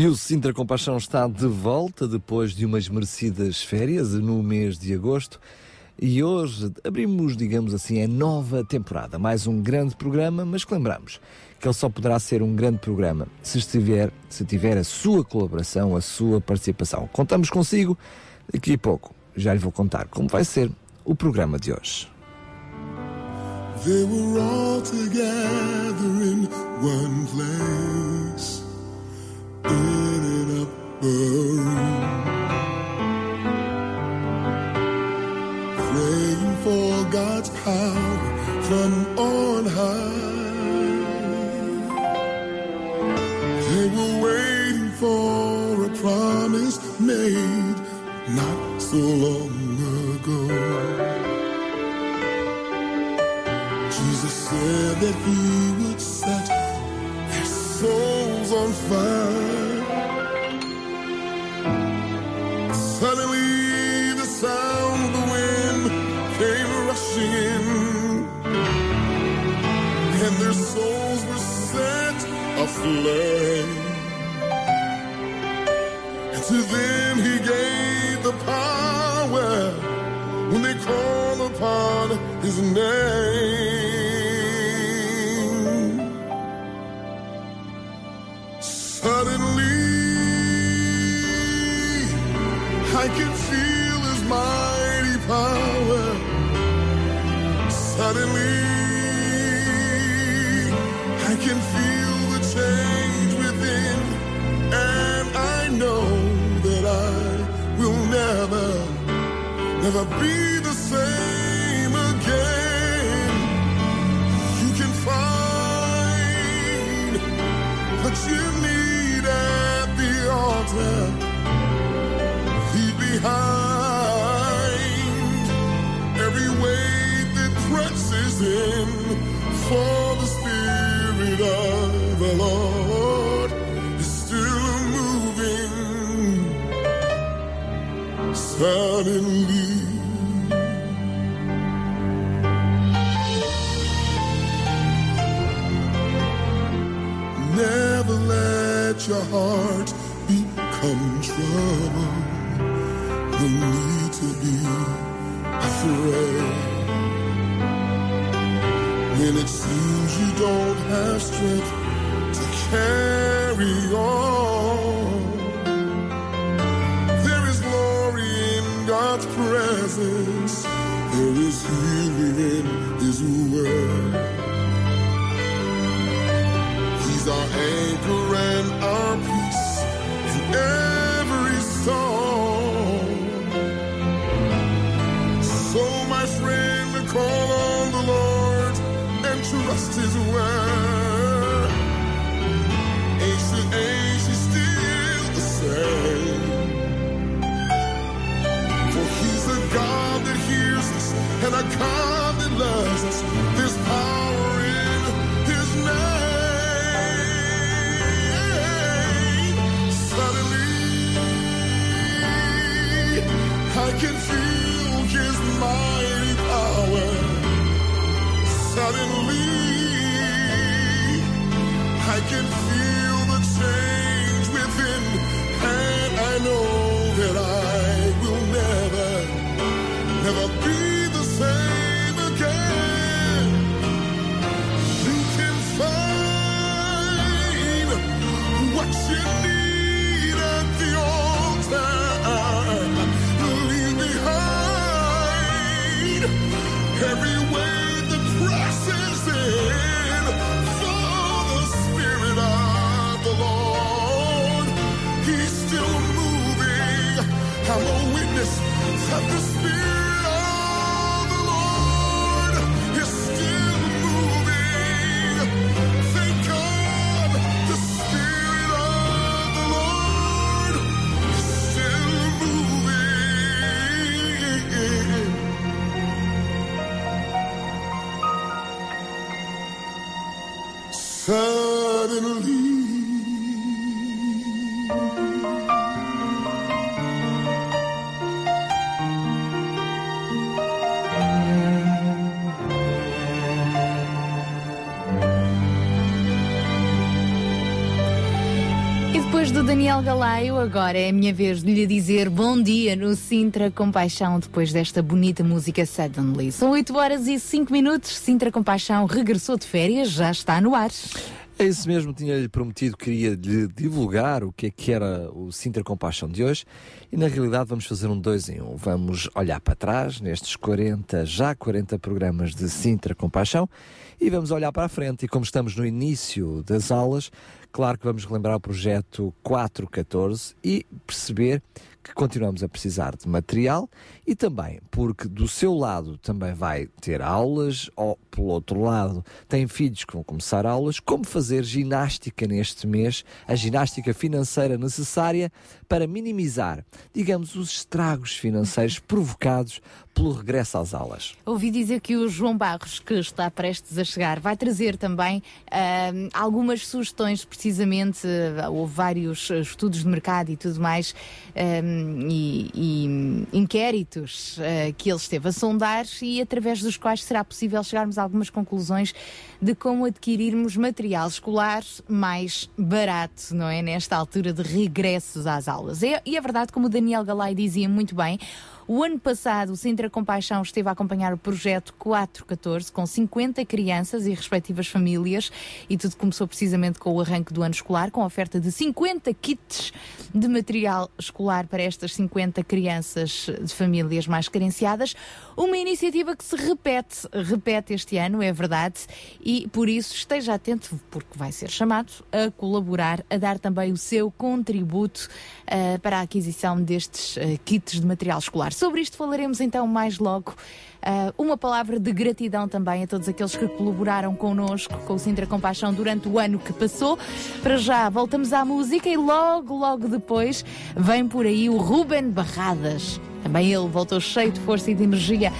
E o Sintra Compaixão está de volta depois de umas merecidas férias no mês de agosto. E hoje abrimos, digamos assim, a nova temporada. Mais um grande programa, mas que lembramos que ele só poderá ser um grande programa se estiver, se tiver a sua colaboração, a sua participação. Contamos consigo daqui a pouco. Já lhe vou contar como vai ser o programa de hoje. They were all together in one place, in an upper room, praying for God's power from on high. They were waiting for a promise made not so long ago. Jesus said that he would set their souls on fire. Set aflame. And to them he gave the power when they call upon his name. Suddenly, I can feel his mighty power. Suddenly, never be the same again. You can find what you need at the altar. Leave behind every weight that presses in for the Spirit of the Lord is still moving suddenly. Your heart Power in His name. Suddenly, I can feel His mighty power. Suddenly, I can agora é a minha vez de lhe dizer bom dia no Sintra Compaixão, depois desta bonita música Suddenly. São 8 horas e 5 minutos. Sintra Compaixão regressou de férias, já está no ar. É isso mesmo, tinha-lhe prometido que queria lhe divulgar o que é que era o Sintra Compaixão de hoje e na realidade vamos fazer um dois em um. Vamos olhar para trás nestes 40, já 40 programas de Sintra Compaixão e vamos olhar para a frente. E como estamos no início das aulas, claro que vamos relembrar o projeto 414 e perceber que continuamos a precisar de material e também porque do seu lado também vai ter aulas ou pelo outro lado tem filhos que vão começar aulas, como fazer ginástica neste mês, a ginástica financeira necessária para minimizar, digamos, os estragos financeiros provocados pelo regresso às aulas. Ouvi dizer que o João Barros, que está prestes a chegar, vai trazer também ahm, algumas sugestões, precisamente, ah, houve vários estudos de mercado e tudo mais, ahm, e, e inquéritos ah, que ele esteve a sondar e através dos quais será possível chegarmos a algumas conclusões de como adquirirmos material escolar mais barato, não é? Nesta altura de regressos às aulas. É- e é verdade, como o Daniel Galay dizia muito bem, o ano passado, o Sintra Compaixão esteve a acompanhar o projeto 414 com 50 crianças e respectivas famílias e tudo começou precisamente com o arranque do ano escolar, com a oferta de 50 kits de material escolar para estas 50 crianças de famílias mais carenciadas. Uma iniciativa que se repete, repete este ano, é verdade, e por isso esteja atento, porque vai ser chamado a colaborar, a dar também o seu contributo eh, para a aquisição destes eh, kits de material escolar. Sobre isto falaremos então mais logo. Ah, uma palavra de gratidão também a todos aqueles que colaboraram connosco com o Sintra Compaixão durante o ano que passou. Para já, voltamos à música e logo, logo depois vem por aí o Ruben Barradas. Também ele voltou cheio de força e de energia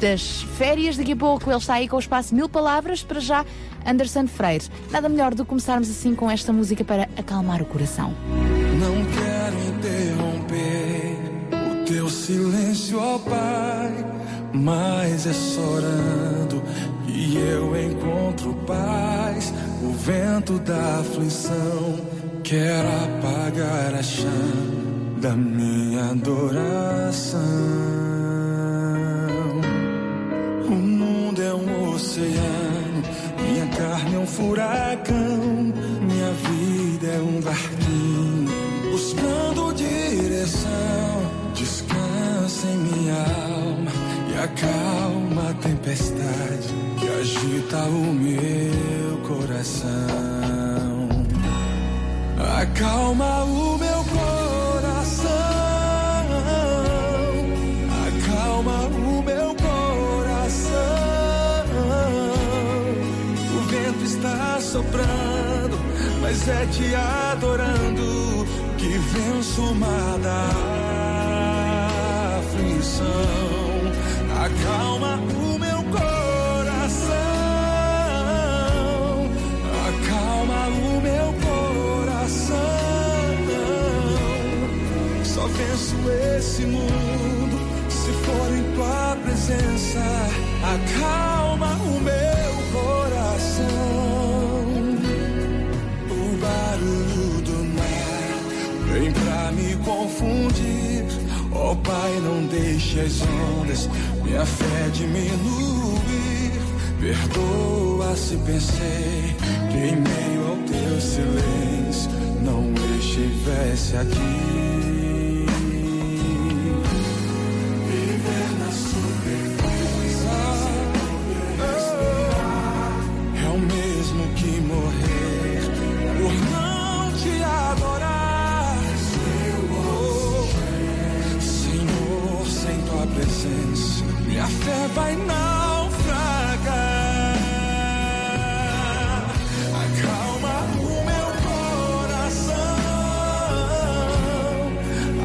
das férias. Daqui a pouco ele está aí com o espaço Mil Palavras. Para já, Anderson Freire. Nada melhor do que começarmos assim com esta música para acalmar o coração. Não quero interromper teu silêncio, ó Pai, mas é chorando que eu encontro paz. O vento da aflição quer apagar a chama da minha adoração. O mundo é um oceano, minha carne é um furacão, minha vida é um barquinho buscando direção. Descansa em minha alma e acalma a tempestade que agita o meu coração. Acalma o meu coração. Acalma o meu coração. O vento está soprando, mas é te adorando que venço o mar da aflição. Acalma o meu coração. Acalma o meu coração. Só venço esse mundo se for em tua presença. Acalma o meu coração. O barulho do mar vem pra me confundir. Ó Pai, não deixe as ondas minha fé diminuir. Perdoa se pensei que em meio ao teu silêncio não estivesse aqui. Presença, minha fé vai naufragar. Acalma o meu coração.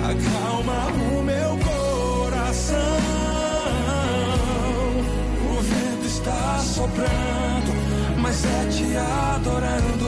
Acalma o meu coração. O vento está soprando, mas é te adorando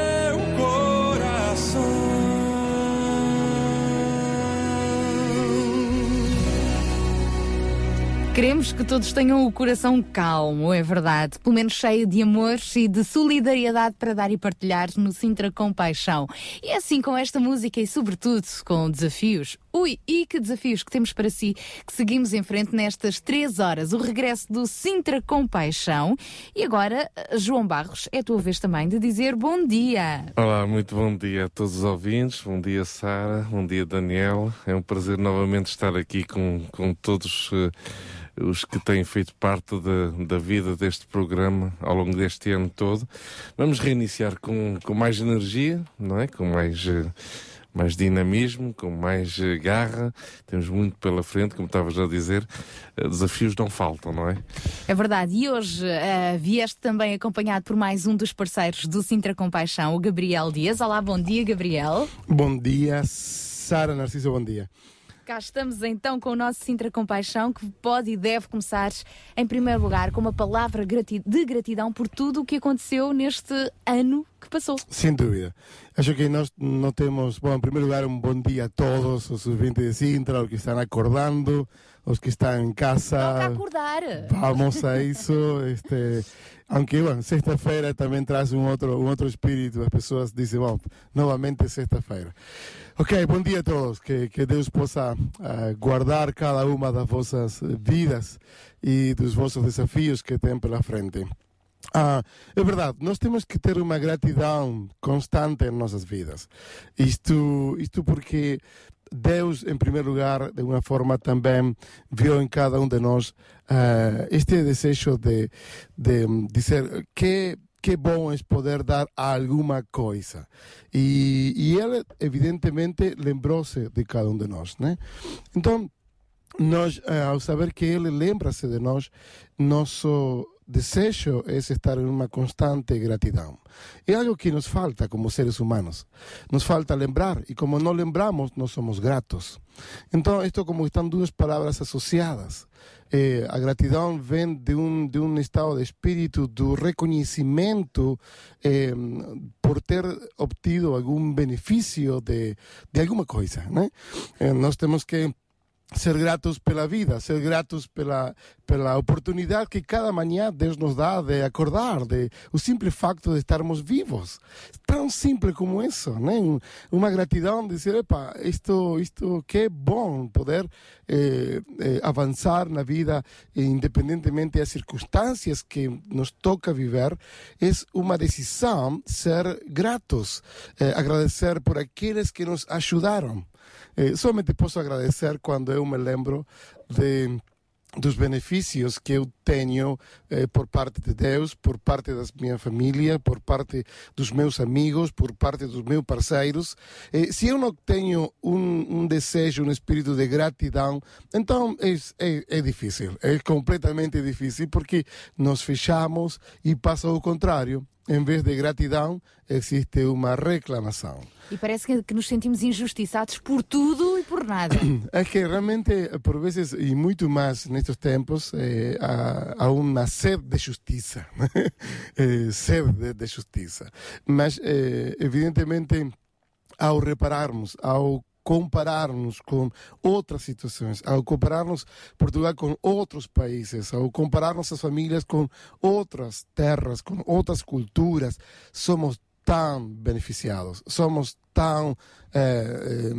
Queremos que todos tenham o coração calmo, é verdade. Pelo menos cheio de amor e de solidariedade para dar e partilhar no Sintra Compaixão. E é assim com esta música e, sobretudo, com desafios. Ui, e que desafios que temos para si, que seguimos em frente nestas três horas. O regresso do Sintra Compaixão. E agora, João Barros, é a tua vez também de dizer bom dia. Olá, muito bom dia a todos os ouvintes, bom dia Sara, bom dia Daniel. É um prazer novamente estar aqui com, com todos eh, os que têm feito parte da, da vida deste programa ao longo deste ano todo. Vamos reiniciar com, com mais energia, não é? Com mais. eh, mais dinamismo, com mais eh, garra, temos muito pela frente, como estavas a dizer, eh, desafios não faltam, não é? É verdade, e hoje eh, vieste também acompanhado por mais um dos parceiros do Sintra Compaixão, o Gabriel Dias. Olá, bom dia, Gabriel. Bom dia, Sara Narciso, bom dia. Cá estamos então com o nosso Sintra Compaixão, que pode e deve começar, em primeiro lugar, com uma palavra de gratidão por tudo o que aconteceu neste ano que passou. Sem dúvida. Acho que nós não temos, bom, em primeiro lugar, um bom dia a todos os ouvintes de Sintra, os que estão acordando, os que estão em casa. Acordar! Vamos a isso. Este, aunque, bueno, sexta-feira também traz um outro, um outro espírito. As pessoas dizem, bom, novamente sexta-feira. Ok, bom dia a todos. Que, que Deus possa ah, guardar cada uma das vossas vidas e dos vossos desafios que tem pela frente. Ah, é verdade, nós temos que ter uma gratidão constante em nossas vidas. Isto, isto porque Deus, em primeiro lugar, de uma forma também viu em cada um de nós ah, este desejo de, de dizer que que bom é poder dar alguma coisa. E, e ele, evidentemente, lembrou-se de cada um de nós. Né? Então, nós, eh, ao saber que ele lembra-se de nós, nosso desejo é estar em uma constante gratidão. É algo que nos falta como seres humanos. Nos falta lembrar, e como não lembramos, não somos gratos. Então, isto como estão duas palavras associadas. Eh, a gratidão vem de um, de um estado de espírito do reconhecimento eh, por ter obtido algum benefício de, de alguma coisa. Né? Eh, nós temos que ser gratos pela vida, ser gratos pela, pela oportunidade que cada manhã Deus nos dá de acordar, de o simples facto de estarmos vivos. Tão simples como isso, né? Um- Uma gratidão de dizer, epa, isto, isto que é bom poder eh, eh, avançar na vida, eh, independentemente das circunstâncias que nos toca viver, é uma decisão ser gratos, eh, agradecer por aqueles que nos ajudaram. Eh, somente posso agradecer quando eu me lembro de dos benefícios que eu tenho eh, por parte de Deus, por parte da minha família, por parte dos meus amigos, por parte dos meus parceiros. Eh, se eu não tenho um, um desejo, um espírito de gratidão, então é, é, é difícil, é completamente difícil, porque nos fechamos e passa o contrário. Em vez de gratidão, existe uma reclamação. E parece que, que nos sentimos injustiçados por tudo e por nada. É que realmente, por vezes, e muito mais nestes tempos, eh, há uma sede de justiça. eh, sede de, de justiça. Mas, eh, evidentemente, ao repararmos, ao compararmos com outras situações, ao compararmos Portugal com outros países, ao comparar nossas famílias com outras terras, com outras culturas, somos tão beneficiados, somos tão eh,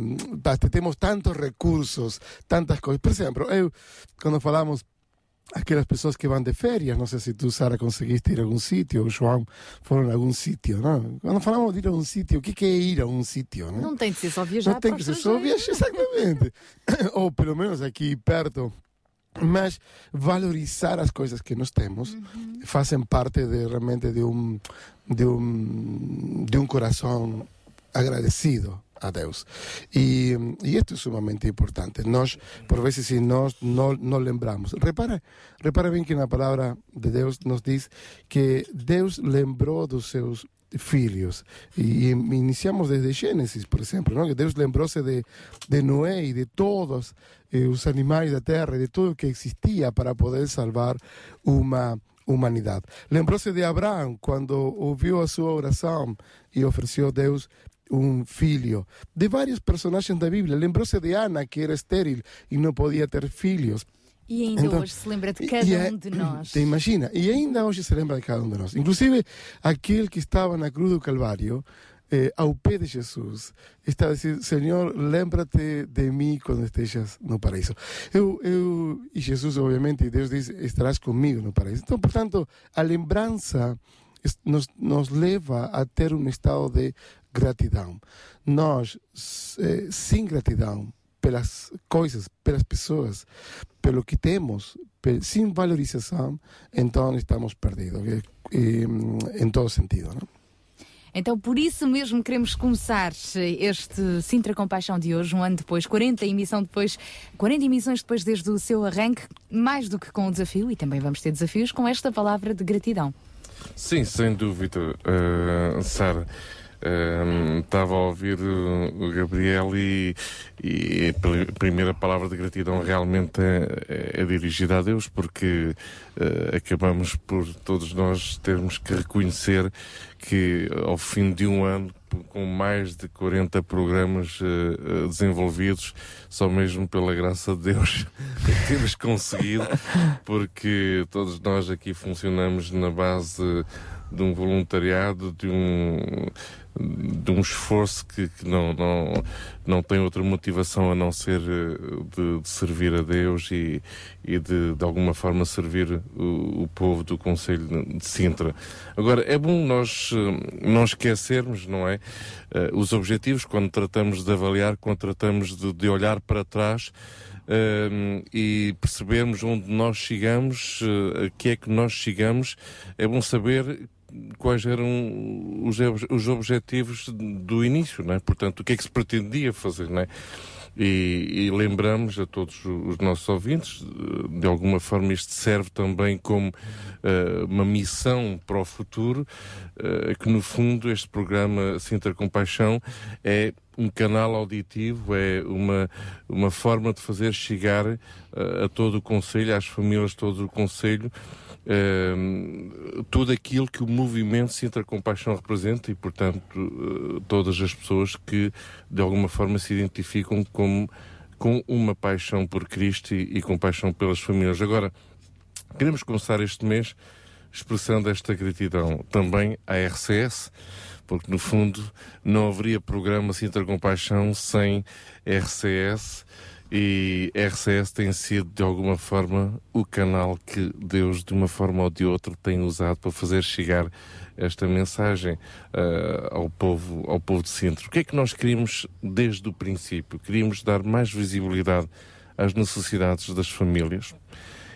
eh, temos tantos recursos, tantas coisas. Por exemplo, eu quando falamos aquelas pessoas que vão de férias, não sei se tu, Sara, conseguiste ir a algum sítio, ou João foram a algum sítio, não? Quando falamos de ir a um sítio, o que que é ir a um sítio? Não, Não tem de ser só viajar não tem que ser só viajar, exatamente. ou pelo menos aqui perto. Mas valorizar as coisas que nós temos fazem parte de, realmente de um, de, um, de um coração agradecido a Deus. E, e isto é sumamente importante. Nós, por vezes, se nós não, não lembramos. Repara, repara bem que na palavra de Deus nos diz que Deus lembrou dos seus filhos. E, iniciamos desde Gênesis, por exemplo, não? que Deus lembrou-se de, de Noé e de todos eh, os animais da terra, de tudo que existia para poder salvar uma humanidade. Lembrou-se de Abraão quando ouviu a sua oração e ofereceu a Deus um filho. De vários personagens da Bíblia. Lembrou-se de Ana, que era estéril e não podia ter filhos. E ainda Então, hoje se lembra de E- cada e um de nós. Te imagina? E ainda hoje se lembra de cada um de nós. Inclusive, aquele que estava na cruz do Calvário, eh, ao pé de Jesus, está a dizer, Senhor, lembra-te de mim quando estejas no paraíso. Eu, eu, e Jesus, obviamente, Deus diz, estarás comigo no paraíso. Então, portanto, a lembrança nos, nos leva a ter um estado de gratidão. Nós, sem gratidão pelas coisas, pelas pessoas, pelo que temos, sem valorização, então estamos perdidos, em todo sentido. Não? Então, por isso mesmo, queremos começar este Sintra Compaixão de hoje, um ano depois, 40 emissão depois, 40 emissões depois desde o seu arranque, mais do que com o desafio, e também vamos ter desafios, com esta palavra de gratidão. Sim, sem dúvida, uh, Sara. Um, Estava a ouvir o, Gabriel e, e a pri- primeira palavra de gratidão realmente é, é dirigida a Deus, porque uh, acabamos por todos nós termos que reconhecer que ao fim de um ano, com mais de 40 programas uh, desenvolvidos, só mesmo pela graça de Deus é temos conseguido, porque todos nós aqui funcionamos na base de um voluntariado, de um, de um esforço que, que não, não, não tem outra motivação a não ser eh, de, de servir a Deus e, e de, de alguma forma servir o, o povo do Conselho de Sintra. Agora, é bom nós eh, não esquecermos, não é? eh, os objetivos quando tratamos de avaliar, quando tratamos de, de olhar para trás e percebermos onde nós chegamos, uh, a que é que nós chegamos, é bom saber quais eram os, os objetivos do início, não é? Portanto, o que é que se pretendia fazer, não é? E, e lembramos a todos os nossos ouvintes, eh, de alguma forma isto serve também como eh, uma missão para o futuro, eh, que no fundo este programa Sintra Compaixão é um canal auditivo, é uma, uma forma de fazer chegar eh, a todo o Conselho, às famílias de todo o Conselho, tudo aquilo que o movimento Sintra Compaixão representa e, portanto, eh, todas as pessoas que de alguma forma se identificam como, com uma paixão por Cristo e, e com paixão pelas famílias. Agora, queremos começar este mês expressando esta gratidão também à RCS, porque no fundo não haveria programa Sintra Compaixão sem RCS e RCS tem sido de alguma forma o canal que Deus de uma forma ou de outra tem usado para fazer chegar esta mensagem ah, ao povo ao povo de Sintra. O que é que nós queríamos desde o princípio? Queríamos dar mais visibilidade às necessidades das famílias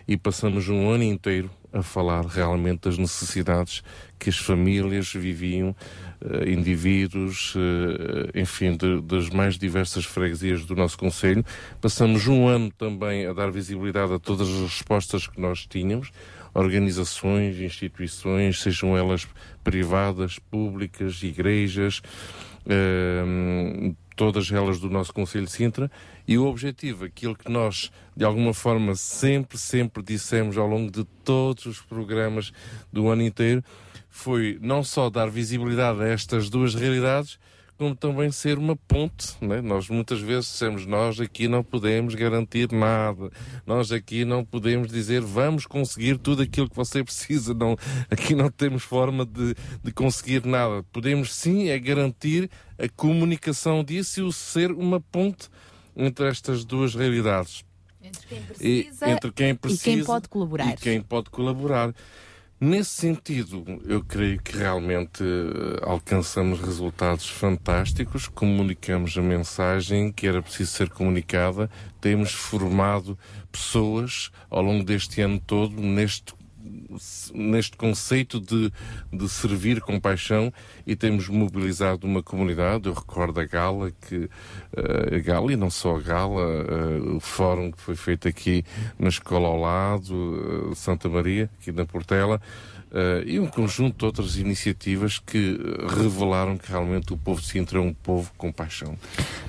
e passamos um ano inteiro a falar realmente das necessidades que as famílias viviam, eh, indivíduos, eh, enfim, de- das mais diversas freguesias do nosso Conselho. Passamos um ano também a dar visibilidade a todas as respostas que nós tínhamos, organizações, instituições, sejam elas privadas, públicas, igrejas, eh, todas elas do nosso Conselho de Sintra, e o objetivo, aquilo que nós, de alguma forma, sempre, sempre dissemos ao longo de todos os programas do ano inteiro, foi não só dar visibilidade a estas duas realidades, como também ser uma ponte. Né? Nós muitas vezes dissemos, nós aqui não podemos garantir nada, nós aqui não podemos dizer vamos conseguir tudo aquilo que você precisa, não, aqui não temos forma de, de conseguir nada. Podemos sim é garantir a comunicação disso e o ser uma ponte entre estas duas realidades. Entre quem e- precisa entre quem precisa e quem pode colaborar. e quem pode colaborar. Nesse sentido, eu creio que realmente eh, alcançamos resultados fantásticos, comunicamos a mensagem que era preciso ser comunicada, temos formado pessoas ao longo deste ano todo neste neste conceito de, de servir com paixão e temos mobilizado uma comunidade. Eu recordo a gala que eh, a gala e não só a gala, eh, o fórum que foi feito aqui na escola ao lado, eh, Santa Maria, aqui na Portela. Eh, e um conjunto de outras iniciativas que eh, revelaram que realmente o povo de Sintra é um povo com paixão.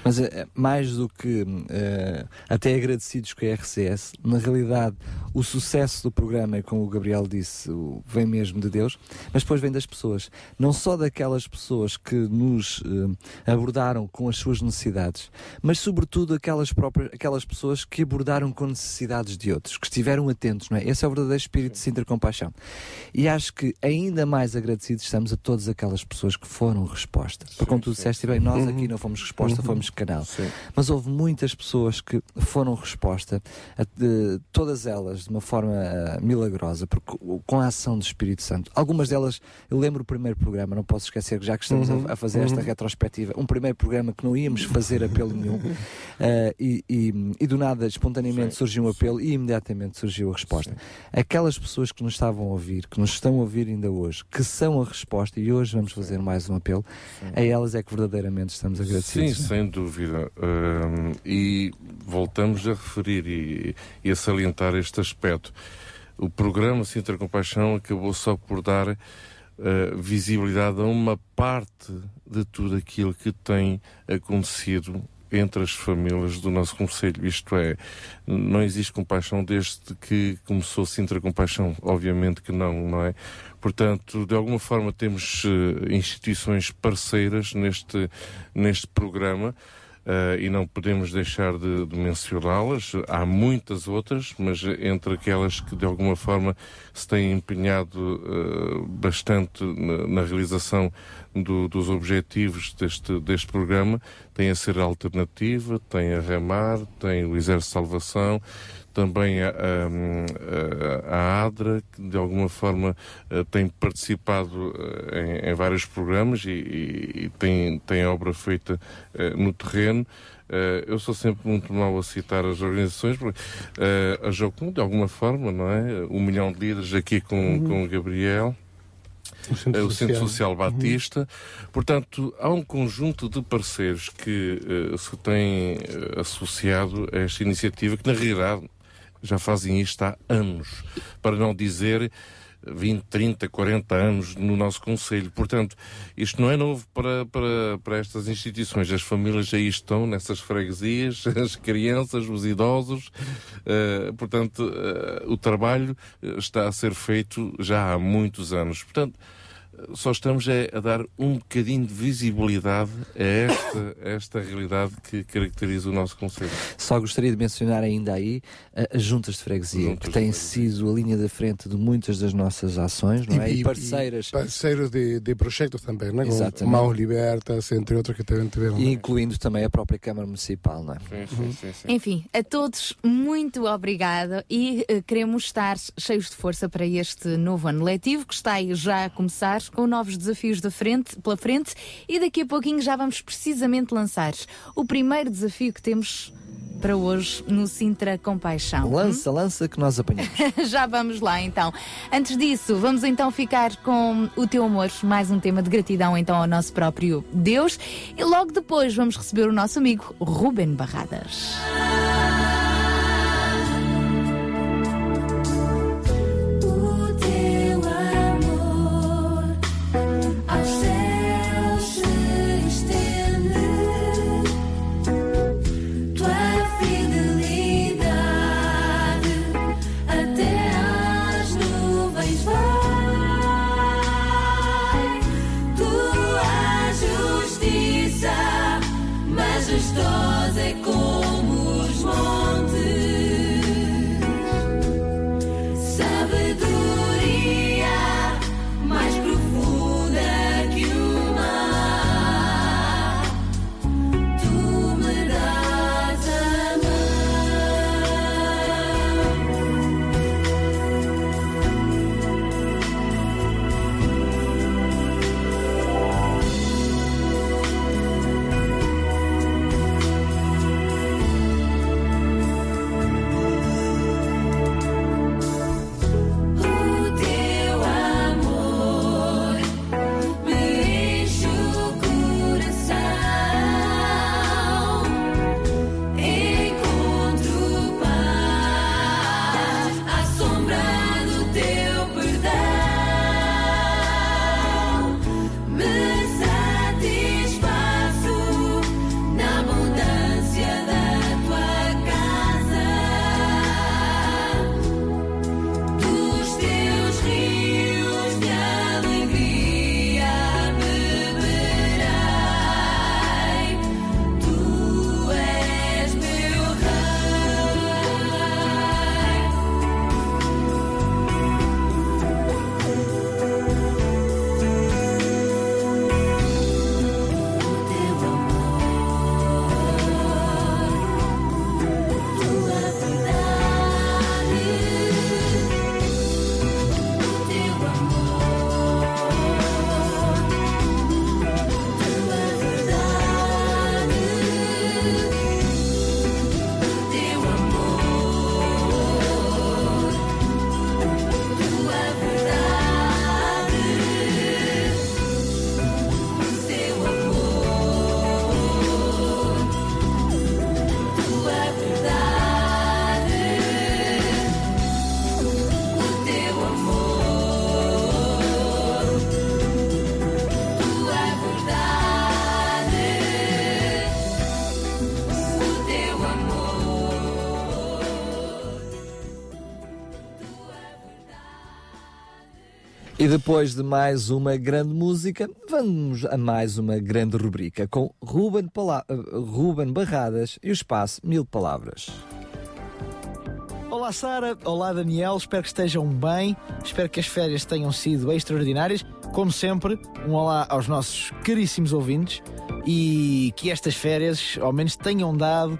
Mas eh, mais do que eh, até agradecidos com a RCS, na realidade o sucesso do programa, é como o Gabriel disse, vem mesmo de Deus, mas depois vem das pessoas. Não só daquelas pessoas que nos eh, abordaram com as suas necessidades, mas sobretudo aquelas, próprias, aquelas pessoas que abordaram com necessidades de outros, que estiveram atentos, não é? Esse é o verdadeiro espírito de Sintra Compaixão. E acho que ainda mais agradecidos estamos a todas aquelas pessoas que foram resposta. Porque como tu disseste bem, nós aqui não fomos resposta, fomos canal. Mas houve muitas pessoas que foram resposta, a- de- todas elas de uma forma ah, milagrosa, porque, com a ação do Espírito Santo. Algumas delas, eu lembro o primeiro programa, não posso esquecer, já que estamos a, a fazer esta retrospectiva, um primeiro programa que não íamos fazer apelo nenhum, ah, e, e- e do nada, espontaneamente, surgiu um apelo e imediatamente surgiu a resposta. Aquelas pessoas que nos estavam a ouvir, que nos estão a ouvir ainda hoje, que são a resposta, e hoje vamos fazer mais um apelo, a elas é que verdadeiramente estamos Sim, agradecidos. sem dúvida. Hum, e voltamos a referir e, e a salientar este aspecto. O programa Sintra Compaixão acabou só por dar eh, visibilidade a uma parte de tudo aquilo que tem acontecido entre as famílias do nosso Conselho. Isto é, não existe compaixão desde que começou Sintra Compaixão. Obviamente que não, não é? Portanto, de alguma forma temos eh, instituições parceiras neste, neste programa. eh, e não podemos deixar de, de mencioná-las. Há muitas outras, mas entre aquelas que de alguma forma se têm empenhado eh, bastante na, na realização do- dos objetivos deste, deste programa, tem a Ser Alternativa, tem a Remar, tem o Exército de Salvação, também a, a, a ADRA, que de alguma forma eh, tem participado eh, em, em vários programas e, e- e tem, tem obra feita eh, no terreno. Eu sou sempre muito mau a citar as organizações, porque a Jocum, de alguma forma, não é? Um milhão de líderes aqui com, com o Gabriel. O Centro É o Centro Social. Social Batista. Portanto, há um conjunto de parceiros que eh, se têm eh, associado a esta iniciativa, que na realidade já fazem isto há anos, para não dizer 20, 30, 40 anos no nosso Conselho. Portanto, isto não é novo para, para, para estas instituições. As famílias aí estão nessas freguesias, as crianças, os idosos. Eh, portanto, eh, o trabalho está a ser feito já há muitos anos. Portanto, só estamos é a dar um bocadinho de visibilidade a esta, a esta realidade que caracteriza o nosso Conselho. Só gostaria de mencionar ainda aí eh, as juntas de freguesia, Juntas que têm freguesia. sido a linha da frente de muitas das nossas ações, não é? E, parceiras, parceiros de, de projetos também, né? Exatamente. Como Mãos Libertas, entre outros que também tiveram. e incluindo também a própria Câmara Municipal, não é? Sim, sim, sim, sim. Enfim, a todos, muito obrigada e eh, queremos estar cheios de força para este novo ano letivo que está aí já a começar com novos desafios da frente, pela frente e daqui a pouquinho já vamos precisamente lançar o primeiro desafio que temos para hoje no Sintra Compaixão. Lança, lança que nós apanhamos. Já vamos lá então. Antes disso, vamos então ficar com o teu amor, mais um tema de gratidão então ao nosso próprio Deus. E logo depois vamos receber o nosso amigo Ruben Barradas. E depois de mais uma grande música, vamos a mais uma grande rubrica com Ruben, Pala eh, Ruben Barradas e o espaço Mil Palavras. Olá Sara, olá Daniel, espero que estejam bem, espero que as férias tenham sido extraordinárias. Como sempre, um olá aos nossos caríssimos ouvintes e que estas férias ao menos tenham dado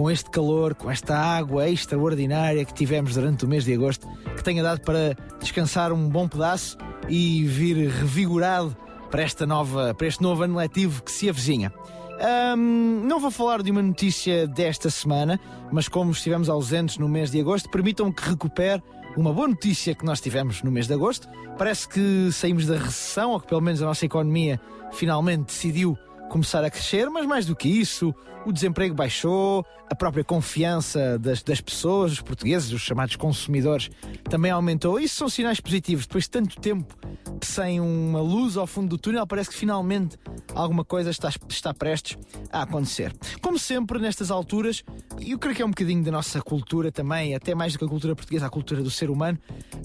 com este calor, com esta água extraordinária que tivemos durante o mês de agosto, que tenha dado para descansar um bom pedaço e vir revigorado para, esta nova, para este novo ano letivo que se avizinha. Ahm, não vou falar de uma notícia desta semana, mas como estivemos ausentes no mês de agosto, permitam que recupere uma boa notícia que nós tivemos no mês de agosto. Parece que saímos da recessão, ou que pelo menos a nossa economia finalmente decidiu começar a crescer, mas mais do que isso, o desemprego baixou, a própria confiança das, das pessoas, dos portugueses, os chamados consumidores, também aumentou. Isso são sinais positivos. Depois de tanto tempo sem uma luz ao fundo do túnel, parece que finalmente alguma coisa está, está prestes a acontecer. Como sempre, nestas alturas, e eu creio que é um bocadinho da nossa cultura também, até mais do que a cultura portuguesa, a cultura do ser humano,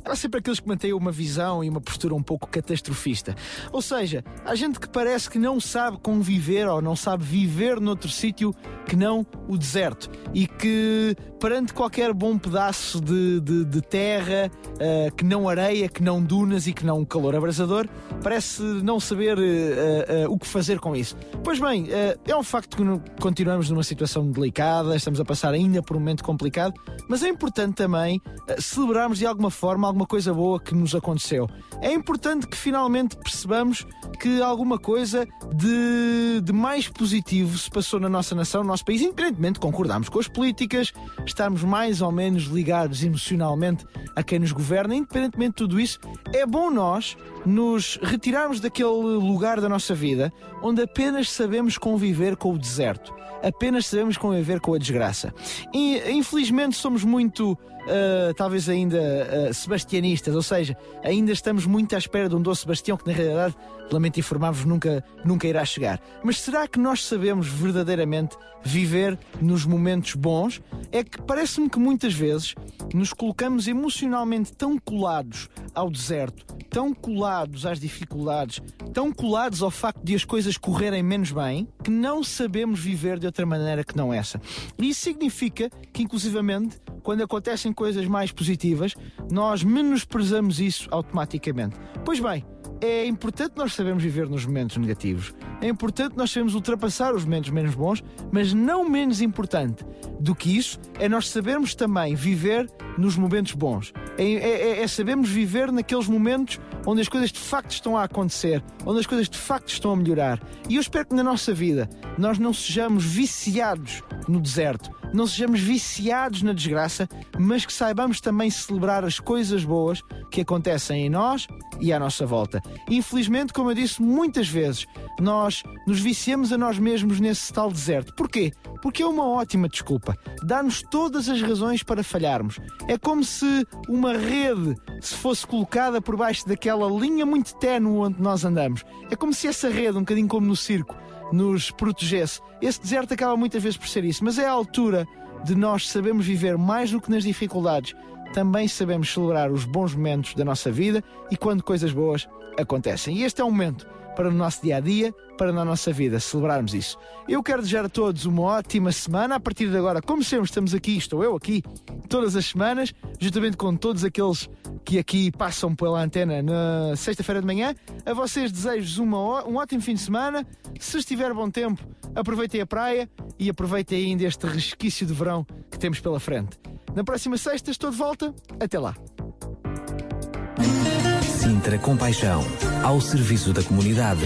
há sempre aqueles que mantêm uma visão e uma postura um pouco catastrofista. Ou seja, há gente que parece que não sabe conviver ou não sabe viver noutro sítio que não o deserto e que perante qualquer bom pedaço de, de- de terra, eh, que não areia, que não dunas e que não calor abrasador, parece não saber eh, eh, o que fazer com isso. Pois bem, é um facto que continuamos numa situação delicada, estamos a passar ainda por um momento complicado, mas é importante também celebrarmos de alguma forma alguma coisa boa que nos aconteceu. É importante que finalmente percebamos que alguma coisa de, de mais positivo se passou na nossa nação, no nosso país, independentemente de concordarmos com as políticas, estarmos mais ou menos ligados emocionalmente a quem nos governa, independentemente de tudo isso, é bom nós nos retirarmos daquele lugar da nossa vida onde apenas sabemos conviver com o deserto, apenas sabemos conviver com a desgraça. E, infelizmente somos muito, ah, talvez ainda ah, sebastianistas, ou seja, ainda estamos muito à espera de um doce Sebastião que na realidade, lamento informar-vos, nunca, nunca irá chegar. Mas será que nós sabemos verdadeiramente viver nos momentos bons? É que parece-me que muitas vezes nos colocamos emocionalmente tão colados ao deserto, tão colados às dificuldades, tão colados ao facto de as coisas correrem menos bem, que não sabemos viver de outra maneira que não essa. E isso significa que, inclusivamente, quando acontecem coisas mais positivas, nós menosprezamos isso automaticamente. Pois bem, é importante nós sabermos viver nos momentos negativos. É importante nós sabermos ultrapassar os momentos menos bons, mas não menos importante do que isso é nós sabermos também viver nos momentos bons. É, é- é sabermos viver naqueles momentos onde as coisas de facto estão a acontecer, onde as coisas de facto estão a melhorar. E eu espero que na nossa vida nós não sejamos viciados no deserto, não sejamos viciados na desgraça, mas que saibamos também celebrar as coisas boas que acontecem em nós e à nossa volta. Infelizmente, como eu disse muitas vezes, nós nos viciamos a nós mesmos nesse tal deserto. Porquê? Porque é uma ótima desculpa. Dá-nos todas as razões para falharmos. É como se uma rede se fosse colocada por baixo daquela linha muito ténue onde nós andamos. É como se essa rede, um bocadinho como no circo, nos protegesse. Esse deserto acaba muitas vezes por ser isso, mas é a altura de nós sabermos viver mais do que nas dificuldades. Também sabemos celebrar os bons momentos da nossa vida e quando coisas boas acontecem. E este é o momento para o nosso dia a dia, para na nossa vida celebrarmos isso. Eu quero desejar a todos uma ótima semana. A partir de agora, como sempre, estamos aqui, estou eu aqui, todas as semanas, juntamente com todos aqueles que aqui passam pela antena na sexta-feira de manhã. A vocês desejo uma um ótimo fim de semana. Se estiver bom tempo, aproveitem a praia e aproveitem ainda este resquício de verão que temos pela frente. Na próxima sexta estou de volta. Até lá. Sintra Compaixão, ao serviço da comunidade.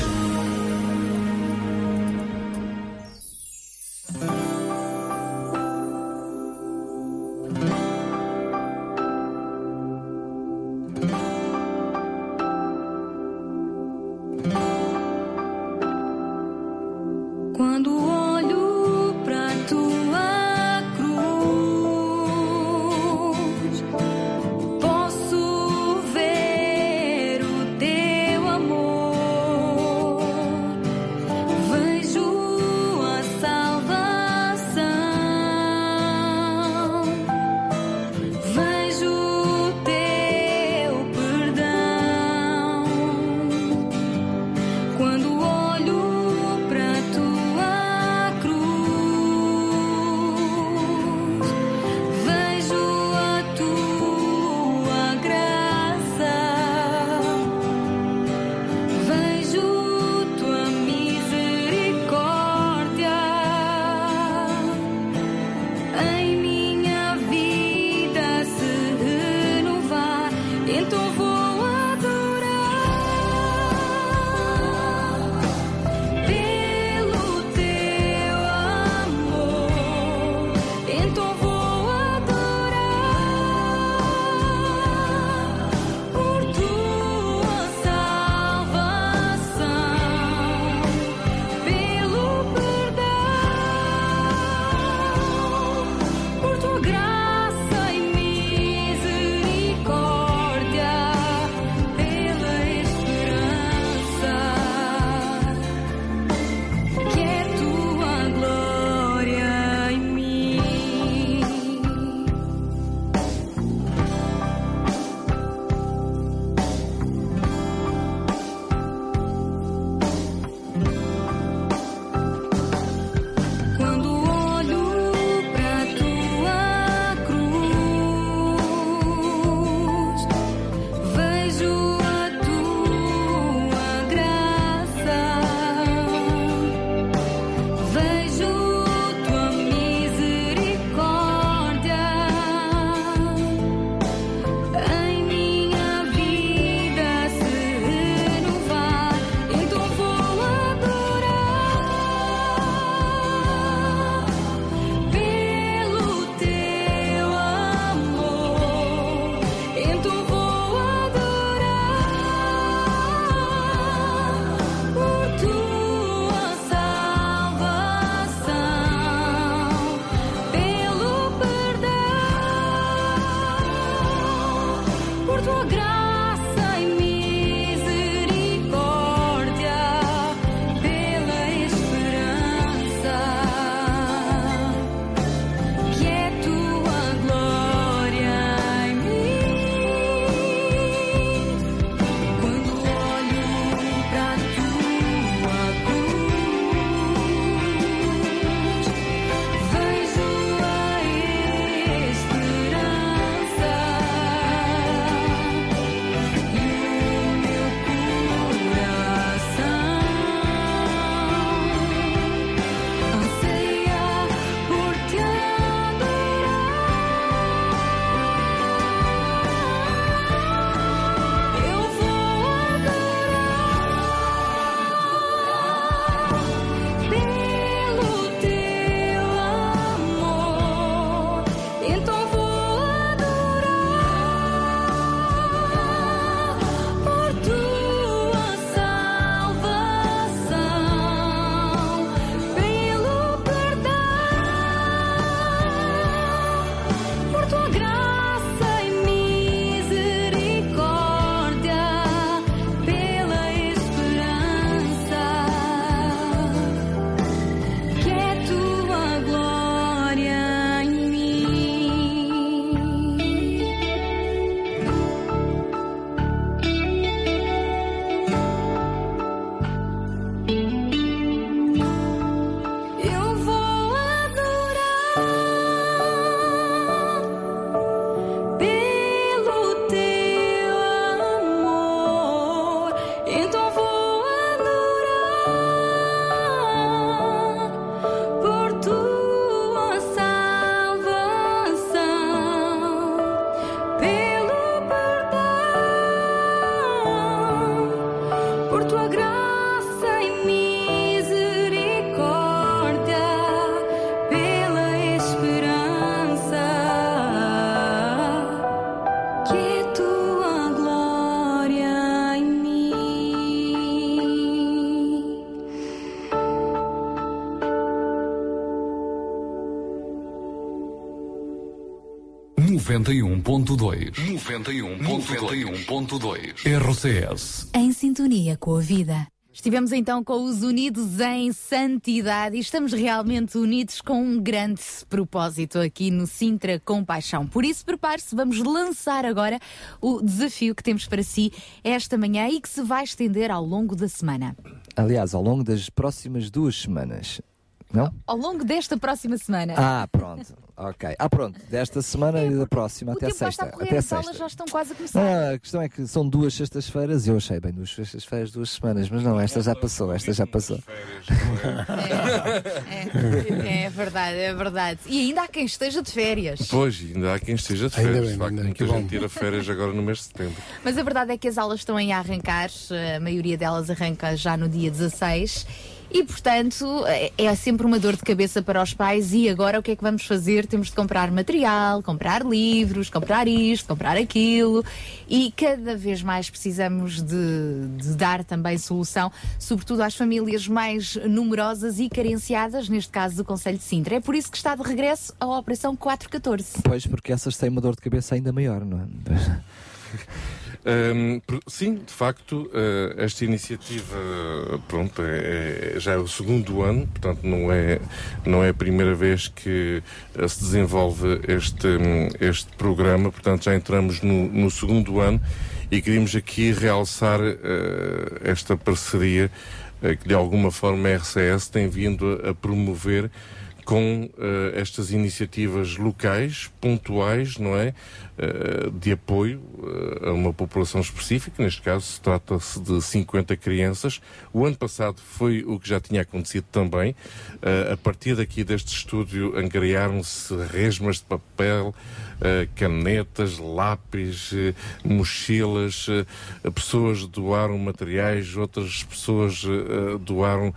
91.2. 91.2. RCS. Em sintonia com a vida. Estivemos então com os Unidos em Santidade e estamos realmente unidos com um grande propósito aqui no Sintra Compaixão. Por isso, prepare-se, vamos lançar agora o desafio que temos para si esta manhã e que se vai estender ao longo da semana. Aliás, ao longo das próximas duas semanas. Não? Ao longo desta próxima semana. Ah, pronto. Ok. Ah, pronto. Desta semana e da próxima o até tempo sexta. está a correr, Até as aulas sexta. já estão quase a começar. Ah, a questão é que são duas sextas-feiras e eu achei bem duas sextas-feiras, duas semanas, mas não, esta já passou, esta já passou. É, é verdade, é verdade. E ainda há quem esteja de férias. Pois, ainda há quem esteja de Ainda férias. bem, de facto, ainda muita que gente tira férias agora no mês de setembro. Mas a verdade é que as aulas estão aí a arrancar, a maioria delas arranca já no dia 16. E, portanto, é- é sempre uma dor de cabeça para os pais. E agora o que é que vamos fazer? Temos de comprar material, comprar livros, comprar isto, comprar aquilo. E cada vez mais precisamos de, de dar também solução, sobretudo às famílias mais numerosas e carenciadas, neste caso do Conselho de Sintra. É por isso que está de regresso a Operação 414. Pois, porque essas têm uma dor de cabeça ainda maior, não é? Por- sim, de facto, eh, esta iniciativa pronto, é, é- já é o segundo ano, portanto não é, não é a primeira vez que eh, se desenvolve este, hum, este programa, portanto já entramos no, no segundo ano e queríamos aqui realçar eh, esta parceria eh, que de alguma forma a RCS tem vindo a, a promover com eh, estas iniciativas locais, pontuais, não é? Eh, de apoio eh, a uma população específica, neste caso trata-se de 50 crianças. O ano passado foi o que já tinha acontecido também. Eh, a partir daqui deste estúdio angariaram-se resmas de papel, canetas, lápis, mochilas, pessoas doaram materiais, outras pessoas doaram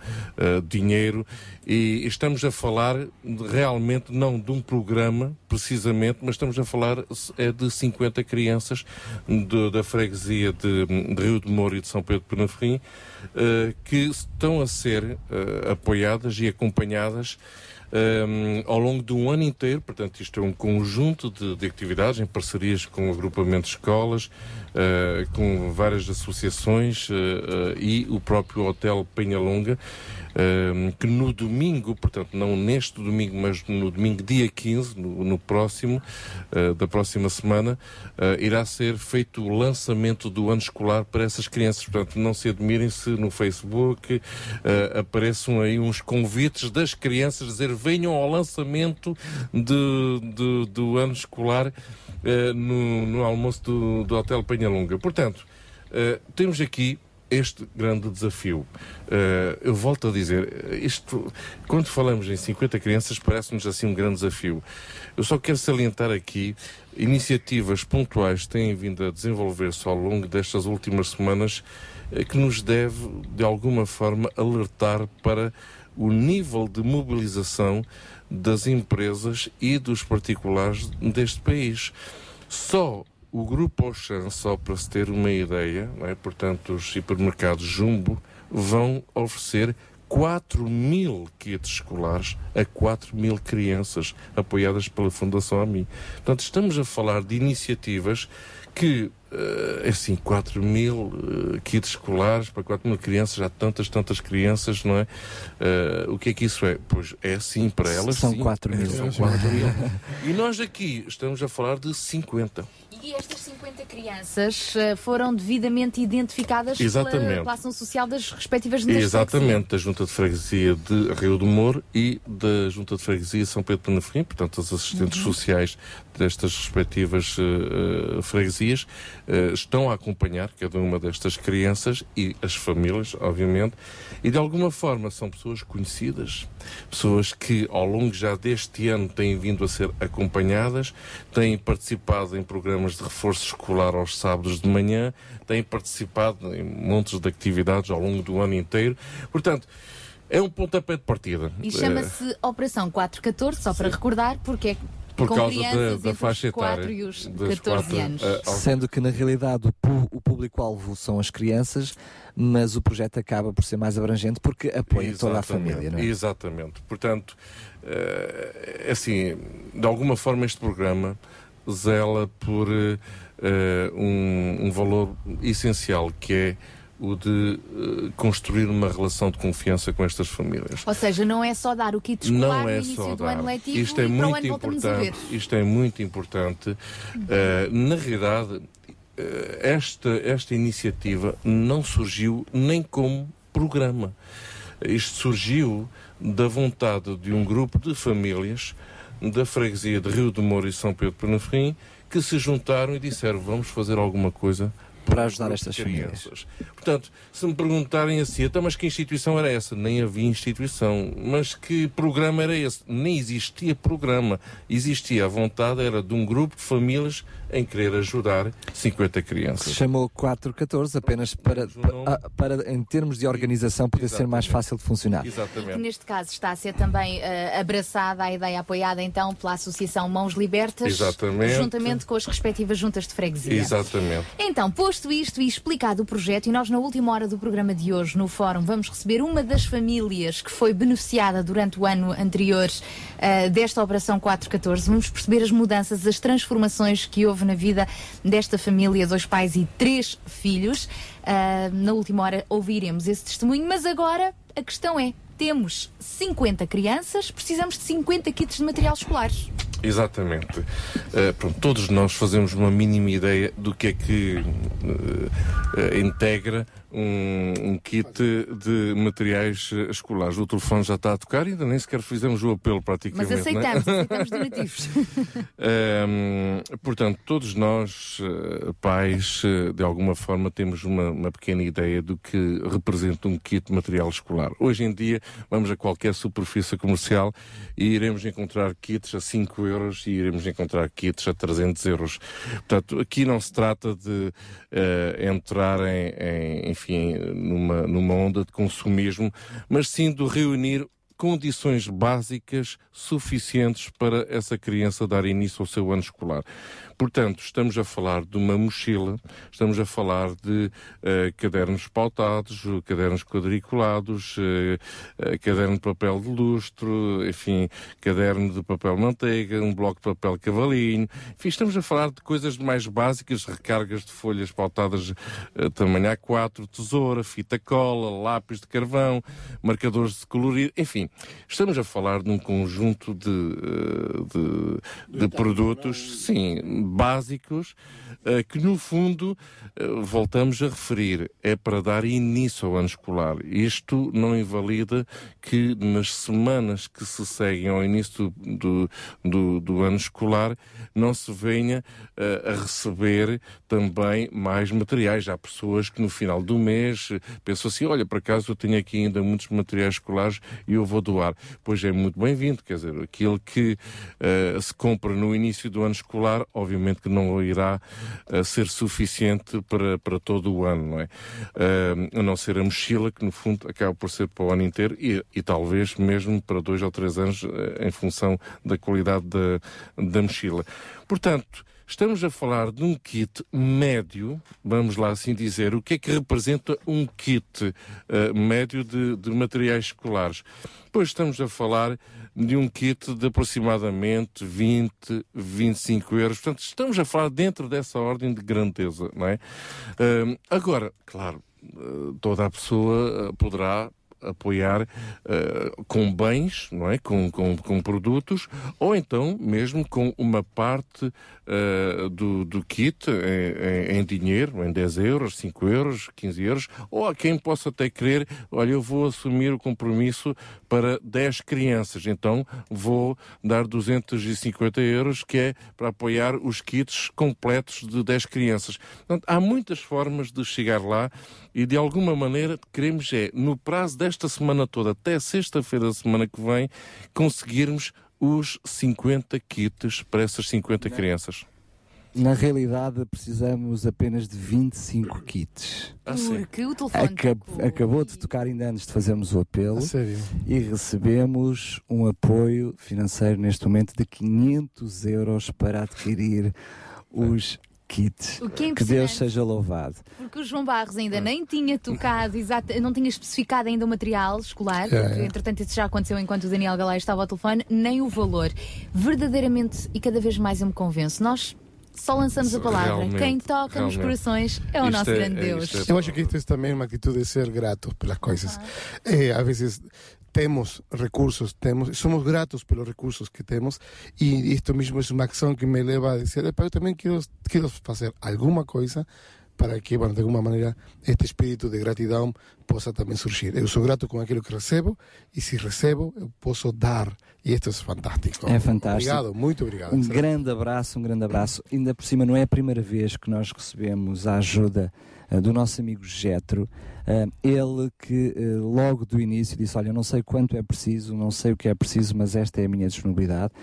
dinheiro e estamos a falar de- realmente não de um programa precisamente, mas estamos a falar é de 50 crianças de- da freguesia de, de Rio de Moura e de São Pedro de Penaferrim eh, que estão a ser eh, apoiadas e acompanhadas um, ao longo de um ano inteiro, portanto, isto é um conjunto de, de atividades em parcerias com agrupamentos de escolas, uh, com várias associações uh, uh, e o próprio Hotel Penhalonga, um, que no domingo, portanto, não neste domingo, mas no domingo dia 15, no, no próximo, uh, da próxima semana, uh, irá ser feito o lançamento do ano escolar para essas crianças. Portanto, não se admirem se no Facebook uh, apareçam aí uns convites das crianças dizer venham ao lançamento de, de- do ano escolar no, no almoço do, do Hotel Penhalonga. Portanto, temos aqui este grande desafio. Uh, eu volto a dizer, isto, quando falamos em 50 crianças, parece-nos assim um grande desafio. Eu só quero salientar aqui iniciativas pontuais que têm vindo a desenvolver-se ao longo destas últimas semanas eh, que nos deve, de alguma forma, alertar para o nível de mobilização das empresas e dos particulares deste país. Só o Grupo Auchan, só para se ter uma ideia, é? portanto, os hipermercados Jumbo vão oferecer 4 mil kits escolares a 4 mil crianças apoiadas pela Fundação AMI. Portanto, estamos a falar de iniciativas que, eh, assim, 4 mil eh, kits escolares para 4 mil crianças, há tantas, tantas crianças, não é? Eh, o que é que isso é? Pois é sim para elas. São sim. 4 mil. São 4 mil. E nós aqui estamos a falar de 50. E estas 50 crianças eh, foram devidamente identificadas Exatamente. pela, pela ação social das respectivas de Exatamente, da Junta de Freguesia de Rio do Moro e da Junta de Freguesia de São Pedro de Penaferrim, portanto, os assistentes sociais destas respectivas eh, freguesias eh, estão a acompanhar cada uma destas crianças e as famílias, obviamente, e de alguma forma são pessoas conhecidas, pessoas que ao longo já deste ano têm vindo a ser acompanhadas, têm participado em programas de reforço escolar aos sábados de manhã, têm participado em montes de atividades ao longo do ano inteiro. Portanto, é um pontapé de partida. E chama-se Operação 414, só para recordar, porque é por com causa da, crianças da entre faixa 4 etária. e os das 14 quatro, anos. eh, Sendo que na realidade o, público-alvo são as crianças, mas o projeto acaba por ser mais abrangente porque apoia toda a Exatamente, família, não é? Exatamente. Portanto, eh, assim, de alguma forma este programa zela por eh, um, um valor essencial que é o de eh, construir uma relação de confiança com estas famílias. Ou seja, não é só dar o kit escolar Não no é início só do dar. ano letivo Isto é e para o muito importante. Isto é muito importante. Eh, na realidade, eh, esta, esta iniciativa não surgiu nem como programa. Isto surgiu da vontade de um grupo de famílias da freguesia de Rio de Moura e São Pedro Penaferrim que se juntaram e disseram vamos fazer alguma coisa Para ajudar estas crianças. Portanto, se me perguntarem assim, então, mas que instituição era essa? Nem havia instituição. Mas que programa era esse? Nem existia programa. Existia a vontade, era de um grupo de famílias em querer ajudar 50 que se crianças. chamou 414 apenas para, para, para, em termos de organização, poder ser mais Exatamente. fácil de funcionar. Exatamente. neste caso está a ser também eh, abraçada a ideia apoiada então pela Associação Mãos Libertas, Exatamente. juntamente com as respectivas juntas de freguesia. Exatamente. Então, posto isto e explicado o projeto, e nós na última hora do programa de hoje, no fórum, vamos receber uma das famílias que foi beneficiada durante o ano anterior ah, desta Operação 414. Vamos perceber as mudanças, as transformações que houve na vida desta família, dois pais e três filhos. Ah, na última hora ouviremos esse testemunho, mas agora a questão é: temos 50 crianças, precisamos de 50 kits de material escolar. Exatamente. Eh, pronto, todos nós fazemos uma mínima ideia do que é que eh, integra um, um kit de materiais eh, escolares. O telefone já está a tocar e ainda nem sequer fizemos o apelo Mas praticamente. não é? aceitamos, aceitamos donativos. Hum, portanto, todos nós, eh, pais, eh, de alguma forma temos uma, uma pequena ideia do que representa um kit de material escolar. Hoje em dia, vamos a qualquer superfície comercial e iremos encontrar kits a 5 euros e iremos encontrar kits a 300 euros. Portanto, aqui não se trata de eh, entrar em, em, enfim, numa, numa onda de consumismo, mas sim de reunir condições básicas suficientes para essa criança dar início ao seu ano escolar. Portanto, estamos a falar de uma mochila, estamos a falar de eh, cadernos pautados, cadernos quadriculados, eh, eh, caderno de papel de lustro, enfim, caderno de papel manteiga, um bloco de papel cavalinho. Enfim, estamos a falar de coisas mais básicas, recargas de folhas pautadas tamanho A4, tesoura, fita cola, lápis de carvão, marcadores de colorir, enfim, estamos a falar de um conjunto de, de, de produtos, sim, básicos, eh, que no fundo, eh, voltamos a referir, é para dar início ao ano escolar. Isto não invalida que nas semanas que se seguem ao início do, do, do, ano escolar não se venha eh, a receber também mais materiais. Há pessoas que no final do mês pensam assim, olha, por acaso eu tenho aqui ainda muitos materiais escolares e eu vou doar. Pois é muito bem-vindo, quer dizer, aquilo que eh, se compra no início do ano escolar, obviamente que não irá eh, ser suficiente para, para todo o ano, não é? Eh, a não ser a mochila, que no fundo acaba por ser para o ano inteiro e, e talvez mesmo para dois ou três anos, eh, em função da qualidade da, da mochila. Portanto, Estamos a falar de um kit médio, vamos lá assim dizer. O que é que representa um kit eh, médio de, de materiais escolares? Pois estamos a falar de um kit de aproximadamente 20, 25 euros. Portanto, estamos a falar dentro dessa ordem de grandeza, não é? Ahm, agora, claro, eh, toda a pessoa eh, poderá apoiar eh, com bens, não é? Com, com, com produtos, ou então mesmo com uma parte eh, do, do kit em, em- dinheiro, em 10 euros, 5 euros, 15 euros, ou há quem possa até querer, olha, eu vou assumir o compromisso para 10 crianças, então vou dar 250 euros, que é para apoiar os kits completos de 10 crianças. Portanto, há muitas formas de chegar lá e de alguma maneira queremos é, no prazo desta semana toda, até sexta-feira da semana que vem, conseguirmos os 50 kits para essas 50 crianças. Na realidade, precisamos apenas de 25 kits. Ah, sim. Porque o telefone. Acab- tocou. acabou de tocar ainda antes de fazermos o apelo A sério? e recebemos um apoio financeiro neste momento de 500 euros para adquirir os kits. O que é que Deus seja louvado. Porque o João Barros ainda nem tinha tocado, exato, não tinha especificado ainda o material escolar, É, porque é. entretanto isso já aconteceu enquanto o Daniel Galay estava ao telefone, nem o valor. Verdadeiramente, e cada vez mais eu me convenço, nós só lançamos a palavra. Realmente, Quem toca nos realmente. corações é o Isto nosso é- grande é- Deus. isto Eu acho que isto é também uma atitude de ser gratos pelas coisas. Eh, a vezes temos recursos, temos, somos gratos pelos recursos que temos e isto mesmo é uma acção que me leva a dizer, "Epa, eu também quero, quero fazer alguma coisa para que, bueno, de alguma maneira, este espírito de gratidão possa também surgir. Eu sou grato com aquilo que recebo e se recebo, eu posso dar. E isto é fantástico. É fantástico. Obrigado, muito obrigado. Um grande abraço, um grande abraço. Ainda por cima, não é a primeira vez que nós recebemos a ajuda do nosso amigo Getro. Eh, ele que eh, logo do início disse: Olha, eu não sei quanto é preciso, não sei o que é preciso, mas esta é a minha disponibilidade.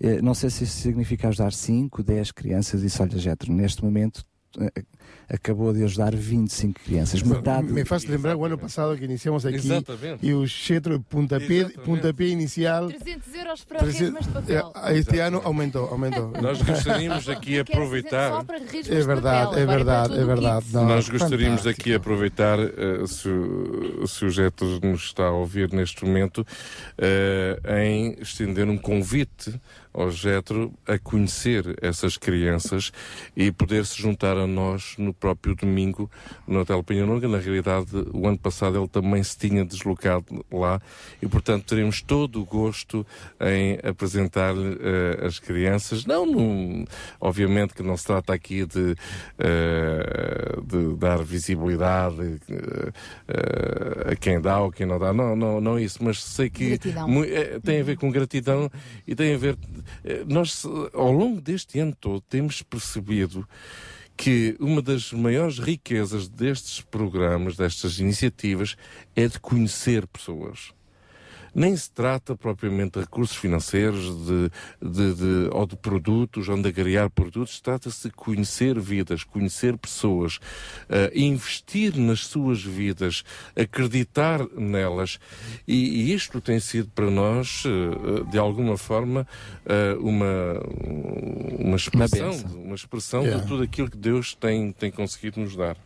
Eh, não sei se isso significa ajudar 5, 10 crianças. Disse: Olha, Getro, neste momento eh, acabou de ajudar 25 crianças. Metade. Me faz lembrar o ano passado que iniciamos aqui Exatamente. e o Chetro pontapé, Exatamente. pontapé inicial 300 euros para Treze- resmas de papel. eh, este ano aumentou, aumentou. Nós gostaríamos aqui aproveitar. Só para resmas É de verdade, papel, é verdade, é verdade. Não, Nós gostaríamos fantástico. aqui aproveitar, eh, se, o- se o Jeto nos está a ouvir neste momento, eh, em estender um convite ao Jetro a conhecer essas crianças e poder se juntar a nós no próprio domingo no Hotel Penhanonga. Na realidade, o ano passado ele também se tinha deslocado lá e, portanto, teremos todo o gosto em apresentar-lhe eh, as crianças. Não, num- obviamente que não se trata aqui de, eh, de dar visibilidade eh, a quem dá ou quem não dá. Não, não, não é isso, mas sei que mu- eh, tem a ver com gratidão e tem a ver. Eh, Nós, ao longo deste ano todo, temos percebido que uma das maiores riquezas destes programas, destas iniciativas, é de conhecer pessoas. Nem se trata propriamente de recursos financeiros de, de- de- ou de produtos, ou de agregar produtos, trata-se de conhecer vidas, conhecer pessoas, eh, investir nas suas vidas, acreditar nelas. E, e isto tem sido para nós, eh, de alguma forma, eh, uma, uma expressão, bênção. uma expressão Yeah. de tudo aquilo que Deus tem, tem conseguido nos dar.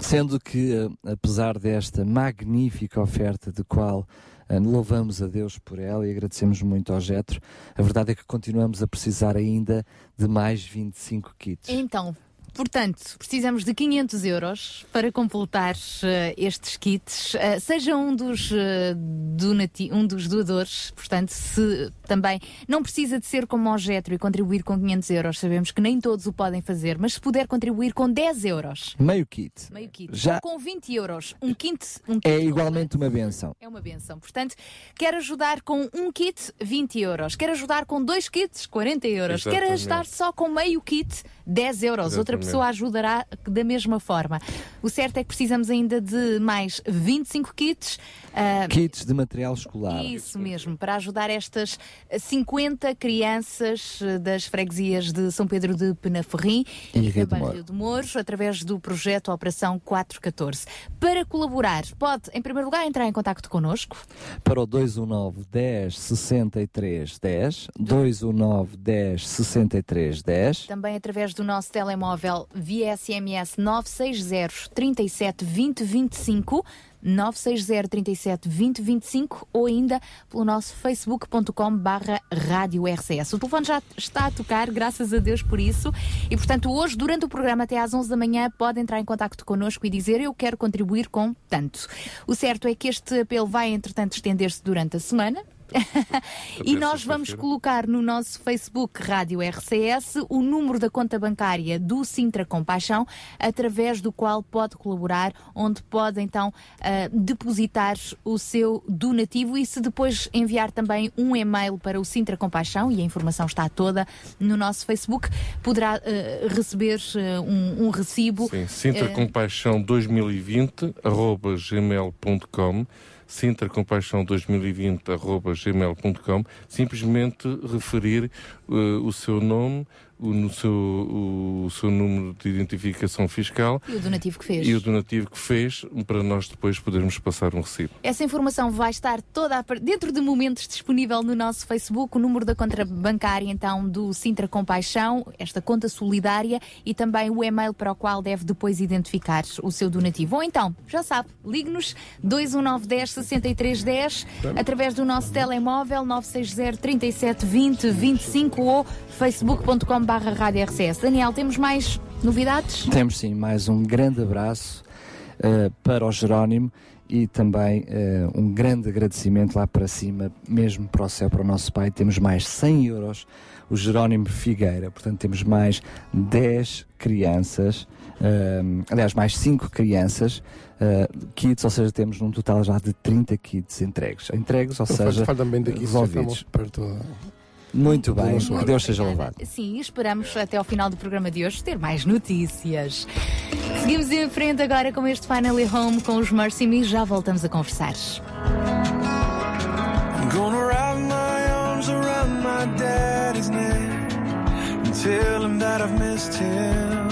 Sendo que, apesar desta magnífica oferta de qual louvamos a Deus por ela e agradecemos muito ao Getro, a verdade é que continuamos a precisar ainda de mais 25 kits. Então, portanto, precisamos de 500 euros para completar eh, estes kits. Eh, seja um dos, donati- um dos doadores, portanto, se também não precisa de ser como o Getro e contribuir com 500 euros, sabemos que nem todos o podem fazer, mas se puder contribuir com 10 euros, Meio kit. meio kit, Já- ou com 20 euros, um kit, um kit É igualmente uma benção. É uma benção. Portanto, quer ajudar com um kit, 20 euros. Quer ajudar com dois kits, 40 euros. Quer Exatamente. ajudar só com meio kit, 10 euros. Outra Exatamente. pessoa ajudará da mesma forma. O certo é que precisamos ainda de mais 25 kits. Ah, Kits de material escolar. isso mesmo, para ajudar estas 50 crianças eh, das freguesias de São Pedro de Penaferrim E Rio de também Moro. Rio de Mouros, através do projeto Operação 414. Para colaborar, pode, em primeiro lugar, entrar em contato connosco. Para o 219 10 63 10, 219 10 63 10. Também através do nosso telemóvel via SMS 960 37 20 25. 960 37 20 25 ou ainda pelo nosso facebook.com barra rádio RCS. O telefone já está a tocar, graças a Deus por isso. E portanto, hoje, durante o programa até às 11 da manhã, pode entrar em contato connosco e dizer eu quero contribuir com tanto. O certo é que este apelo vai, entretanto, estender-se durante a semana. E nós vamos colocar no nosso Facebook Rádio RCS o número da conta bancária do Sintra Compaixão, através do qual pode colaborar, onde pode então ah, depositar o seu donativo e se depois enviar também um e-mail para o Sintra Compaixão, e a informação está toda no nosso Facebook, poderá ah, receber ah, um, um recibo. Sim, Sintra Compaixão 2020 arroba gmail.com Sintra Compaixão 2020 arroba gmail.com simplesmente referir eh, o seu nome, o, seu, o, seu número de identificação fiscal E o donativo que fez. e o donativo que fez para nós depois podermos passar um recibo. Essa informação vai estar toda dentro de momentos disponível no nosso Facebook, o número da conta bancária então do Sintra Compaixão, esta conta solidária e também o e-mail para o qual deve depois identificar o seu donativo. Ou então, já sabe, ligue-nos 21910 6310 através do nosso telemóvel 960 37 20 25 ou facebook.com barra rádio RCS. Daniel, temos mais novidades? Temos sim mais um grande abraço eh, para o Jerónimo e também eh, um grande agradecimento lá para cima, mesmo para o céu, para o nosso Pai. Temos mais 100 euros, o Jerónimo Figueira. Portanto, temos mais 10 crianças, eh, aliás, mais 5 crianças, eh, kits, ou seja, temos num total já de 30 kits entregues. Entregues, ou Então, seja, faltam 20 aqui, já resolvidos. estamos perto. Muito bem, que. Deus seja louvado. Sim, esperamos até ao final do programa de hoje ter mais notícias. Seguimos em frente agora com este Finally Home com os Mercy Me. Já voltamos a conversar. I'm gonna wrap my arms around my daddy's neck and tell him that I've missed him.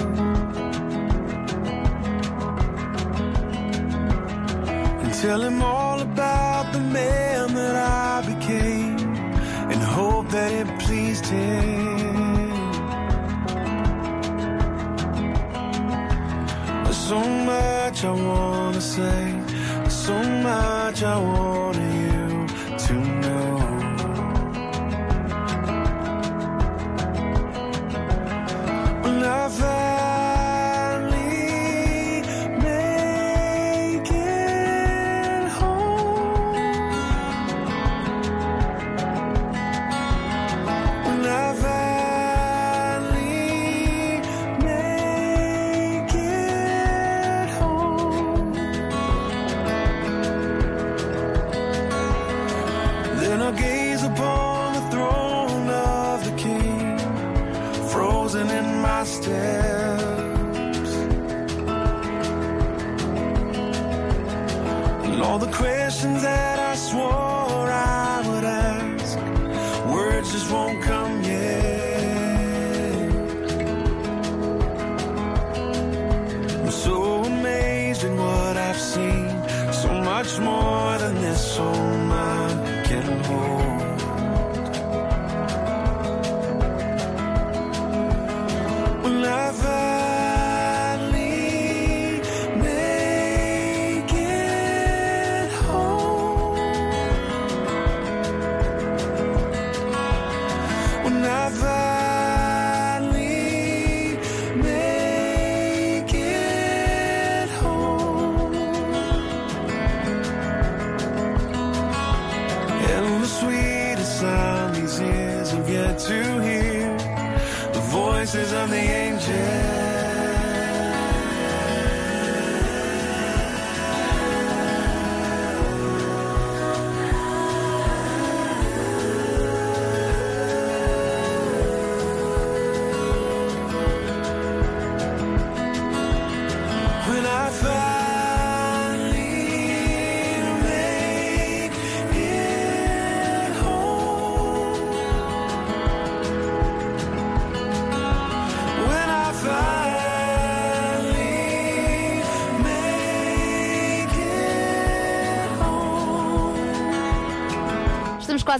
And tell him all about the man that I became hope that it pleased him. There's so much I wanna say, so much I want you to know. When I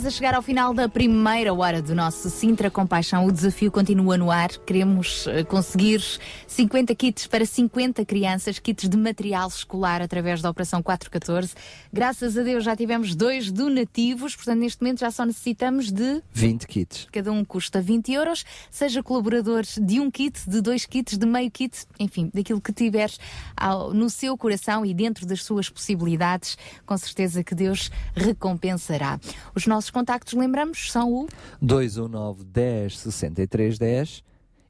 Estamos a chegar ao final da primeira hora do nosso Sintra Compaixão. O desafio continua no ar. Queremos eh, conseguir 50 kits para 50 crianças, kits de material escolar através da Operação 414. Graças a Deus já tivemos dois donativos, portanto neste momento já só necessitamos de 20 kits. Cada um custa 20 euros. Seja colaborador de um kit, de dois kits, de meio kit, enfim, daquilo que tiveres ao- no seu coração e dentro das suas possibilidades, com certeza que Deus recompensará. Os nossos contactos, lembramos, são o 219 10 63 10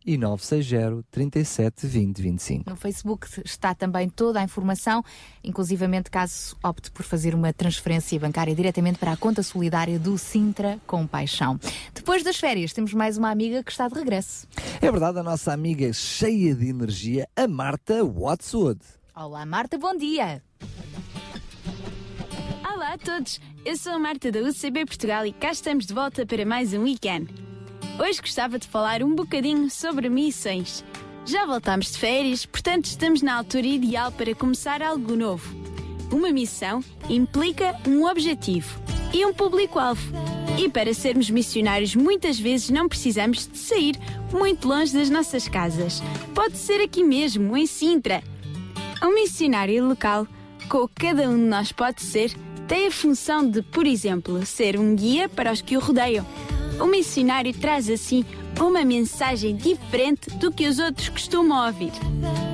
e 960 37 20 25. no Facebook está também toda a informação, inclusivamente caso opte por fazer uma transferência bancária diretamente para a conta solidária do Sintra Compaixão. Depois das férias, temos mais uma amiga que está de regresso. É verdade, a nossa amiga cheia de energia, a Marta Watswood. Olá, Marta, bom dia! Olá a todos, eu sou a Marta da UCB Portugal e cá estamos de volta para mais um weekend. Hoje gostava de falar um bocadinho sobre missões. Já voltámos de férias, portanto estamos na altura ideal para começar algo novo. Uma missão implica um objetivo e um público-alvo. E para sermos missionários, muitas vezes não precisamos de sair muito longe das nossas casas. Pode ser aqui mesmo, em Sintra. Um missionário local, como cada um de nós pode ser, tem a função de, por exemplo, ser um guia para os que o rodeiam. O missionário traz assim uma mensagem diferente do que os outros costumam ouvir.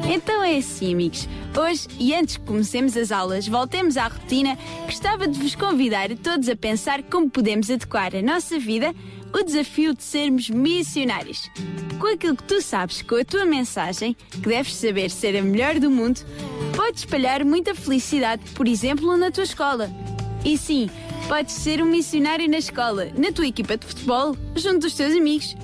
Então é assim, amigos. Hoje, e antes que comecemos as aulas, voltemos à rotina, gostava de vos convidar a todos a pensar como podemos adequar a nossa vida o desafio de sermos missionários. Com aquilo que tu sabes, com a tua mensagem, que deves saber ser a melhor do mundo, podes espalhar muita felicidade, por exemplo, na tua escola. E sim, podes ser um missionário na escola, na tua equipa de futebol, junto dos teus amigos.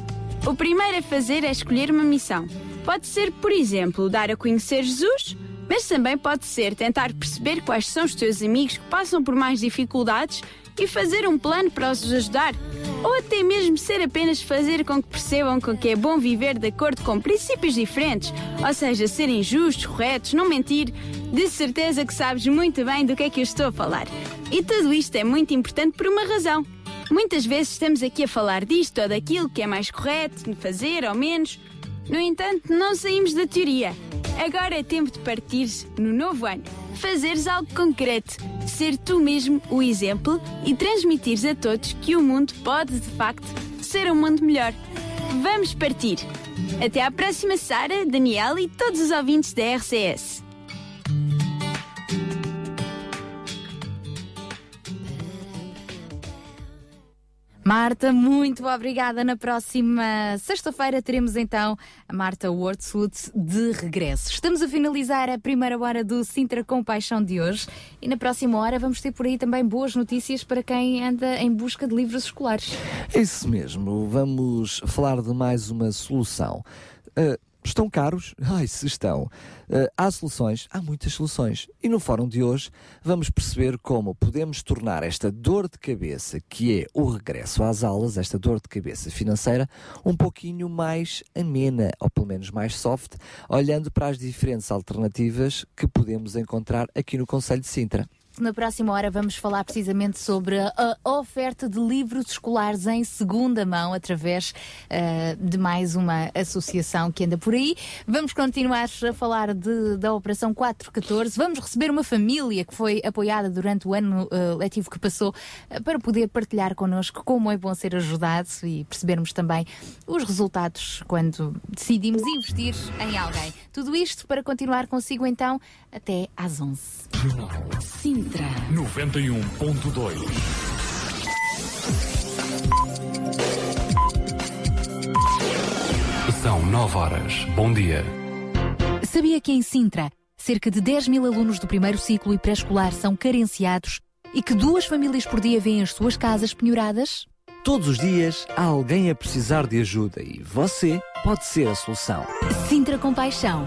O primeiro a fazer é escolher uma missão. Pode ser, por exemplo, dar a conhecer Jesus, mas também pode ser tentar perceber quais são os teus amigos que passam por mais dificuldades e fazer um plano para os ajudar. Ou até mesmo ser apenas fazer com que percebam com que é bom viver de acordo com princípios diferentes, ou seja, serem justos, corretos, não mentir. De certeza que sabes muito bem do que é que eu estou a falar. E tudo isto é muito importante por uma razão. Muitas vezes estamos aqui a falar disto ou daquilo que é mais correto de fazer ou menos. No entanto, não saímos da teoria. Agora é tempo de partir no novo ano. Fazeres algo concreto, ser tu mesmo o exemplo e transmitires a todos que o mundo pode, de facto, ser um mundo melhor. Vamos partir! Até à próxima, Sara, Daniel e todos os ouvintes da RCS. Marta, muito obrigada. Na próxima sexta-feira teremos então a Marta Wordswood de regresso. Estamos a finalizar a primeira hora do Sintra com Paixão de hoje e na próxima hora vamos ter por aí também boas notícias para quem anda em busca de livros escolares. É isso mesmo, vamos falar de mais uma solução. Ah, estão caros? Ai, se estão. Ah, há soluções, há muitas soluções. E no fórum de hoje vamos perceber como podemos tornar esta dor de cabeça, que é o regresso às aulas, esta dor de cabeça financeira, um pouquinho mais amena, ou pelo menos mais soft, olhando para as diferentes alternativas que podemos encontrar aqui no Conselho de Sintra. Na próxima hora vamos falar precisamente sobre a oferta de livros escolares em segunda mão através ah, de mais uma associação que anda por aí. Vamos continuar a falar de- da Operação 414. Vamos receber uma família que foi apoiada durante o ano ah, letivo que passou ah, para poder partilhar connosco como é bom ser ajudado e percebermos também os resultados quando decidimos investir em alguém. Tudo isto para continuar consigo então até às 11. Sintra 91.2 São 9 horas. Bom dia. Sabia que em Sintra, cerca de 10 mil alunos do primeiro ciclo e pré-escolar são carenciados e que duas famílias por dia vêm as suas casas penhoradas? Todos os dias há alguém a precisar de ajuda e você pode ser a solução. Sintra Compaixão,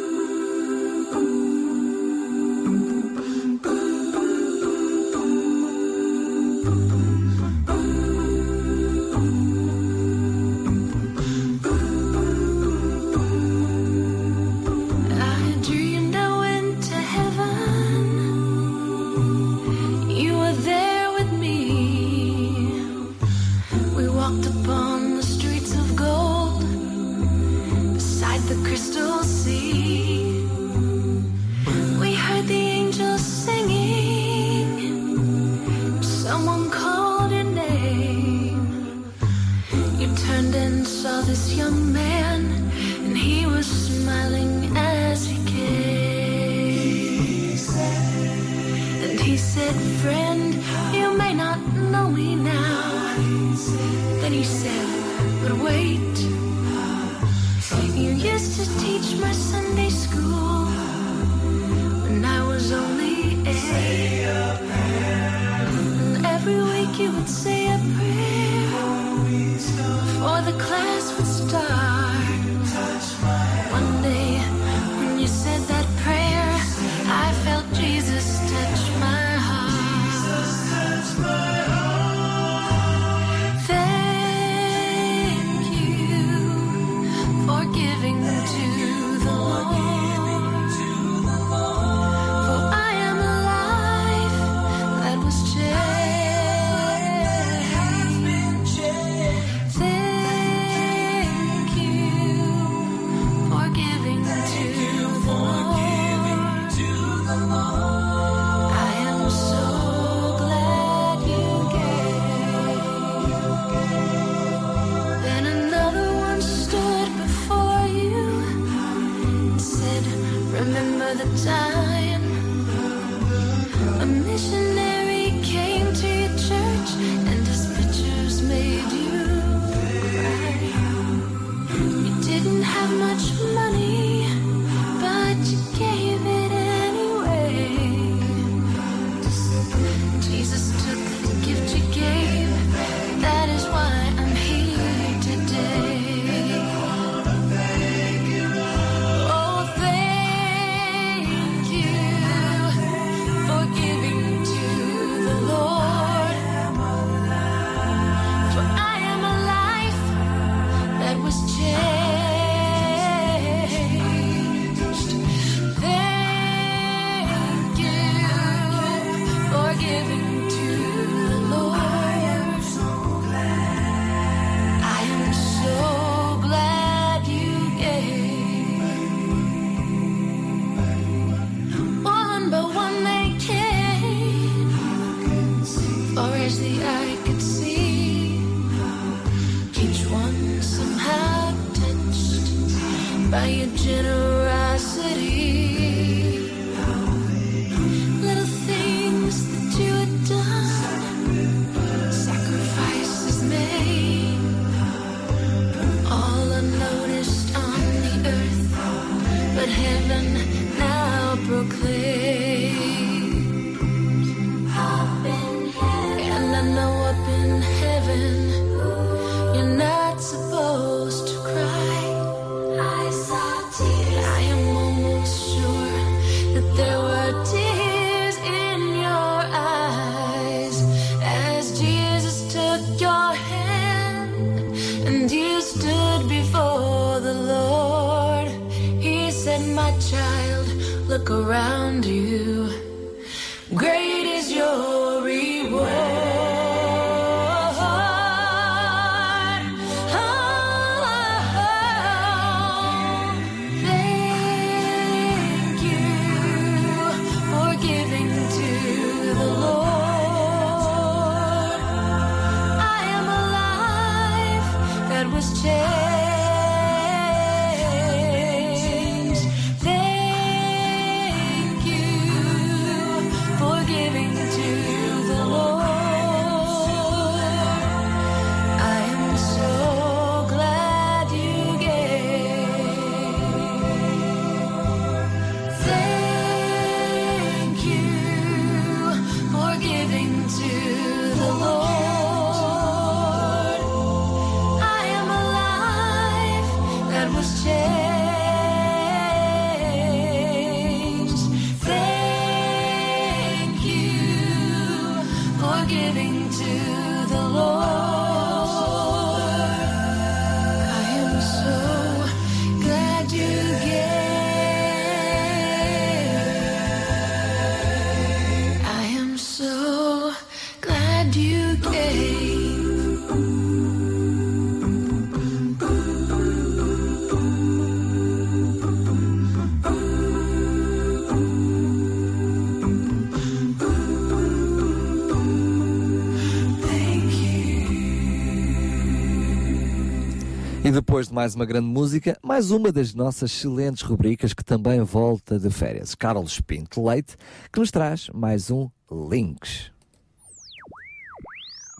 E depois de mais uma grande música, mais uma das nossas excelentes rubricas que também volta de férias. Carlos Pinto Leite, que nos traz mais um Links.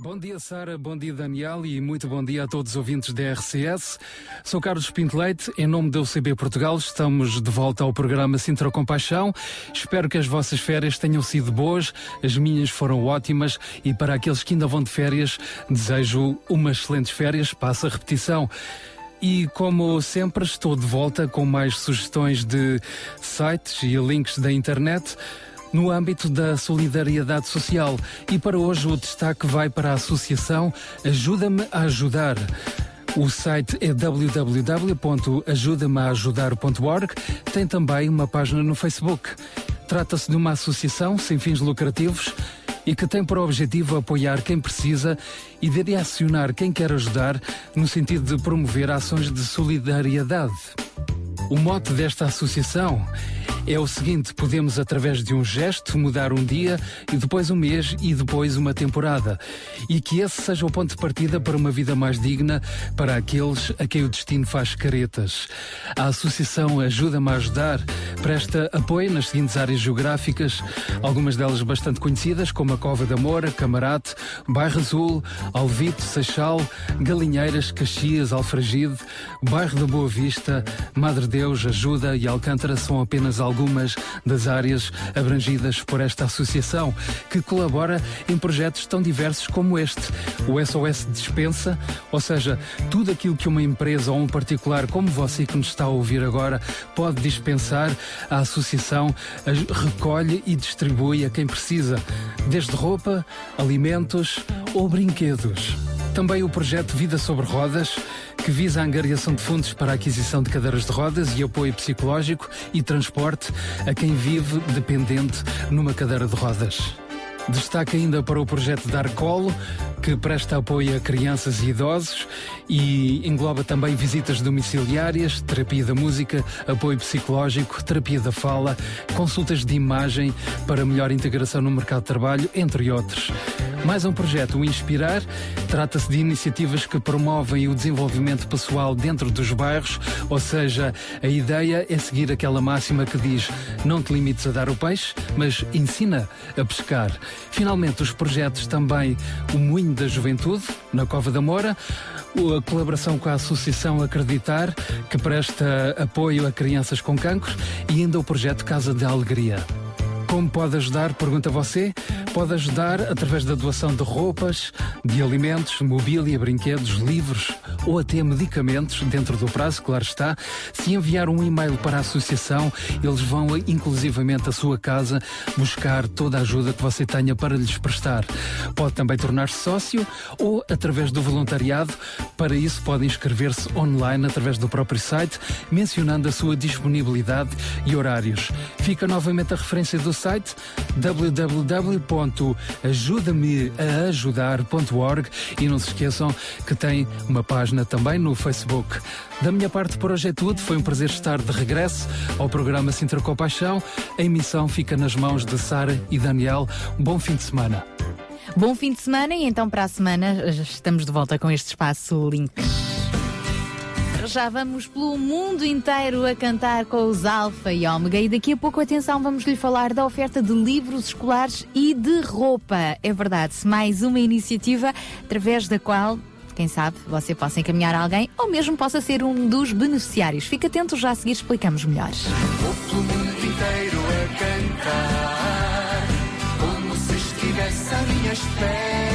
Bom dia, Sara. Bom dia, Daniel. E muito bom dia a todos os ouvintes da RCS. Sou Carlos Pinto Leite. Em nome da UCB Portugal, estamos de volta ao programa Sintra Compaixão. Espero que as vossas férias tenham sido boas. As minhas foram ótimas. E para aqueles que ainda vão de férias, desejo umas excelentes férias. Passa a repetição. E como sempre, estou de volta com mais sugestões de sites e links da internet no âmbito da solidariedade social. E para hoje o destaque vai para a associação Ajuda-me a Ajudar. O site é www.ajudameaajudar.org. Tem também uma página no Facebook. Trata-se de uma associação sem fins lucrativos e que tem por objetivo apoiar quem precisa e direcionar quem quer ajudar no sentido de promover ações de solidariedade. O mote desta associação é o seguinte: podemos, através de um gesto, mudar um dia e depois um mês e depois uma temporada. E que esse seja o ponto de partida para uma vida mais digna para aqueles a quem o destino faz caretas. A associação ajuda-me a ajudar, presta apoio nas seguintes áreas geográficas, algumas delas bastante conhecidas, como a Cova da Moura, Camarate, Bairro Azul, Alvito, Seixal, Galinheiras, Caxias, Alfragide, Bairro da Boa Vista, Madre Ajuda e Alcântara são apenas algumas das áreas abrangidas por esta associação, que colabora em projetos tão diversos como este. O SOS Dispensa, ou seja, tudo aquilo que uma empresa ou um particular como você que nos está a ouvir agora pode dispensar, a associação as recolhe e distribui a quem precisa, desde roupa, alimentos ou brinquedos. Também o projeto Vida sobre Rodas, que visa a angariação de fundos para a aquisição de cadeiras de rodas e apoio psicológico e transporte a quem vive dependente numa cadeira de rodas. Destaque ainda para o projeto Dar Colo, que presta apoio a crianças e idosos e engloba também visitas domiciliárias, terapia da música, apoio psicológico, terapia da fala, consultas de imagem para melhor integração no mercado de trabalho, entre outros. Mais um projeto, o Inspirar, trata-se de iniciativas que promovem o desenvolvimento pessoal dentro dos bairros, ou seja, a ideia é seguir aquela máxima que diz: não te limites a dar o peixe, mas ensina a pescar. Finalmente, os projetos também o Moinho da Juventude, na Cova da Moura, a colaboração com a Associação Acreditar, que presta apoio a crianças com cancro, e ainda o projeto Casa de Alegria. Como pode ajudar? Pergunta você. Pode ajudar através da doação de roupas, de alimentos, mobília, brinquedos, livros ou até medicamentos, dentro do prazo, claro está. Se enviar um e-mail para a associação, eles vão inclusivamente à sua casa buscar toda a ajuda que você tenha para lhes prestar. Pode também tornar-se sócio ou através do voluntariado. Para isso, pode inscrever-se online através do próprio site, mencionando a sua disponibilidade e horários. Fica novamente a referência do site www.ajudameaajudar.org e não se esqueçam que tem uma página também no Facebook. Da minha parte por hoje é tudo. Foi um prazer estar de regresso ao programa Sintra com Paixão. A emissão fica nas mãos de Sara e Daniel. Um bom fim de semana. Bom fim de semana e então para a semana estamos de volta com este espaço Links. Já vamos pelo mundo inteiro a cantar com os Alfa e Ômega e daqui a pouco, atenção, vamos lhe falar da oferta de livros escolares e de roupa. É verdade, mais uma iniciativa através da qual quem sabe você possa encaminhar alguém ou mesmo possa ser um dos beneficiários. Fique atento, já a seguir explicamos melhor. Pelo mundo inteiro a cantar, como se estivesse à minha espera.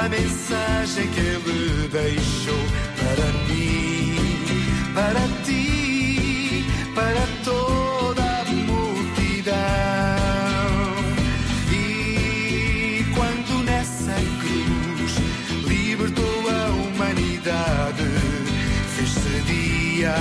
A mensagem que ele deixou para mim, para ti, para toda a multidão. E quando nessa cruz libertou a humanidade, fez-se dia,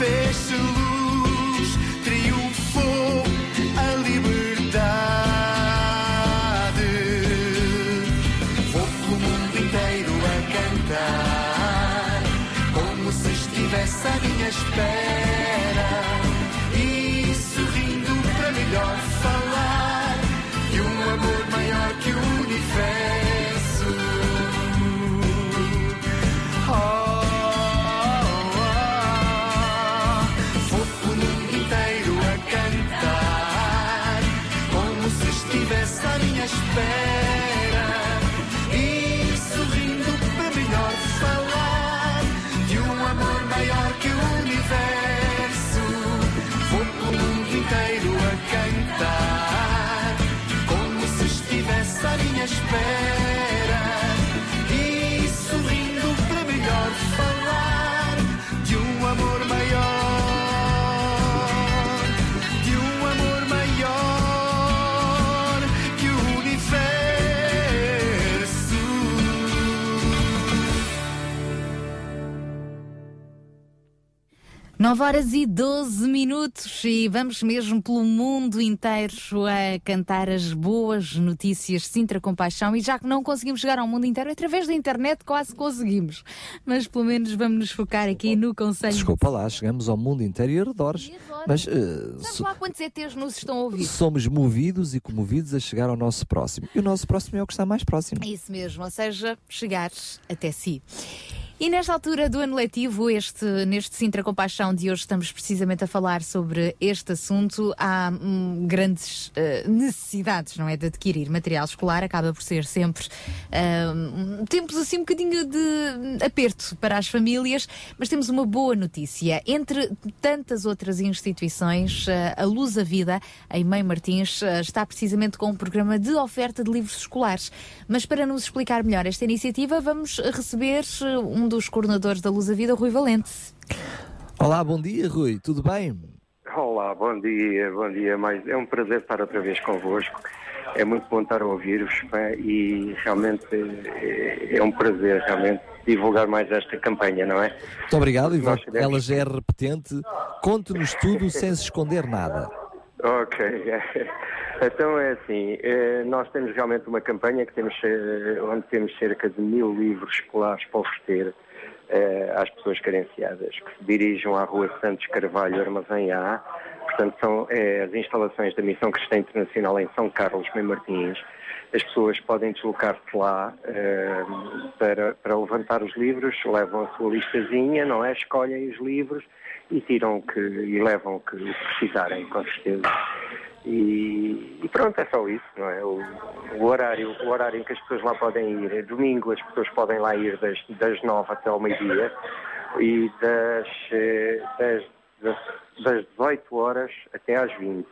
fez-se luz, triunfou a liberdade. Vou pelo mundo inteiro a cantar, como se estivesse à minha espera. Minha espera. 9 horas e 12 minutos e vamos mesmo pelo mundo inteiro a cantar as boas notícias de Sintra Compaixão e já que não conseguimos chegar ao mundo inteiro, através da internet quase conseguimos, mas pelo menos vamos nos focar aqui no Conselho. Desculpa lá, chegamos ao mundo inteiro e arredores. Mas so- lá quantos ETs nos estão a ouvir? somos movidos e comovidos a chegar ao nosso próximo. E o nosso próximo é o que está mais próximo. É Isso mesmo, ou seja, chegar até si. E nesta altura do ano letivo, este, neste Sintra Compaixão de hoje, estamos precisamente a falar sobre este assunto. Há hum, grandes eh, necessidades, não é? De adquirir material escolar, acaba por ser sempre hum, tempos assim um bocadinho de aperto para as famílias, mas temos uma boa notícia. Entre tantas outras instituições, eh, a Luz a Vida, em Mãe Martins, eh, está precisamente com um programa de oferta de livros escolares. Mas para nos explicar melhor esta iniciativa, vamos receber um dos coordenadores da Luz a Vida, Rui Valente. Olá, bom dia, Rui. Tudo bem? Olá, bom dia, bom dia. Mais é um prazer estar outra vez convosco. É muito bom estar a ouvir-vos e realmente é, é um prazer realmente divulgar mais esta campanha, não é? Muito obrigado, Ivan. Ela já é repetente. Conte-nos tudo sem se esconder nada. Ok. Então é assim, eh, nós temos realmente uma campanha que temos, eh, onde temos cerca de mil livros escolares para oferecer às pessoas carenciadas que se dirijam à Rua Santos Carvalho, Armazém A. Portanto, são as instalações da Missão Cristã Internacional em São Carlos, Mãe Martins. As pessoas podem deslocar-se lá eh, para, para levantar os livros, levam a sua listazinha, não é? Escolhem os livros e tiram que, e levam o que precisarem, com certeza. E, e pronto, é só isso, não é? O, o horário, o horário em que as pessoas lá podem ir, é domingo as pessoas podem lá ir das, das 9 até ao meio-dia e das, eh, das, das, das 18 horas até às 20.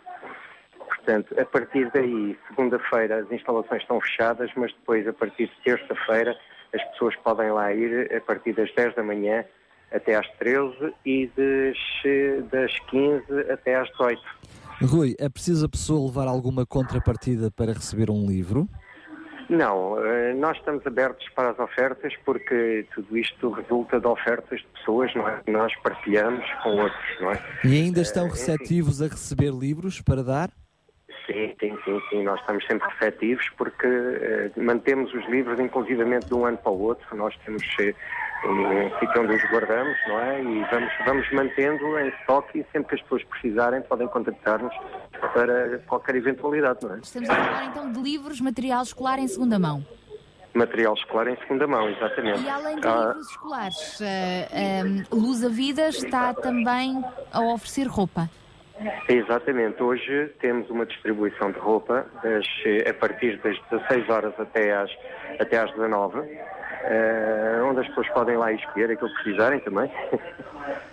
Portanto, a partir daí, segunda-feira, as instalações estão fechadas, mas depois, a partir de terça-feira, as pessoas podem lá ir a partir das 10 da manhã até às 13 e das, das 15 até às 18. Rui, é preciso a pessoa levar alguma contrapartida para receber um livro? Não, eh, nós estamos abertos para as ofertas porque tudo isto resulta de ofertas de pessoas, não é? Que nós partilhamos com outros, não é? E ainda estão Eh, receptivos a receber livros para dar? Sim, sim, sim, sim, nós estamos sempre receptivos porque eh, mantemos os livros inclusivamente de um ano para o outro. Nós temos eh, um sítio onde os guardamos, não é? E vamos, vamos mantendo em estoque e sempre que as pessoas precisarem podem contactar-nos para qualquer eventualidade, não é? Estamos a falar então de livros, material escolar em segunda mão. Material escolar em segunda mão, exatamente. E além de Ah, livros escolares, eh, eh, Luz Vida está também a oferecer roupa. Exatamente. Hoje temos uma distribuição de roupa das, a partir das 16 horas até às, até às 19, eh, onde as pessoas podem lá escolher aquilo que precisarem também.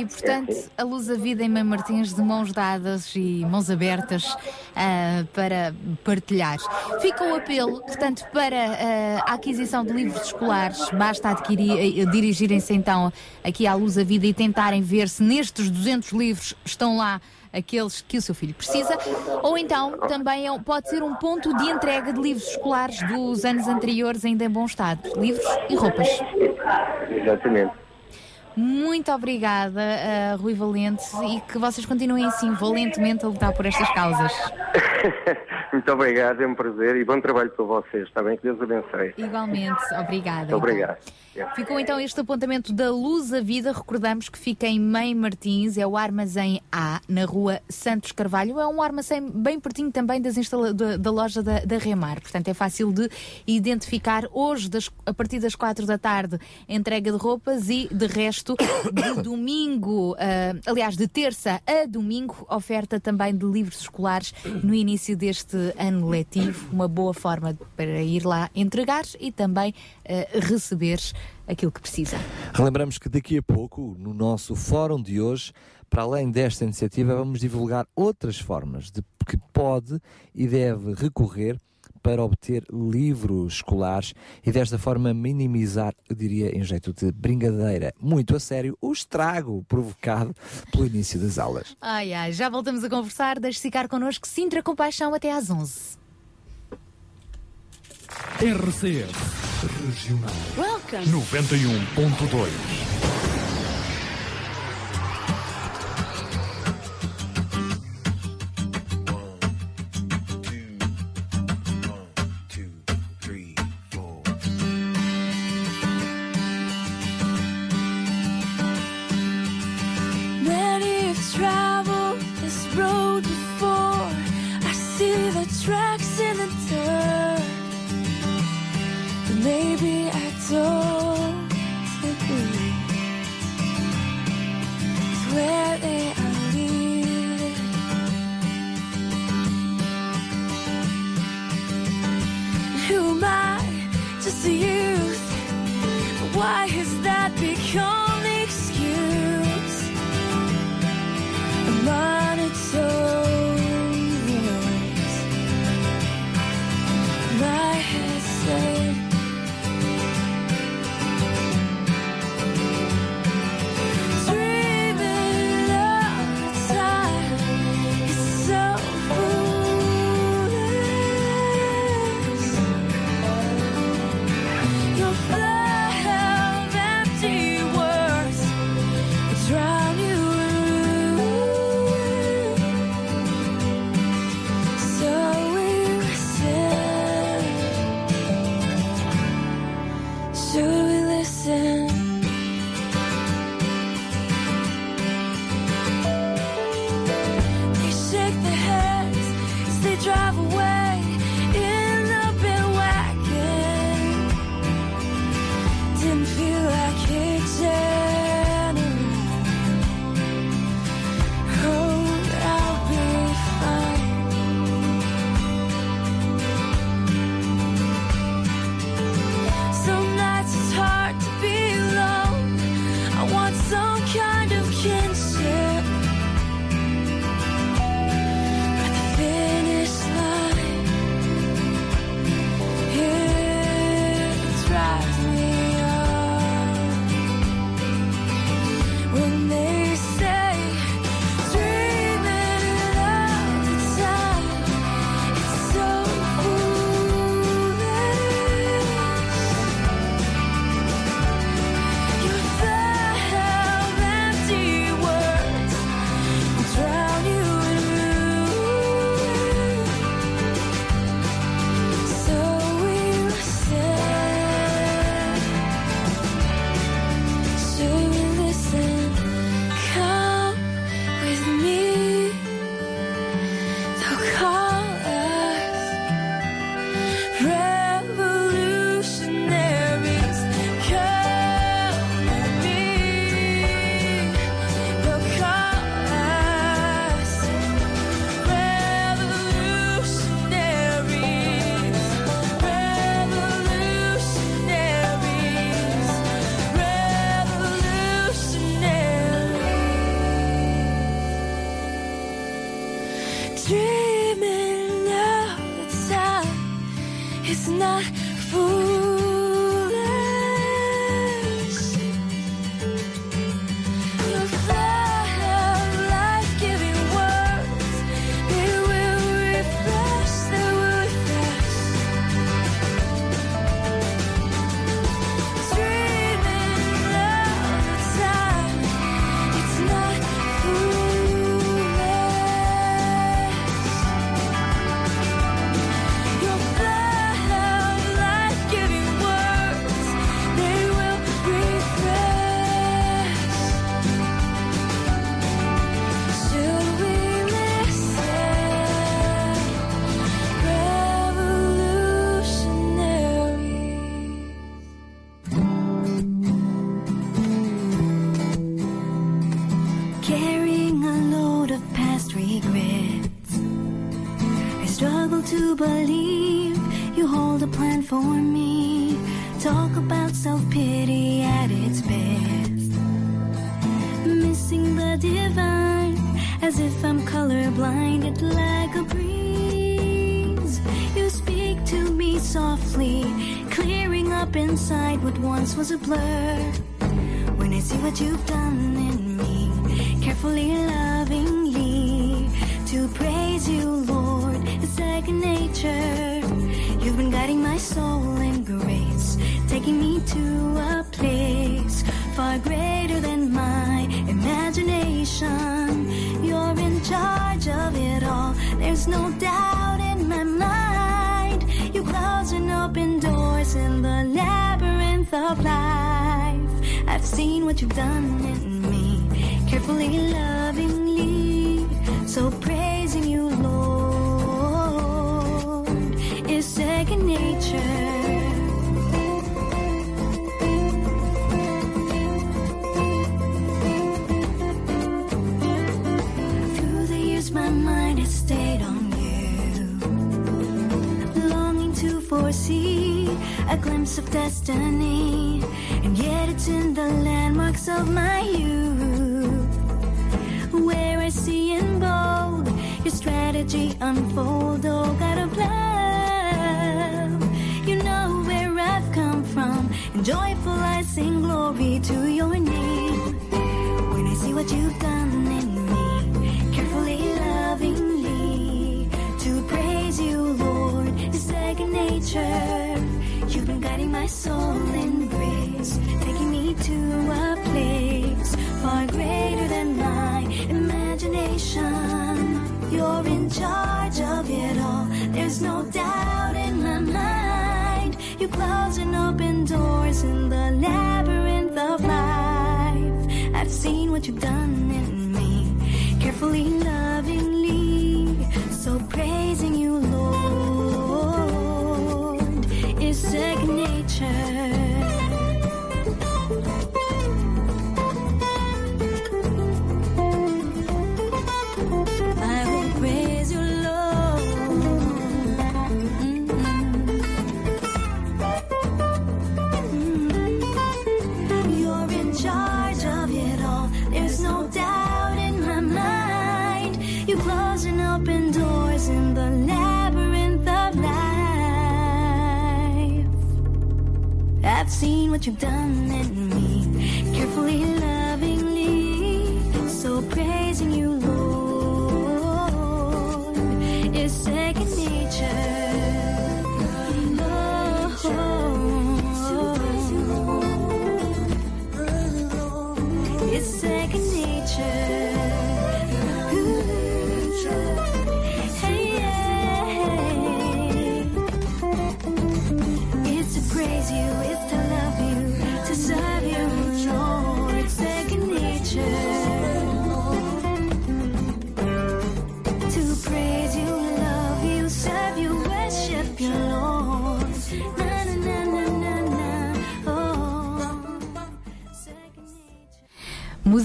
E portanto, a Luz a Vida em Mãe Martins de mãos dadas e mãos abertas ah, para partilhar. Fica o apelo, portanto, para ah, a aquisição de livros escolares, basta adquirir, eh, dirigirem-se então aqui à Luz a Vida e tentarem ver se nestes 200 livros estão lá aqueles que o seu filho precisa, ou então também é pode ser um ponto de entrega de livros escolares dos anos anteriores ainda em bom estado, livros e roupas. Exatamente. Muito obrigada, ah, Rui Valente, e que vocês continuem assim, valentemente a lutar por estas causas. Muito obrigado, é um prazer e bom trabalho para vocês, está bem? Que Deus abençoe. Igualmente, obrigada. Muito obrigado. Ficou então este apontamento da Luz à Vida. Recordamos que fica em Mãe Martins, é o Armazém A, na rua Santos Carvalho. É um armazém bem pertinho também das instala da, da loja da, da Remar. Portanto, é fácil de identificar. Hoje, das- a partir das quatro da tarde, entrega de roupas e, de resto, de domingo, ah, aliás, de terça a domingo, oferta também de livros escolares no início deste ano letivo. Uma boa forma para ir lá entregar e também receber aquilo que precisa. Relembramos que daqui a pouco, no nosso fórum de hoje, para além desta iniciativa, vamos divulgar outras formas de que pode e deve recorrer para obter livros escolares e desta forma minimizar, eu diria em jeito de brincadeira, muito a sério, o estrago provocado pelo início das aulas. Ai ai, já voltamos a conversar, deixe ficar connosco Sintra Compaixão até às 11. RCS Regional 91.2 become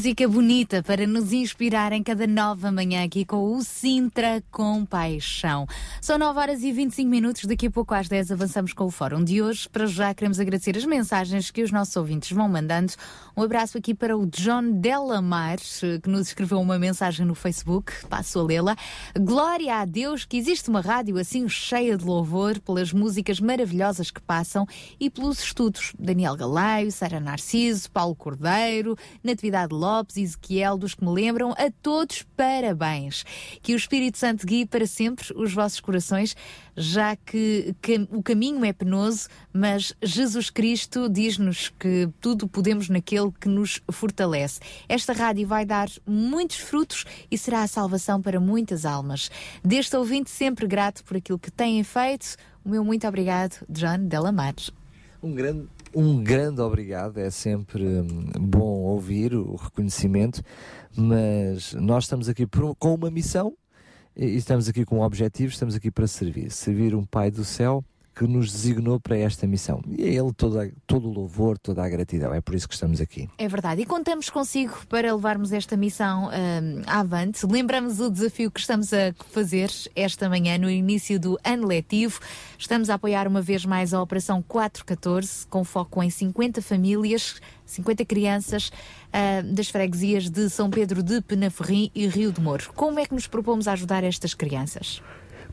Música bonita para nos inspirar em cada nova manhã aqui com o Sintra com Paixão. São 9 horas e 25 minutos, daqui a pouco às 10 avançamos com o fórum de hoje. Para já queremos agradecer as mensagens que os nossos ouvintes vão mandando. Um abraço aqui para o John Delamar, que nos escreveu uma mensagem no Facebook, passo a lê-la. Glória a Deus que existe uma rádio assim cheia de louvor pelas músicas maravilhosas que passam e pelos estudos. Daniel Galaio, Sara Narciso, Paulo Cordeiro, Natividade Lopes, Ezequiel, dos que me lembram, a todos parabéns. Que o Espírito Santo guie para sempre os vossos corações, já que, que o caminho é penoso, mas Jesus Cristo diz-nos que tudo podemos naquele que nos fortalece. Esta rádio vai dar muitos frutos e será a salvação para muitas almas. Deste ouvinte, sempre grato por aquilo que têm feito. O meu muito obrigado, John Delamares. Um grande, um grande obrigado, é sempre hum, bom ouvir o reconhecimento, mas nós estamos aqui por- com uma missão e estamos aqui com um objetivo, estamos aqui para servir. Servir um Pai do céu que nos designou para esta missão. E a Ele toda, todo o louvor, toda a gratidão. É por isso que estamos aqui. É verdade. E contamos consigo para levarmos esta missão hum, avante. Lembramos o desafio que estamos a fazer esta manhã, no início do ano letivo. Estamos a apoiar uma vez mais a Operação 414, com foco em 50 famílias, 50 crianças ah, das freguesias de São Pedro de Penaferrim e Rio de Moro. Como é que nos propomos ajudar estas crianças?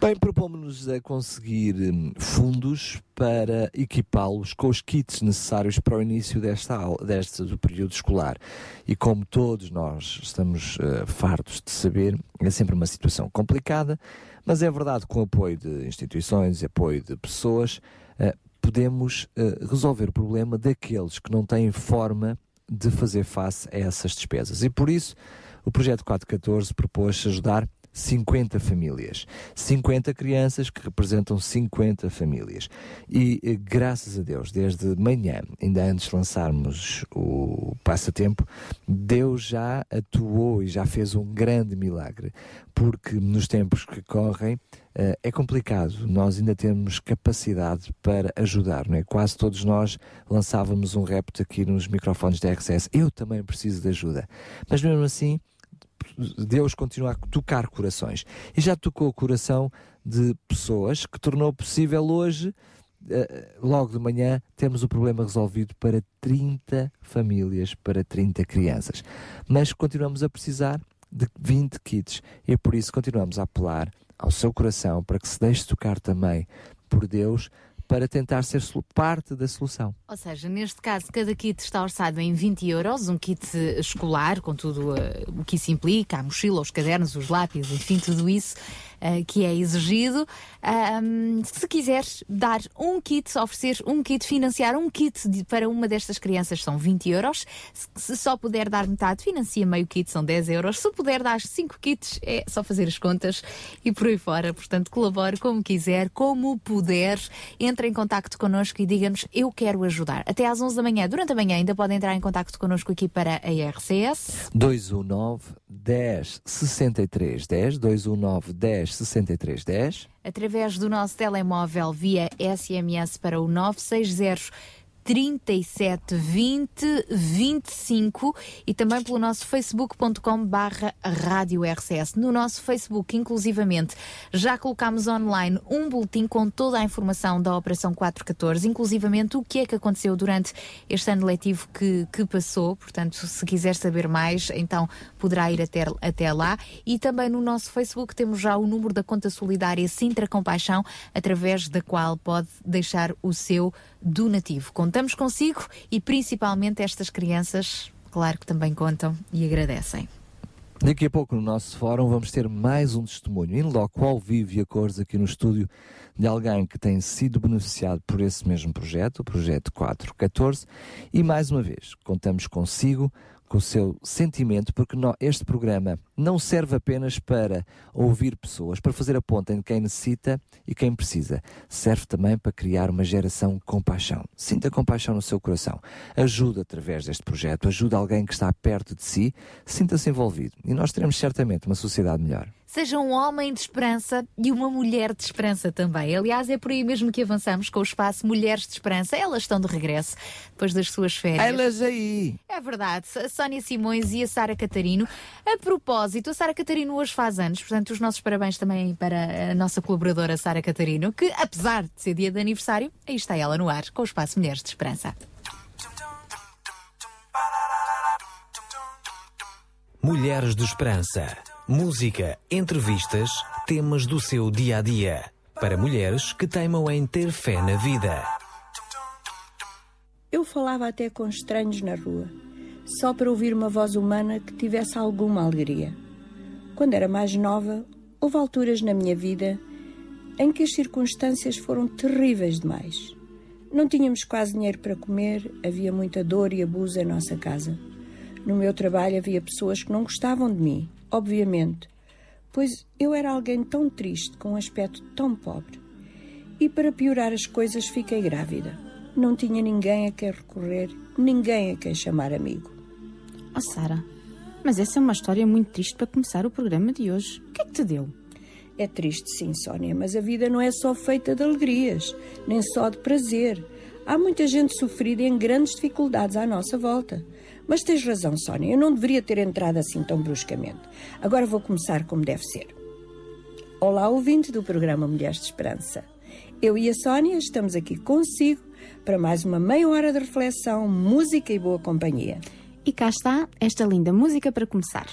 Bem, propomos-nos a conseguir hum, fundos para equipá-los com os kits necessários para o início desta aula, deste do período escolar. E como todos nós estamos uh, fartos de saber, é sempre uma situação complicada, mas é verdade que com o apoio de instituições e apoio de pessoas, uh, podemos uh, resolver o problema daqueles que não têm forma de fazer face a essas despesas. E por isso, o projeto 414 propôs ajudar 50 famílias. 50 crianças que representam 50 famílias. E eh, graças a Deus, desde manhã, ainda antes de lançarmos o passatempo, Deus já atuou e já fez um grande milagre. Porque nos tempos que correm, Uh, é complicado, nós ainda temos capacidade para ajudar, não é? Quase todos nós lançávamos um repto aqui nos microfones da RCS. Eu também preciso de ajuda. Mas mesmo assim, Deus continua a tocar corações. E já tocou o coração de pessoas que tornou possível hoje, eh, logo de manhã, termos o problema resolvido para 30 famílias, para 30 crianças. Mas continuamos a precisar de 20 kits e por isso continuamos a apelar ao seu coração para que se deixe tocar também por Deus para tentar ser parte da solução. Ou seja, neste caso, cada kit está orçado em 20 euros, um kit escolar, com tudo uh, o que isso implica, a mochila, os cadernos, os lápis, enfim, tudo isso uh, que é exigido. Um, se quiseres dar um kit, oferecer um kit, financiar um kit de, para uma destas crianças são 20 euros. Se, se, só puder dar metade, financia meio kit, são 10 euros. Se puder dar 5 kits, é só fazer as contas e por aí fora. Portanto, colabore como quiser, como puder. Entre em contato connosco e diga-nos eu quero ajudar. Até às 11 da manhã, durante a manhã, ainda podem entrar em contato connosco aqui para a RCS. 219 10 63 10 219 10 63 10 através do nosso telemóvel via SMS para o 960 37 20 25 e também pelo nosso facebook.com barra rádio RCS. No nosso Facebook, inclusivamente, já colocámos online um boletim com toda a informação da Operação 414, inclusivamente o que é que aconteceu durante este ano letivo que, que passou. Portanto, se quiser saber mais, então poderá ir até, até lá. E também no nosso Facebook temos já o número da conta solidária Sintra Compaixão, através da qual pode deixar o seu donativo. Contamos consigo e principalmente estas crianças, claro que também contam e agradecem. Daqui a pouco no nosso fórum vamos ter mais um testemunho, em loco ao vivo e a cores aqui no estúdio, de alguém que tem sido beneficiado por esse mesmo projeto, o projeto 414, e mais uma vez, contamos consigo com o seu sentimento, porque este programa não serve apenas para ouvir pessoas, para fazer a ponta entre quem necessita e quem precisa. Serve também para criar uma geração com paixão. Sinta compaixão no seu coração. Ajuda através deste projeto, ajuda alguém que está perto de si, sinta-se envolvido. E nós teremos certamente uma sociedade melhor seja um homem de esperança e uma mulher de esperança também. Aliás, é por aí mesmo que avançamos com o espaço Mulheres de Esperança. Elas estão de regresso depois das suas férias. Elas aí! É verdade. A Sónia Simões e a Sara Catarino. A propósito, a Sara Catarino hoje faz anos, portanto, os nossos parabéns também para a nossa colaboradora Sara Catarino, que apesar de ser dia de aniversário, aí está ela no ar com o espaço Mulheres de Esperança. Mulheres de Esperança. Música, entrevistas, temas do seu dia a dia. Para mulheres que teimam em ter fé na vida. Eu falava até com estranhos na rua, só para ouvir uma voz humana que tivesse alguma alegria. Quando era mais nova, houve alturas na minha vida em que as circunstâncias foram terríveis demais. Não tínhamos quase dinheiro para comer, havia muita dor e abuso em nossa casa. No meu trabalho havia pessoas que não gostavam de mim, obviamente, pois eu era alguém tão triste, com um aspecto tão pobre. E para piorar as coisas, fiquei grávida. Não tinha ninguém a quem recorrer, ninguém a quem chamar amigo. Oh, Sara, mas essa é uma história muito triste para começar o programa de hoje. O que é que te deu? É triste, sim, Sónia, mas a vida não é só feita de alegrias, nem só de prazer. Há muita gente sofrida em grandes dificuldades à nossa volta. Mas tens razão, Sónia, eu não deveria ter entrado assim tão bruscamente. Agora vou começar como deve ser. Olá, ouvinte do programa Mulheres de Esperança. Eu e a Sónia estamos aqui consigo para mais uma meia hora de reflexão, música e boa companhia. E cá está esta linda música para começar.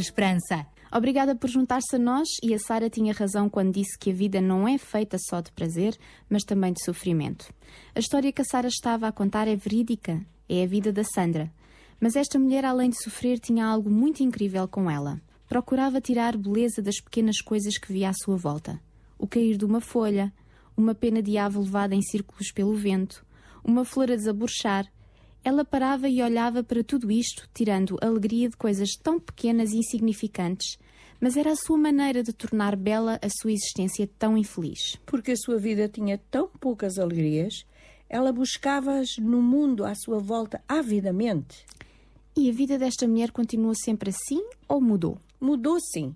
De Esperança. Obrigada por juntar-se a nós e a Sara tinha razão quando disse que a vida não é feita só de prazer, mas também de sofrimento. A história que a Sara estava a contar é verídica, é a vida da Sandra. Mas esta mulher, além de sofrer, tinha algo muito incrível com ela. Procurava tirar beleza das pequenas coisas que via à sua volta. O cair de uma folha, uma pena de ave levada em círculos pelo vento, uma flor a desaborchar. Ela parava e olhava para tudo isto, tirando alegria de coisas tão pequenas e insignificantes, mas era a sua maneira de tornar bela a sua existência tão infeliz. Porque a sua vida tinha tão poucas alegrias, ela buscava-as no mundo à sua volta avidamente. E a vida desta mulher continuou sempre assim ou mudou? Mudou sim.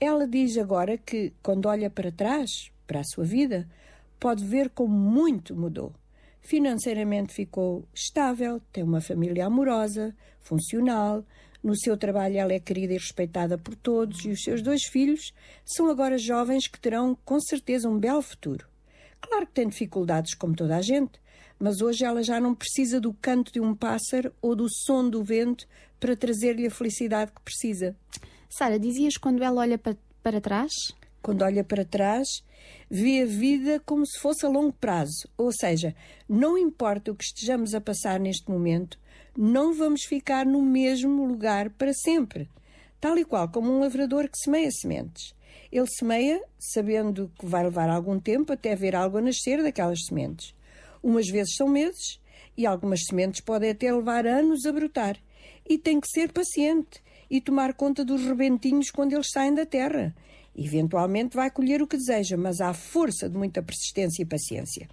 Ela diz agora que, quando olha para trás, para a sua vida, pode ver como muito mudou. Financeiramente ficou estável, tem uma família amorosa, funcional, no seu trabalho ela é querida e respeitada por todos e os seus dois filhos são agora jovens que terão com certeza um belo futuro. Claro que tem dificuldades como toda a gente, mas hoje ela já não precisa do canto de um pássaro ou do som do vento para trazer-lhe a felicidade que precisa. Sara, dizias quando ela olha pa para trás? Quando olha para trás, vê a vida como se fosse a longo prazo. Ou seja, não importa o que estejamos a passar neste momento, não vamos ficar no mesmo lugar para sempre. Tal e qual como um lavrador que semeia sementes. Ele semeia sabendo que vai levar algum tempo até ver algo a nascer daquelas sementes. Umas vezes são meses e algumas sementes podem até levar anos a brotar. E tem que ser paciente e tomar conta dos rebentinhos quando eles saem da terra. Eventualmente vai colher o que deseja, mas há força de muita persistência e paciência.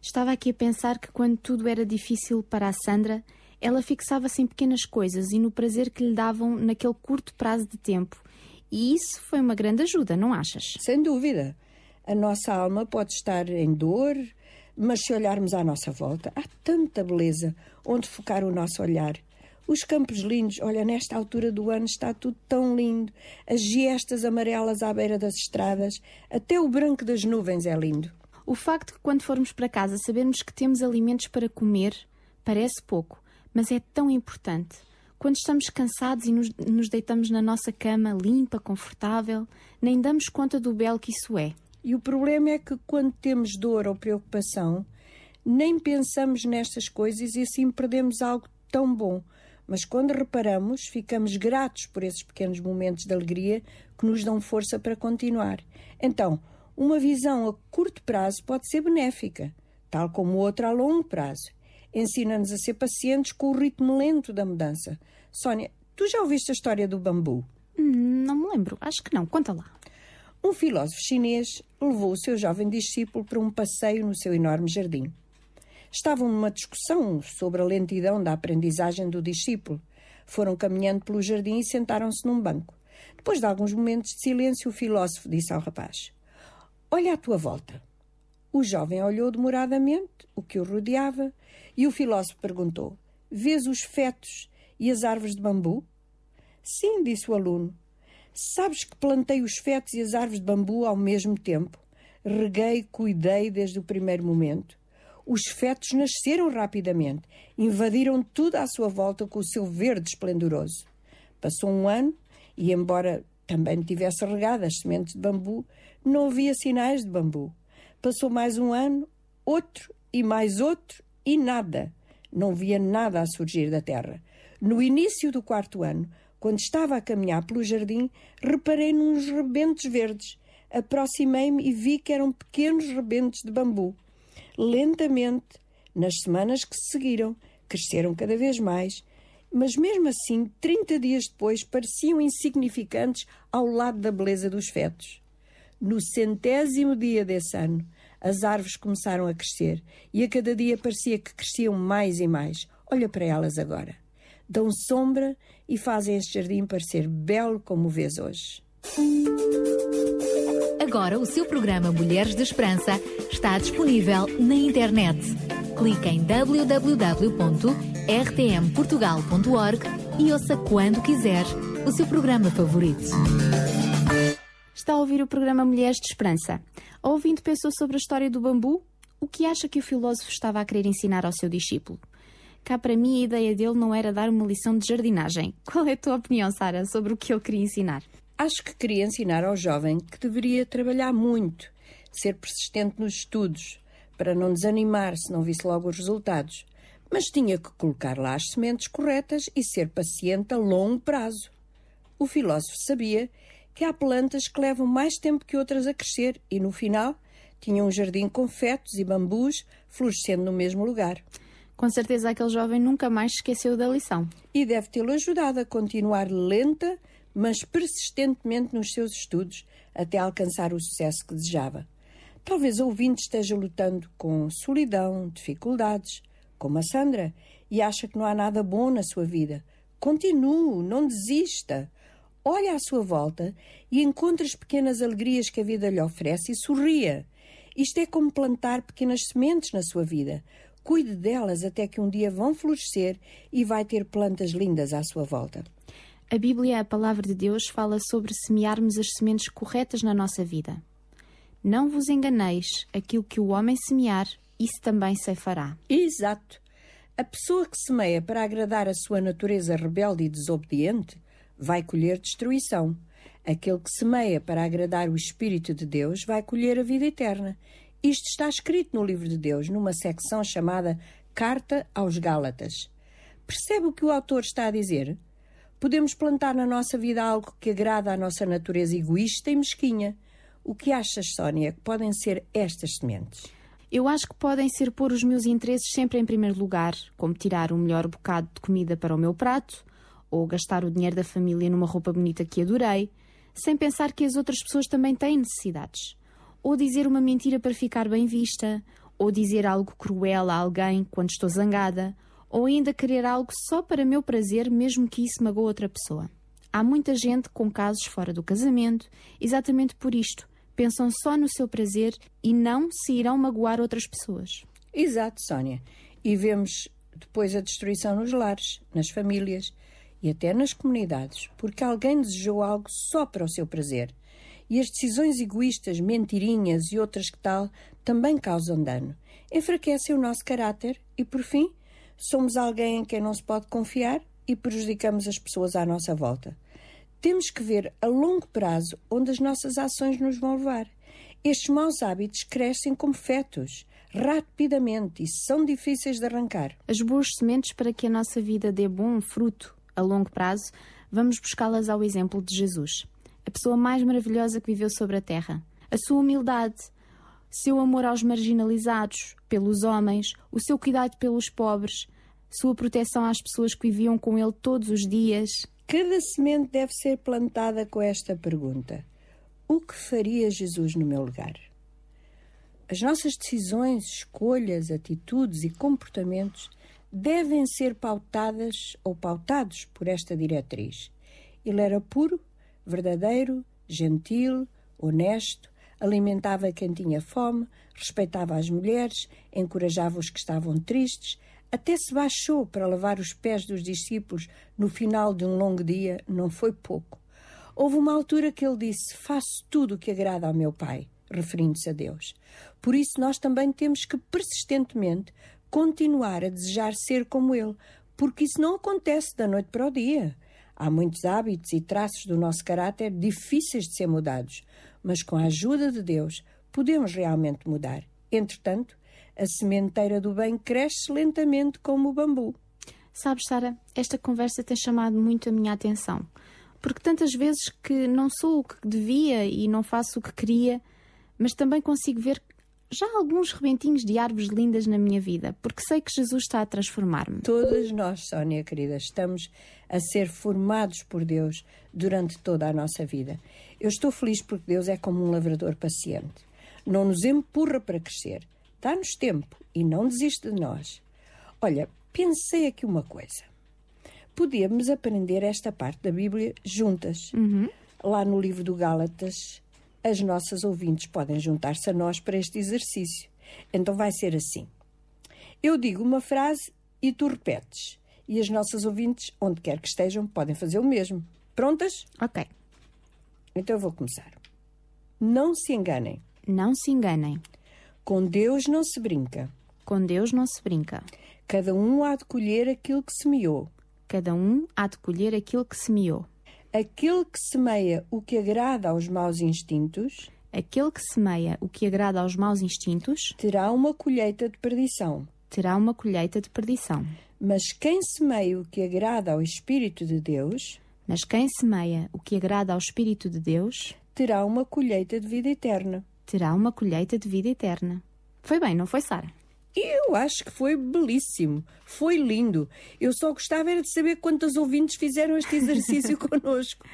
Estava aqui a pensar que quando tudo era difícil para a Sandra, ela fixava-se em pequenas coisas e no prazer que lhe davam naquele curto prazo de tempo. E isso foi uma grande ajuda, não achas? Sem dúvida. A nossa alma pode estar em dor, mas se olharmos à nossa volta, há tanta beleza onde focar o nosso olhar. Os campos lindos, olha, nesta altura do ano está tudo tão lindo. As giestas amarelas à beira das estradas, até o branco das nuvens é lindo. O facto de que quando formos para casa sabermos que temos alimentos para comer parece pouco, mas é tão importante. Quando estamos cansados e nos, nos deitamos na nossa cama limpa, confortável, nem damos conta do belo que isso é. E o problema é que quando temos dor ou preocupação, nem pensamos nestas coisas e assim perdemos algo tão bom. Mas quando reparamos, ficamos gratos por esses pequenos momentos de alegria que nos dão força para continuar. Então, uma visão a curto prazo pode ser benéfica, tal como outra a longo prazo. Ensina-nos a ser pacientes com o ritmo lento da mudança. Sónia, tu já ouviste a história do bambu? Não me lembro, acho que não. Conta lá. Um filósofo chinês levou o seu jovem discípulo para um passeio no seu enorme jardim. Estavam numa discussão sobre a lentidão da aprendizagem do discípulo. Foram caminhando pelo jardim e sentaram-se num banco. Depois de alguns momentos de silêncio, o filósofo disse ao rapaz: Olha à tua volta. O jovem olhou demoradamente o que o rodeava e o filósofo perguntou: Vês os fetos e as árvores de bambu? Sim, disse o aluno. Sabes que plantei os fetos e as árvores de bambu ao mesmo tempo? Reguei, cuidei desde o primeiro momento. Os fetos nasceram rapidamente, invadiram tudo à sua volta com o seu verde esplendoroso. Passou um ano e, embora também tivesse regado as sementes de bambu, não havia sinais de bambu. Passou mais um ano, outro e mais outro e nada. Não via nada a surgir da terra. No início do quarto ano, quando estava a caminhar pelo jardim, reparei nos rebentos verdes. Aproximei-me e vi que eram pequenos rebentos de bambu. Lentamente, nas semanas que se seguiram, cresceram cada vez mais, mas mesmo assim, 30 dias depois, pareciam insignificantes ao lado da beleza dos fetos. No centésimo dia desse ano, as árvores começaram a crescer e a cada dia parecia que cresciam mais e mais. Olha para elas agora. Dão sombra e fazem este jardim parecer belo como o vês hoje. Agora o seu programa Mulheres de Esperança está disponível na internet. Clique em www.rtmportugal.org e ouça quando quiser o seu programa favorito. Está a ouvir o programa Mulheres de Esperança. A ouvinte pensou sobre a história do bambu? O que acha que o filósofo estava a querer ensinar ao seu discípulo? Cá para mim a ideia dele não era dar uma lição de jardinagem. Qual é a tua opinião, Sara, sobre o que ele queria ensinar? Acho que queria ensinar ao jovem que deveria trabalhar muito, ser persistente nos estudos, para não desanimar se não visse logo os resultados. Mas tinha que colocar lá as sementes corretas e ser paciente a longo prazo. O filósofo sabia que há plantas que levam mais tempo que outras a crescer e, no final, tinha um jardim com fetos e bambus florescendo no mesmo lugar. Com certeza aquele jovem nunca mais esqueceu da lição. E deve tê-lo ajudado a continuar lenta, mas persistentemente nos seus estudos até alcançar o sucesso que desejava. Talvez o ouvinte esteja lutando com solidão, dificuldades, como a Sandra, e acha que não há nada bom na sua vida. Continue, não desista. Olhe à sua volta e encontre as pequenas alegrias que a vida lhe oferece e sorria. Isto é como plantar pequenas sementes na sua vida. Cuide delas até que um dia vão florescer e vai ter plantas lindas à sua volta. A Bíblia, a palavra de Deus, fala sobre semearmos as sementes corretas na nossa vida. Não vos enganeis, aquilo que o homem semear, isso também se fará. Exato. A pessoa que semeia para agradar a sua natureza rebelde e desobediente vai colher destruição. Aquele que semeia para agradar o Espírito de Deus vai colher a vida eterna. Isto está escrito no livro de Deus, numa secção chamada Carta aos Gálatas. Percebe o que o autor está a dizer? Podemos plantar na nossa vida algo que agrada à nossa natureza egoísta e mesquinha. O que achas, Sónia, que podem ser estas sementes? Eu acho que podem ser pôr os meus interesses sempre em primeiro lugar, como tirar o melhor bocado de comida para o meu prato, ou gastar o dinheiro da família numa roupa bonita que adorei, sem pensar que as outras pessoas também têm necessidades. Ou dizer uma mentira para ficar bem vista, ou dizer algo cruel a alguém quando estou zangada, ou ainda querer algo só para meu prazer, mesmo que isso magoe outra pessoa. Há muita gente com casos fora do casamento, exatamente por isto. Pensam só no seu prazer e não se irão magoar outras pessoas. Exato, Sónia. E vemos depois a destruição nos lares, nas famílias e até nas comunidades, porque alguém desejou algo só para o seu prazer. E as decisões egoístas, mentirinhas e outras que tal também causam dano. Enfraquecem o nosso caráter e, por fim, somos alguém em quem não se pode confiar e prejudicamos as pessoas à nossa volta. Temos que ver a longo prazo onde as nossas ações nos vão levar. Estes maus hábitos crescem como fetos, rapidamente e são difíceis de arrancar. As boas sementes para que a nossa vida dê bom fruto a longo prazo, vamos buscá-las ao exemplo de Jesus, a pessoa mais maravilhosa que viveu sobre a terra. A sua humildade, seu amor aos marginalizados, pelos homens, o seu cuidado pelos pobres, sua proteção às pessoas que viviam com ele todos os dias. Cada semente deve ser plantada com esta pergunta: O que faria Jesus no meu lugar? As nossas decisões, escolhas, atitudes e comportamentos devem ser pautadas ou pautados por esta diretriz. Ele era puro, verdadeiro, gentil, honesto, alimentava quem tinha fome, respeitava as mulheres, encorajava os que estavam tristes, até se baixou para lavar os pés dos discípulos no final de um longo dia, não foi pouco. Houve uma altura que ele disse: Faço tudo o que agrada ao meu Pai, referindo-se a Deus. Por isso, nós também temos que persistentemente continuar a desejar ser como ele, porque isso não acontece da noite para o dia. Há muitos hábitos e traços do nosso caráter difíceis de ser mudados, mas com a ajuda de Deus podemos realmente mudar. Entretanto, a sementeira do bem cresce lentamente como o bambu. Sabes, Sara, esta conversa tem chamado muito a minha atenção, porque tantas vezes que não sou o que devia e não faço o que queria, mas também consigo ver já alguns rebentinhos de árvores lindas na minha vida, porque sei que Jesus está a transformar-me. Todas nós, Sónia querida, estamos a ser formados por Deus durante toda a nossa vida. Eu estou feliz porque Deus é como um lavrador paciente. Não nos empurra para crescer, dá-nos tempo e não desiste de nós. Olha, pensei aqui uma coisa. Podíamos aprender esta parte da Bíblia juntas. Lá no livro do Gálatas, as nossas ouvintes podem juntar-se a nós para este exercício. Então vai ser assim. Eu digo uma frase e tu repetes. E as nossas ouvintes, onde quer que estejam, podem fazer o mesmo. Prontas? Ok. Então eu vou começar. Não se enganem. Não se enganem. Com Deus não se brinca. Com Deus não se brinca. Cada um há de colher aquilo que semeou. Cada um há de colher aquilo que semeou. Aquele que semeia o que agrada aos maus instintos, Aquele que semeia o que agrada aos maus instintos, terá uma colheita de perdição. terá uma colheita de perdição. Mas quem semeia o que agrada ao Espírito de Deus, Mas quem semeia o que agrada ao Espírito de Deus, terá uma colheita de vida eterna. Terá uma colheita de vida eterna. Foi bem, não foi, Sara? Eu acho que foi belíssimo, foi lindo. Eu só gostava era de saber quantas ouvintes fizeram este exercício connosco.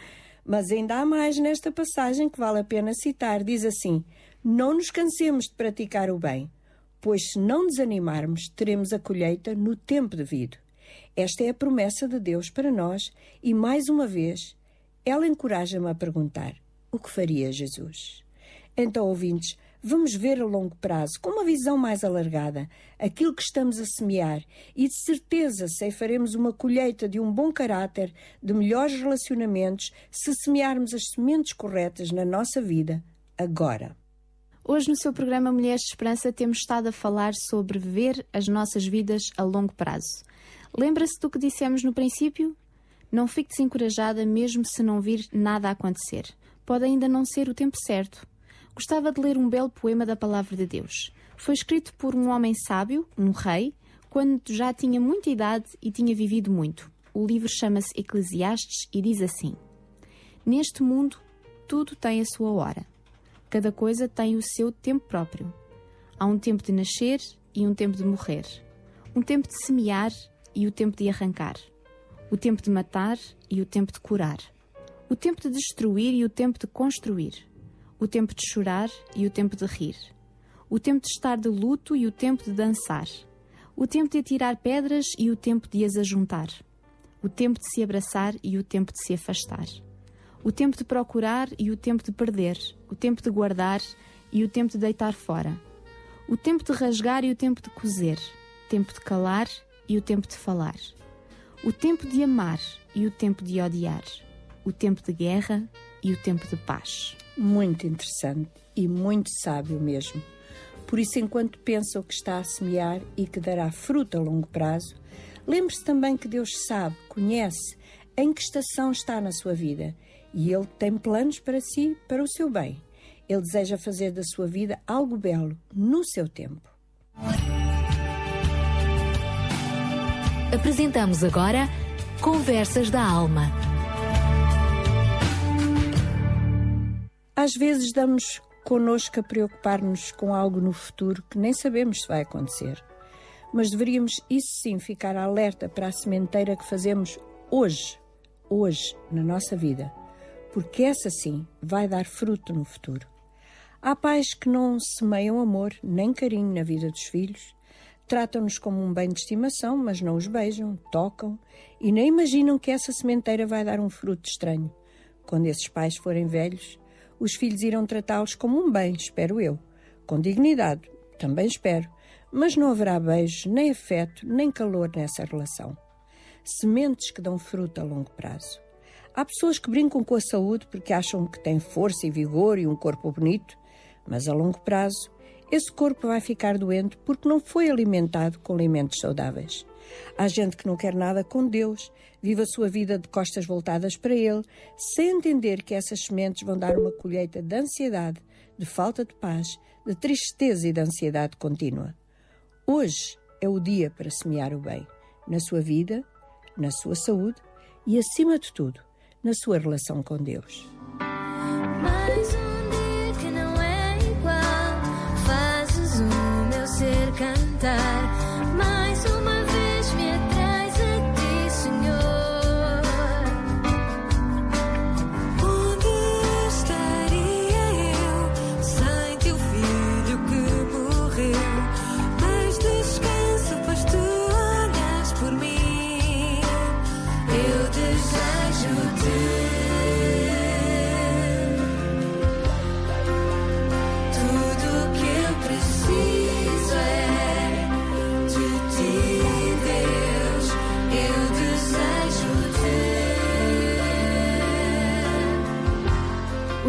Mas ainda há mais nesta passagem que vale a pena citar. Diz assim: Não nos cansemos de praticar o bem, pois se não desanimarmos, teremos a colheita no tempo devido. Esta é a promessa de Deus para nós e, mais uma vez, ela encoraja-me a perguntar: o que faria Jesus? Então, ouvintes, vamos ver a longo prazo, com uma visão mais alargada, aquilo que estamos a semear e de certeza ceifaremos uma colheita de um bom caráter, de melhores relacionamentos, se semearmos as sementes corretas na nossa vida agora. Hoje, no seu programa Mulheres de Esperança, temos estado a falar sobre ver as nossas vidas a longo prazo. Lembra-se do que dissemos no princípio? Não fique desencorajada mesmo se não vir nada a acontecer. Pode ainda não ser o tempo certo. Gostava de ler um belo poema da Palavra de Deus. Foi escrito por um homem sábio, um rei, quando já tinha muita idade e tinha vivido muito. O livro chama-se Eclesiastes e diz assim: Neste mundo, tudo tem a sua hora. Cada coisa tem o seu tempo próprio. Há um tempo de nascer e um tempo de morrer. Um tempo de semear e o tempo de arrancar. O tempo de matar e o tempo de curar. O tempo de destruir e o tempo de construir. O tempo de chorar e o tempo de rir. o tempo de estar de luto e o tempo de dançar, o tempo de atirar pedras e o tempo de as ajuntar, o tempo de se abraçar e o tempo de se afastar, o tempo de procurar e o tempo de perder, o tempo de guardar e o tempo de deitar fora, o tempo de rasgar e o tempo de coser, o tempo de calar e o tempo de falar, o tempo de amar e o tempo de odiar, o tempo de guerra e o tempo de paz. Muito interessante e muito sábio mesmo. Por isso, enquanto pensa o que está a semear e que dará fruto a longo prazo, lembre-se também que Deus sabe, conhece em que estação está na sua vida e Ele tem planos para si, para o seu bem. Ele deseja fazer da sua vida algo belo no seu tempo. Apresentamos agora Conversas da Alma. Às vezes damos connosco a preocupar-nos com algo no futuro que nem sabemos se vai acontecer. Mas deveríamos, isso sim, ficar alerta para a sementeira que fazemos hoje, hoje, na nossa vida, porque essa sim vai dar fruto no futuro. Há pais que não semeiam amor nem carinho na vida dos filhos, tratam-nos como um bem de estimação, mas não os beijam, tocam e nem imaginam que essa sementeira vai dar um fruto estranho. Quando esses pais forem velhos, os filhos irão tratá-los como um bem, espero eu, com dignidade, também espero, mas não haverá beijos, nem afeto, nem calor nessa relação. Sementes que dão fruto a longo prazo. Há pessoas que brincam com a saúde porque acham que têm força e vigor e um corpo bonito, mas a longo prazo esse corpo vai ficar doente porque não foi alimentado com alimentos saudáveis. Há gente que não quer nada com Deus, vive a sua vida de costas voltadas para Ele, sem entender que essas sementes vão dar uma colheita de ansiedade, de falta de paz, de tristeza e de ansiedade contínua. Hoje é o dia para semear o bem, na sua vida, na sua saúde e, acima de tudo, na sua relação com Deus.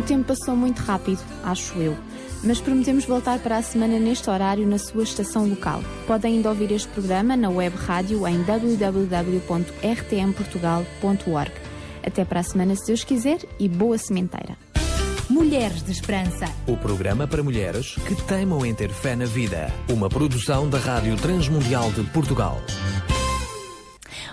Tempo passou muito rápido, acho eu. Mas prometemos voltar para a semana neste horário na sua estação local. Podem ainda ouvir este programa na web rádio em www.rtmportugal.org. Até para a semana, se Deus quiser, e boa sementeira. Mulheres de Esperança. O programa para mulheres que teimam em ter fé na vida. Uma produção da Rádio Transmundial de Portugal.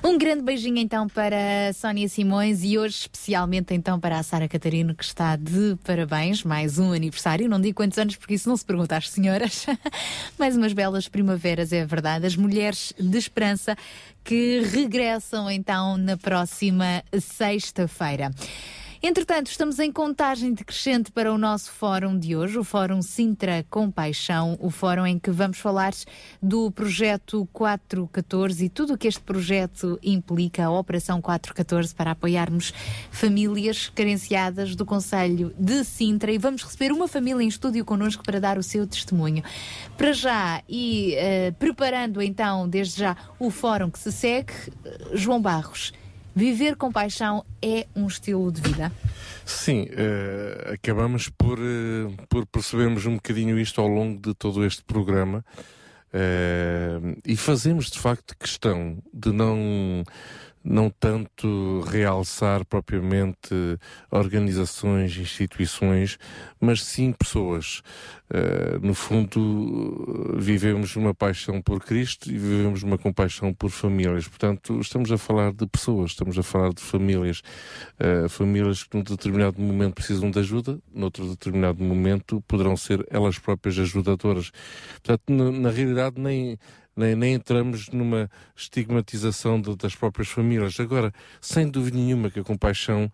Um grande beijinho então para Sónia Simões e hoje especialmente então para a Sara Catarino que está de parabéns, mais um aniversário, não digo quantos anos porque isso não se pergunta às senhoras. mais umas belas primaveras, é verdade, as mulheres de esperança que regressam então na próxima sexta-feira. Entretanto, estamos em contagem decrescente para o nosso fórum de hoje, o Fórum Sintra Compaixão, o fórum em que vamos falar do projeto 414 e tudo o que este projeto implica, a Operação 414, para apoiarmos famílias carenciadas do Conselho de Sintra. E vamos receber uma família em estúdio connosco para dar o seu testemunho. Para já, e eh, preparando então, desde já, o fórum que se segue, eh, João Barros. Viver com paixão é um estilo de vida? Sim, eh, acabamos por, eh, por percebermos um bocadinho isto ao longo de todo este programa eh, e fazemos de facto questão de não não tanto realçar propriamente organizações, instituições, mas sim pessoas. Uh, no fundo, vivemos uma paixão por Cristo e vivemos uma compaixão por famílias. Portanto, estamos a falar de pessoas, estamos a falar de famílias. Uh, famílias que num determinado momento precisam de ajuda, noutro determinado momento poderão ser elas próprias ajudadoras. Portanto, na, realidade, nem nem, nem entramos numa estigmatização de, das próprias famílias. Agora, sem dúvida nenhuma que a compaixão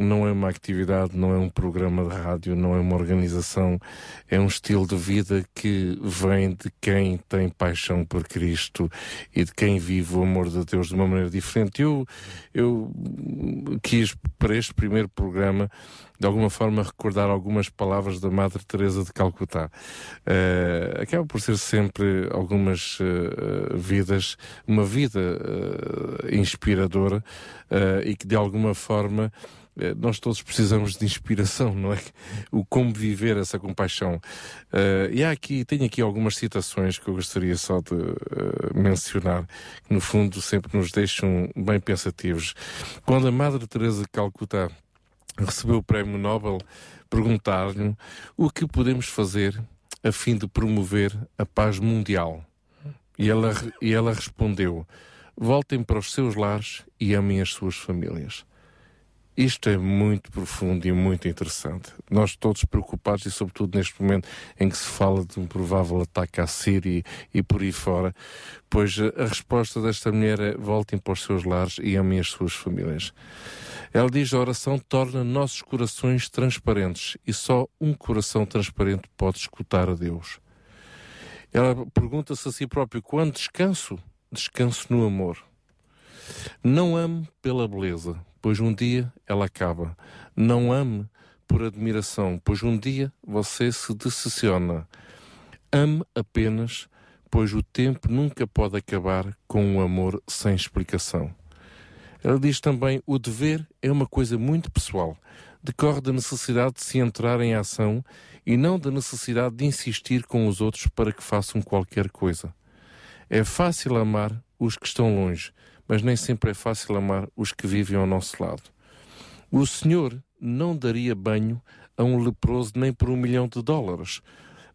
não é uma atividade, não é um programa de rádio, não é uma organização, é um estilo de vida que vem de quem tem paixão por Cristo e de quem vive o amor de Deus de uma maneira diferente. Eu, eu quis, para este primeiro programa, de alguma forma recordar algumas palavras da Madre Teresa de Calcutá. Uh, acaba por ser sempre algumas uh, vidas, uma vida uh, inspiradora e que de alguma forma nós todos precisamos de inspiração, não é? O como viver essa compaixão. Uh, e há aqui, tenho aqui algumas citações que eu gostaria só de uh, mencionar, que no fundo sempre nos deixam bem pensativos. Quando a Madre Teresa de Calcutá recebeu o Prémio Nobel, perguntaram-lhe o que podemos fazer a fim de promover a paz mundial. E ela, e ela respondeu: voltem para os seus lares e amem as suas famílias. Isto é muito profundo e muito interessante. Nós todos preocupados e sobretudo neste momento em que se fala de um provável ataque à Síria e, e por aí fora, pois a resposta desta mulher é voltem para os seus lares e amem as suas famílias. Ela diz a oração torna nossos corações transparentes e só um coração transparente pode escutar a Deus. Ela pergunta-se a si próprio quando descanso? Descanso no amor. Não ame pela beleza, pois um dia ela acaba. Não ame por admiração, pois um dia você se decepciona. Ame apenas, pois o tempo nunca pode acabar com um amor sem explicação. Ela diz também: o dever é uma coisa muito pessoal. Decorre da necessidade de se entrar em ação e não da necessidade de insistir com os outros para que façam qualquer coisa. É fácil amar os que estão longe, mas nem sempre é fácil amar os que vivem ao nosso lado. O Senhor não daria banho a um leproso nem por um milhão de dólares.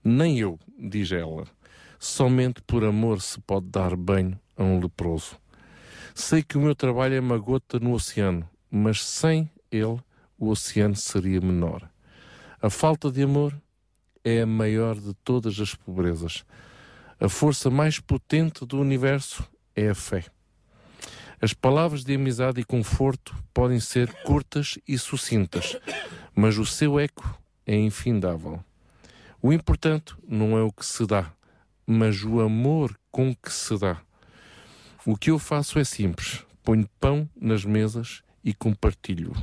Nem eu, diz ela. Somente por amor se pode dar banho a um leproso. Sei que o meu trabalho é uma gota no oceano, mas sem ele o oceano seria menor. A falta de amor é a maior de todas as pobrezas. A força mais potente do universo é a fé. As palavras de amizade e conforto podem ser curtas e sucintas, mas o seu eco é infindável. O importante não é o que se dá, mas o amor com que se dá. O que eu faço é simples: ponho pão nas mesas e compartilho.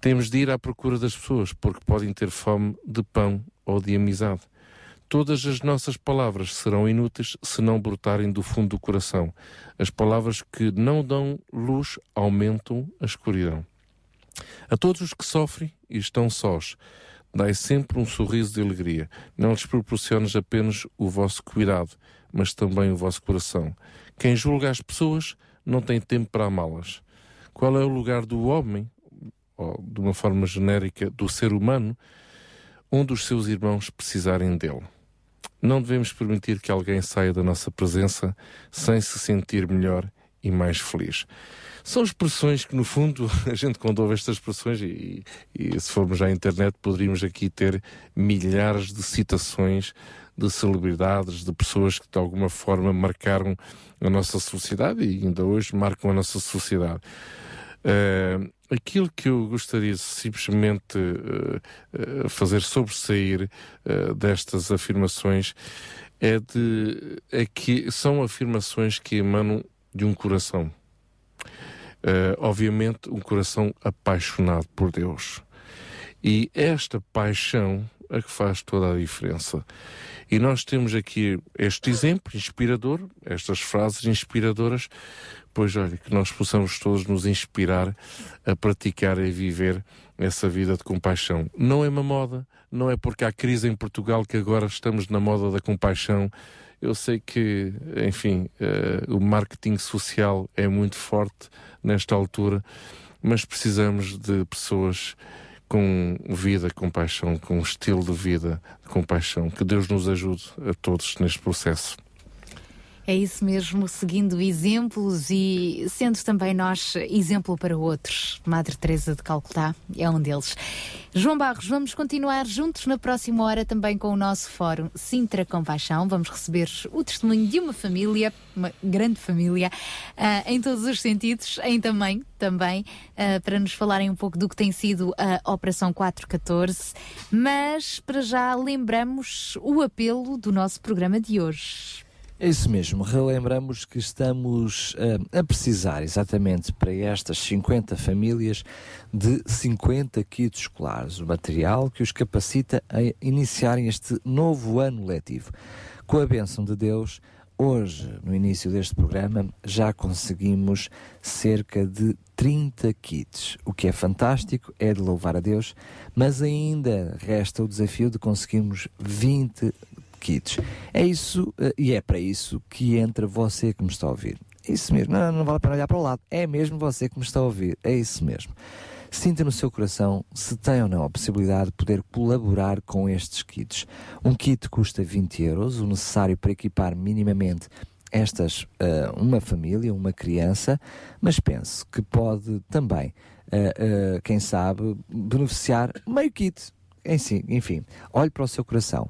Temos de ir à procura das pessoas, porque podem ter fome de pão ou de amizade. Todas as nossas palavras serão inúteis se não brotarem do fundo do coração. As palavras que não dão luz aumentam a escuridão. A todos os que sofrem e estão sós, dai sempre um sorriso de alegria. Não lhes proporciones apenas o vosso cuidado, mas também o vosso coração. Quem julga as pessoas não tem tempo para amá-las. Qual é o lugar do homem, ou de uma forma genérica, do ser humano, onde os seus irmãos precisarem dele? Não devemos permitir que alguém saia da nossa presença sem se sentir melhor e mais feliz. São expressões que, no fundo, a gente quando ouve estas expressões, e, e se formos à internet, poderíamos aqui ter milhares de citações de celebridades, de pessoas que de alguma forma marcaram a nossa sociedade e ainda hoje marcam a nossa sociedade. Uh, aquilo que eu gostaria simplesmente uh, uh, fazer sobressair uh, destas afirmações é de é que são afirmações que emanam de um coração. obviamente, um coração apaixonado por Deus. E esta paixão é que faz toda a diferença. E nós temos aqui este exemplo inspirador, estas frases inspiradoras, pois olha, que nós possamos todos nos inspirar a praticar e viver essa vida de compaixão. Não é uma moda, não é porque há crise em Portugal que agora estamos na moda da compaixão. Eu sei que, enfim, uh, o marketing social é muito forte nesta altura, mas precisamos de pessoas com vida, com paixão, com estilo de vida com paixão. Que Deus nos ajude a todos neste processo. É isso mesmo, seguindo exemplos e sendo também nós exemplo para outros. Madre Teresa de Calcutá é um deles. João Barros, vamos continuar juntos na próxima hora também com o nosso fórum Sintra Compaixão. Vamos receber o testemunho de uma família, uma grande família, ah, em todos os sentidos, em tamanho também, ah, para nos falarem um pouco do que tem sido a Operação 414. Mas para já lembramos o apelo do nosso programa de hoje. É isso mesmo, relembramos que estamos ah, a precisar exatamente para estas 50 famílias de 50 kits escolares, o material que os capacita a iniciarem este novo ano letivo. Com a bênção de Deus, hoje, no início deste programa, já conseguimos cerca de 30 kits, o que é fantástico, é de louvar a Deus, mas ainda resta o desafio de conseguirmos 20 kits. É isso, eh, e é para isso que entra você que me está a ouvir. É isso mesmo, não, não vale a pena olhar para o lado. É mesmo você que me está a ouvir. É isso mesmo. Sinta no seu coração se tem ou não a possibilidade de poder colaborar com estes kits. Um kit custa 20 euros, o necessário para equipar minimamente estas, uh, uma família, uma criança, mas pense que pode também, uh, uh, quem sabe, beneficiar meio kit. Enfim, enfim, olhe para o seu coração.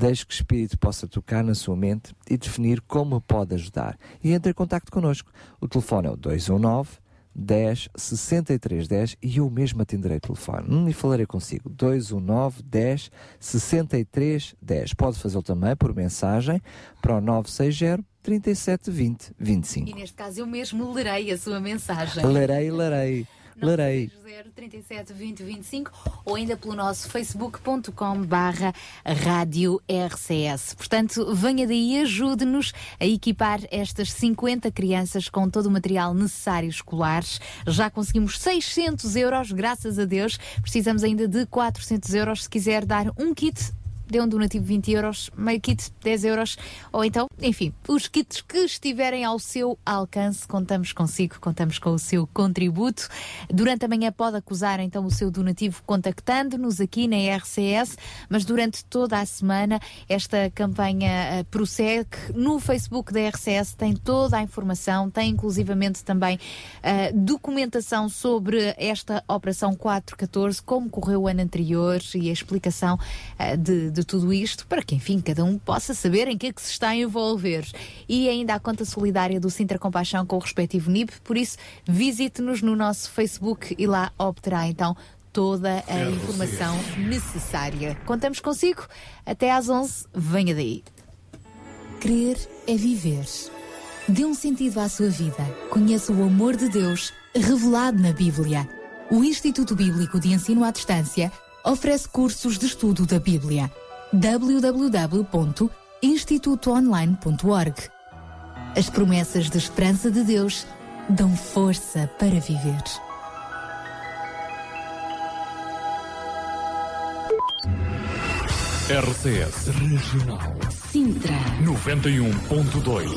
Deixe que o Espírito possa tocar na sua mente e definir como pode ajudar. E entre em contato connosco. O telefone é o 219 10 63 10 e eu mesmo atenderei o telefone hum, e falarei consigo. 219 10 63 10. Pode fazê-lo também por mensagem para o 960 37 20 25. E neste caso eu mesmo lerei a sua mensagem. Lerei, lerei, lerei. 37 20 25 ou ainda pelo nosso facebook.com barra rádio RCS. Portanto, venha daí e ajude-nos a equipar estas 50 crianças com todo o material necessário escolares. Já conseguimos 600 euros, graças a Deus. Precisamos ainda de 400 euros se quiser dar um kit dê um donativo 20 euros, meio kit 10 euros, ou então, enfim, os kits que estiverem ao seu alcance, contamos consigo, contamos com o seu contributo. Durante a manhã pode acusar então o seu donativo contactando-nos aqui na RCS, mas durante toda a semana esta campanha eh, prossegue. No Facebook da RCS tem toda a informação, tem inclusivamente também eh, documentação sobre esta Operação 414, como correu o ano anterior e a explicação eh, de, de tudo isto, para que, enfim, cada um possa saber em que é que se está a envolver. E ainda a conta solidária do Sintra Compaixão com o respectivo NIB, por isso visite-nos no nosso Facebook e lá obterá então toda a informação necessária. Contamos consigo. Até às 11, venha daí. Crer é viver. Dê um sentido à sua vida. Conheça o amor de Deus revelado na Bíblia. O Instituto Bíblico de Ensino à Distância oferece cursos de estudo da Bíblia. www.institutoonline.org As promessas de esperança de Deus dão força para viver. RCS Regional Sintra 91.2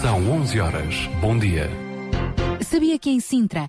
São 11 horas. Bom dia. Sabia que em Sintra,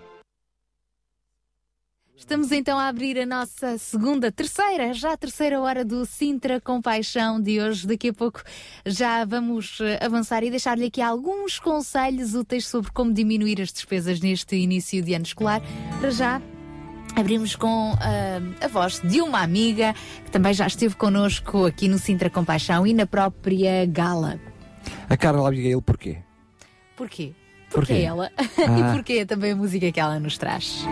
Estamos então a abrir a nossa segunda, terceira, já terceira hora do Sintra Compaixão de hoje. Daqui a pouco já vamos eh, avançar e deixar-lhe aqui alguns conselhos úteis sobre como diminuir as despesas neste início de ano escolar. Para já, Abrimos com ah, a voz de uma amiga que também já esteve connosco aqui no Sintra Compaixão e na própria gala. A Carla Abigail, porquê? Porquê? Porquê? Porque ela Ah. e porque também a música que ela nos traz.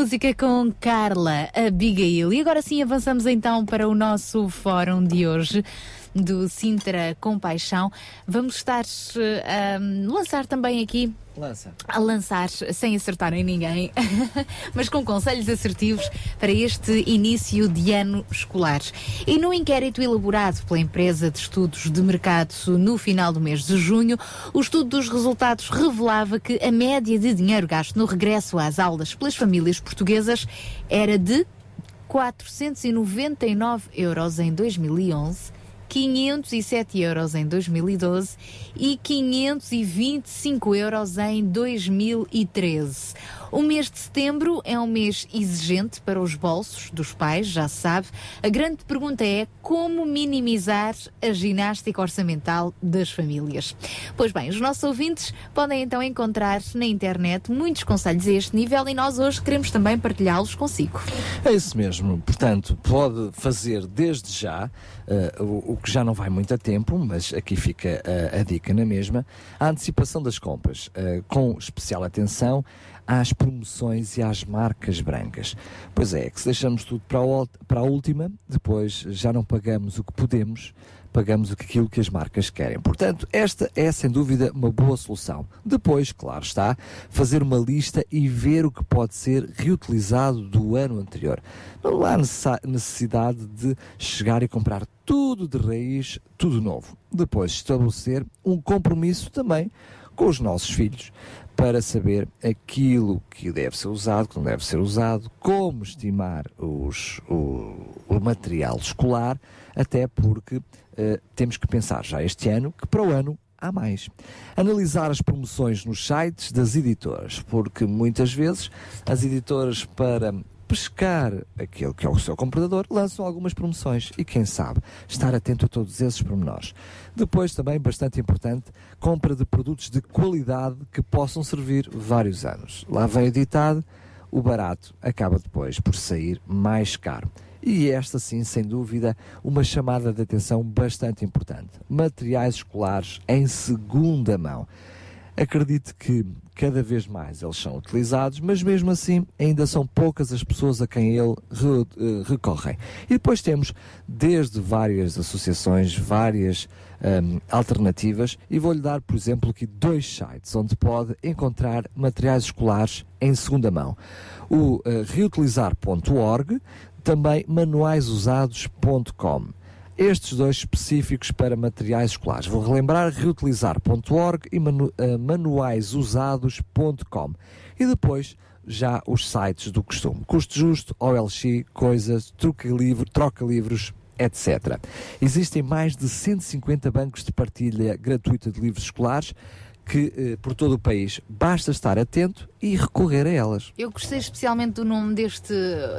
música com Carla Abigail. E agora sim avançamos então para o nosso fórum de hoje do Sintra Compaixão. Vamos estar eh, a lançar também aqui Lança. a lançar sem acertar em ninguém, mas com conselhos assertivos para este início de ano escolar. E no inquérito elaborado pela empresa de estudos de mercado no final do mês de junho, o estudo dos resultados revelava que a média de dinheiro gasto no regresso às aulas pelas famílias portuguesas era de 499 euros em 2011. 507 euros em 2012 e 525 euros em 2013. O mês de setembro é um mês exigente para os bolsos dos pais, já se sabe. A grande pergunta é como minimizar a ginástica orçamental das famílias. Pois bem, os nossos ouvintes podem então encontrar na internet muitos conselhos a este nível e nós hoje queremos também partilhá-los consigo. É isso mesmo. Portanto, pode fazer desde já, eh, o, o que já não vai muito a tempo, mas aqui fica eh, a dica na mesma, a antecipação das compras, eh, com especial atenção às promoções e às marcas brancas. Pois é, que se deixamos tudo para a, para a última, depois já não pagamos o que podemos, pagamos aquilo que as marcas querem. Portanto, esta é sem dúvida uma boa solução. Depois, claro está, fazer uma lista e ver o que pode ser reutilizado do ano anterior. Não há necessidade de chegar e comprar tudo de raiz, tudo novo. Depois, estabelecer um compromisso também com os nossos filhos para saber aquilo que deve ser usado, que não deve ser usado, como estimar os- o, o material escolar, até porque eh, temos que pensar já este ano que para o ano há mais. Analisar as promoções nos sites das editoras, porque muitas vezes as editoras para pescar aquele que é o seu comprador, lançam algumas promoções e quem sabe estar atento a todos esses pormenores. Depois também bastante importante, compra de produtos de qualidade que possam servir vários anos. Lá vem o ditado, o barato acaba depois por sair mais caro. E esta sim, sem dúvida, uma chamada de atenção bastante importante. Materiais escolares em segunda mão. Acredito que cada vez mais eles são utilizados, mas mesmo assim ainda são poucas as pessoas a quem ele re- eh, recorrem. E depois temos desde várias associações, várias hum, alternativas, e vou-lhe dar, por exemplo, aqui dois sites onde pode encontrar materiais escolares em segunda mão. O eh, reutilizar.org, também manuaisusados.com. Estes dois específicos para materiais escolares. Vou relembrar reutilizar.org e manu, eh, manuaisusados.com. E depois já os sites do costume. Custo Justo, OLX, Coisas, Troca, livro, troca Livros, etc. Existem mais de 150 bancos de partilha gratuita de livros escolares que, eh, por todo o país, basta estar atento e recorrer a elas. Eu gostei especialmente do nome deste,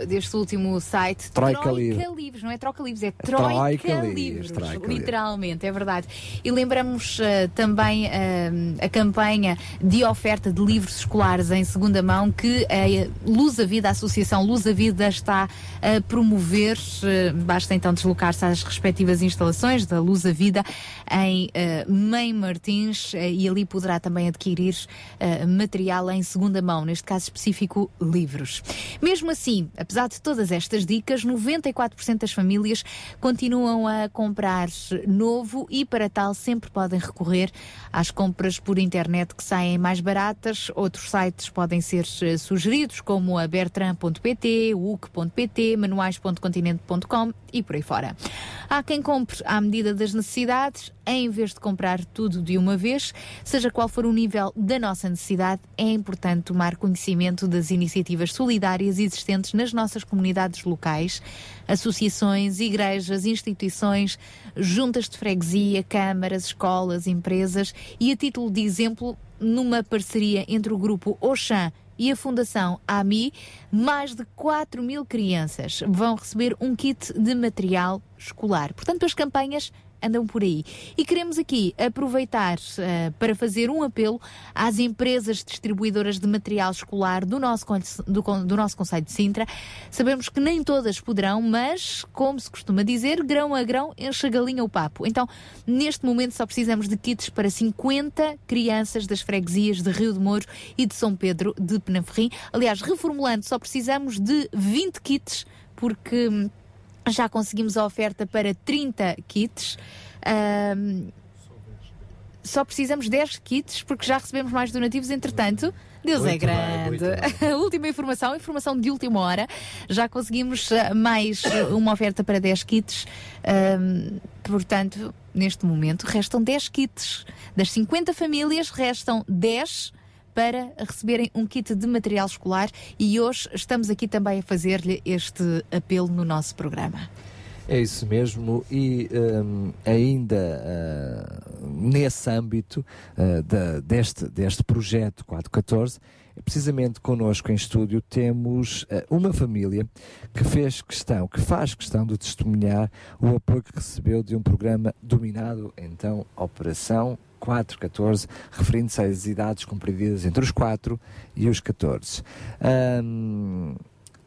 deste último site. Troika Livros. Livros, não é Troca Livros, é Troika Troika, Livros. Troika literalmente, é verdade. E lembramos eh, também eh, a campanha de oferta de livros escolares em segunda mão que a Luz a Vida, a Associação Luz a Vida está a promover. Eh, basta então deslocar-se às respectivas instalações da Luz a Vida em eh, Mãe Martins e ali poderá também adquirir material em segunda mão, neste caso específico, livros. Mesmo assim, apesar de todas estas dicas, 94% das famílias continuam a comprar novo e para tal sempre podem recorrer às compras por internet que saem mais baratas. Outros sites podem ser eh, sugeridos, como a bertram.pt, uc.pt, manuais.continente.com e por aí fora. Há quem compre à medida das necessidades, em vez de comprar tudo de uma vez, seja qual for o nível da nossa necessidade, é importante tomar conhecimento das iniciativas solidárias existentes nas nossas comunidades locais, associações, igrejas, instituições, juntas de freguesia, câmaras, escolas, empresas e, a título de exemplo, numa parceria entre o grupo Oxã e a Fundação AMI, mais de 4 mil crianças vão receber um kit de material escolar. Portanto, as campanhas andam por aí. E queremos aqui aproveitar eh, para fazer um apelo às empresas distribuidoras de material escolar do nosso, do, do nosso Conselho de Sintra. Sabemos que nem todas poderão, mas, como se costuma dizer, grão a grão enche a galinha o papo. Então, neste momento só precisamos de kits para 50 crianças das freguesias de Rio de Moro e de São Pedro de Penaferrim. Aliás, reformulando, só precisamos de 20 kits, porque hum, já conseguimos a oferta para 30 kits. Ahm, só precisamos 10 kits porque já recebemos mais donativos, entretanto. Deus é Muito bem, grande. última informação, informação de última hora. Já conseguimos eh, mais eh, uma oferta para 10 kits. Ahm, portanto, neste momento restam 10 kits. Das 50 famílias, restam 10 para receberem um kit de material escolar e hoje estamos aqui também a fazer-lhe este apelo no nosso programa. É isso mesmo, e hum, ainda ah, nesse âmbito da- deste, deste projeto 414, precisamente connosco em estúdio temos ah, uma família que fez questão, que faz questão de testemunhar o apoio que recebeu de um programa dominado, então, Operação 414, referindo-se às idades compreendidas entre os 4 e os 14. Hum,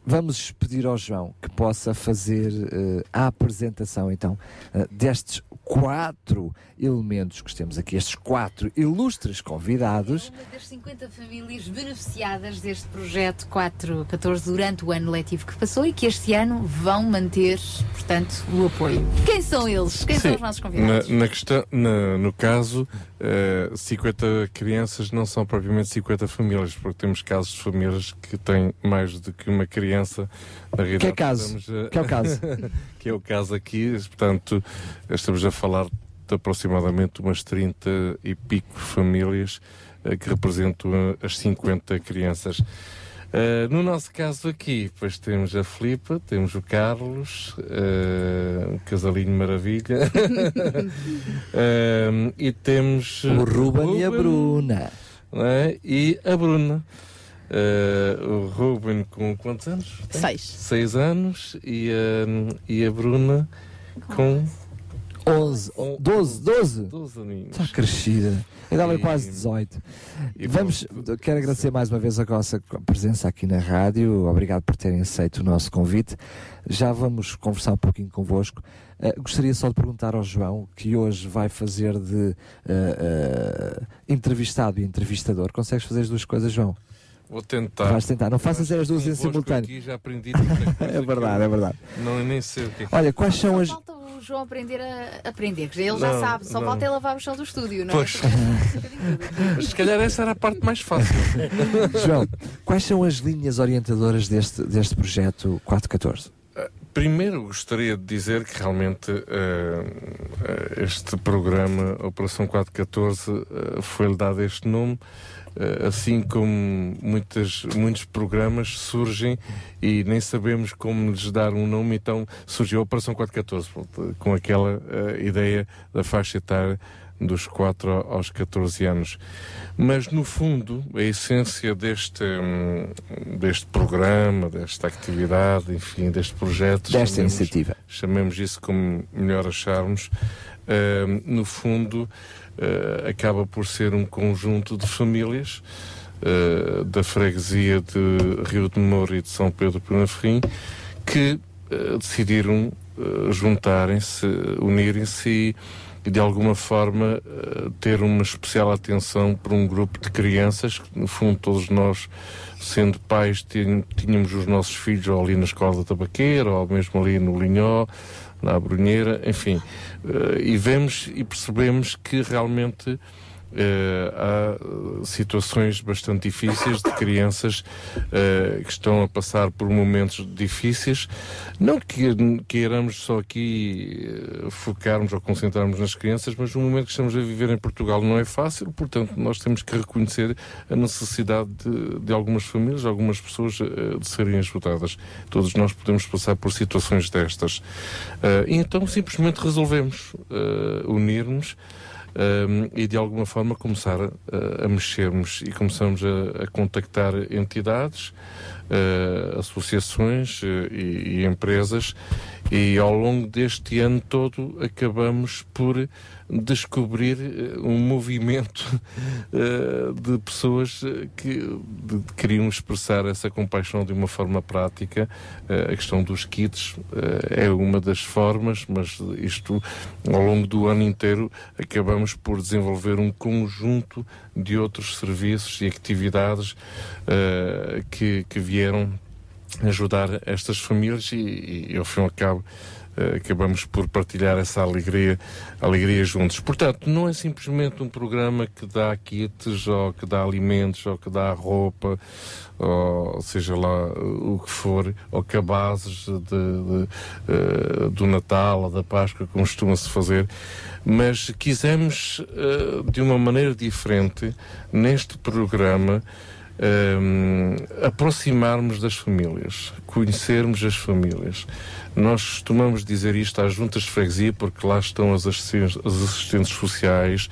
Vamos pedir ao João que possa fazer eh, a apresentação então eh, destes quatro elementos que temos aqui, estes quatro ilustres convidados. Uma das 50 famílias beneficiadas deste projeto 414 durante o ano letivo que passou e que este ano vão manter, portanto, o apoio. Quem são eles? Quem são Sim, os nossos convidados? Na, na questão, na- no caso, eh, 50 crianças não são propriamente 50 famílias, porque temos casos de famílias que têm mais do que uma criança. Realidade, Que é caso? estamos a- Que é o caso? que é o caso aqui, portanto, estamos a falar de aproximadamente umas 30 e pico famílias eh, que representam eh, as 50 crianças. Eh, no nosso caso aqui, pois temos a Filipa, temos o Carlos, eh, um casalinho maravilha, Eh, e temos O Ruben e a Bruna. não é? e a Bruna. Eh, o Ruben com quantos anos? Tem? Seis. Seis anos e a, e a Bruna com 11, 12, 12. 12 aninhos. Está crescida. Eu dava E- quase 18. e Vamos, quero agradecer mais uma vez a vossa presença aqui na rádio. Obrigado por terem aceito o nosso convite. Já vamos conversar um pouquinho convosco. Eh, gostaria só de perguntar ao João, que hoje vai fazer de eh, eh, entrevistado e entrevistador. Consegues fazer as duas coisas, João? Vou tentar. Vais tentar. Não faças as duas em simultâneo. Aqui já aprendi É verdade, é verdade. Não, nem sei o que é que Olha, quais são as. Falta o João aprender a aprender, que ele já Não, sabe, só não. falta é lavar o chão do estúdio, não é? Pois. Mas se calhar essa era a parte mais fácil. João, quais são as linhas orientadoras deste, deste projeto 414? Primeiro gostaria de dizer que realmente eh, este programa Operação 414 eh, foi-lhe dado este nome, assim como muitas, muitos programas surgem e nem sabemos como lhes dar um nome, então surgiu a Operação 414, pronto, com aquela eh, ideia da faixa etária dos 4 aos 14 anos. Mas, no fundo, a essência deste, hum, deste programa, desta atividade, enfim, deste projeto, Desta chamemos- iniciativa. chamemos isso como melhor acharmos, hum, no fundo, eh, acaba por ser um conjunto de famílias eh, da freguesia de Rio de Moura e de São Pedro Penaferrim que eh, decidiram juntarem-se, unirem-se e, de alguma forma ter uma especial atenção para um grupo de crianças que no fundo todos nós sendo pais tínhamos os nossos filhos ali na escola da tabaqueira ou mesmo ali no Linhó na Brunheira, enfim e vemos e percebemos que realmente eh, há eh, situações bastante difíceis de crianças eh, que estão a passar por momentos difíceis. Não que queiramos só aqui focarmos ou concentrarmos nas crianças, mas o momento que estamos a viver em Portugal não é fácil, portanto, nós temos que reconhecer a necessidade de, de algumas famílias, de algumas pessoas eh, de serem ajudadas. Todos nós podemos passar por situações destas. Eh, e então simplesmente resolvemos unir-nos e de alguma forma começar a, a mexermos e começamos a, a contactar entidades, uh, associações uh, e, e empresas. E ao longo deste ano todo acabamos por descobrir uh, um movimento uh, de pessoas uh, que de- queriam expressar essa compaixão de uma forma prática. Uh, a questão dos kits uh, é uma das formas, mas isto ao longo do ano inteiro acabamos por desenvolver um conjunto de outros serviços e atividades que, que vieram ajudar estas famílias e, e ao fim e ao cabo eh, acabamos por partilhar essa alegria, alegria juntos. Portanto, não é simplesmente um programa que dá kits, ou que dá alimentos, ou que dá roupa, ou seja lá uh, o que for, ou cabazes de, de, eh, do Natal ou da Páscoa, como costuma-se fazer, mas quisemos, eh, de uma maneira diferente, neste programa, ehm, aproximarmos das famílias, conhecermos as famílias. Nós costumamos dizer isto às juntas de freguesia porque lá estão as assistentes, as assistentes sociais,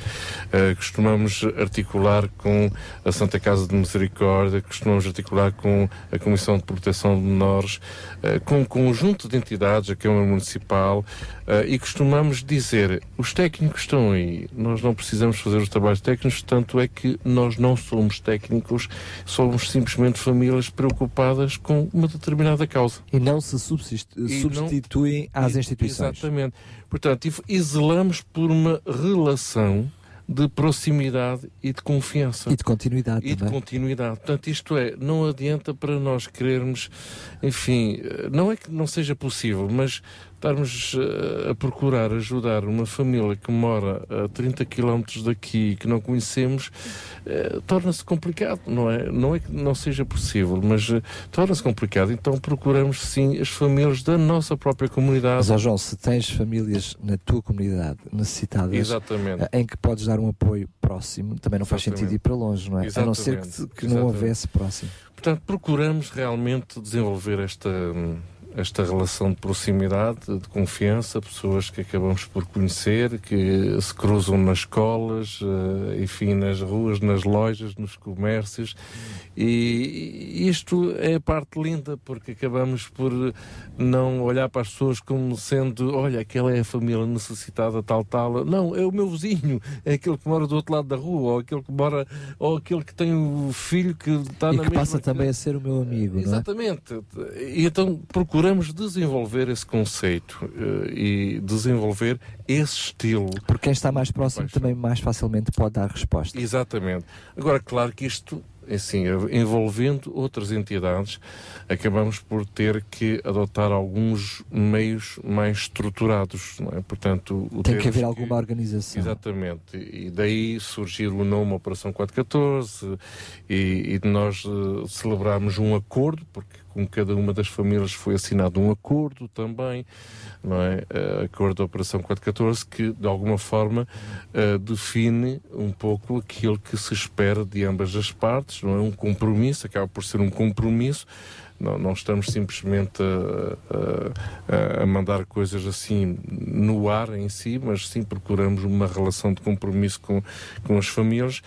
eh, costumamos articular com a Santa Casa de Misericórdia, costumamos articular com a Comissão de Proteção de Menores, eh, com um conjunto de entidades, a Câmara Municipal, eh, e costumamos dizer, os técnicos estão aí, nós não precisamos fazer os trabalhos técnicos, tanto é que nós não somos técnicos, somos simplesmente famílias preocupadas com uma determinada causa. E não se subsist- E não- substituem às instituições. Exatamente. Portanto, zelamos por uma relação de proximidade e de confiança. E de continuidade E de também. continuidade. Portanto, isto é, não adianta para nós querermos, enfim, eh, não é que não seja possível, mas estarmos eh, a procurar ajudar uma família que mora a 30 quilómetros daqui que não conhecemos, eh, torna-se complicado, não é? Não é que não seja possível, mas eh, torna-se complicado. Então procuramos sim as famílias da nossa própria comunidade. Mas, João, se tens famílias na tua comunidade necessitadas Exatamente. em que podes dar um apoio próximo, também não faz Exatamente. sino ir para longe, não é? A não ser que, Exatamente. que não Exatamente. houvesse próximo. Portanto, procuramos realmente desenvolver esta, hum, esta relação de proximidade, de confiança, pessoas que acabamos por conhecer, que se cruzam nas escolas, eh, enfim, nas ruas, nas lojas, nos comércios. E isto é a parte linda, porque acabamos por não olhar para as pessoas como sendo, olha, aquela é a família necessitada, tal, tal. Não, é o meu vizinho, é aquele que mora do outro lado da rua, ou aquele que mora, ou aquele que tem o filho que está e na que mesma passa também a ser o meu amigo, é? Exatamente. E então procuramos desenvolver esse conceito eh, e desenvolver esse estilo. Porque quem está mais próximo também mais facilmente pode dar resposta. Exatamente. Agora, claro que isto, assim, envolvendo outras entidades, acabamos por ter que adotar alguns meios mais estruturados, não é? Portanto, Tem que haver alguma organização. Exatamente. E daí surgir o nome Operação 414 e, e nós celebrarmos um acordo, porque com cada uma das famílias foi assinado um acordo também, não é? Eh, acordo da Operação 414 que de alguma forma eh, define um pouco aquilo que se espera de ambas as partes, não é? Um compromisso, acaba por ser um compromisso não, não estamos simplesmente a, a- a mandar coisas assim no ar em si, mas sim procuramos uma relação de compromisso com, com as famílias.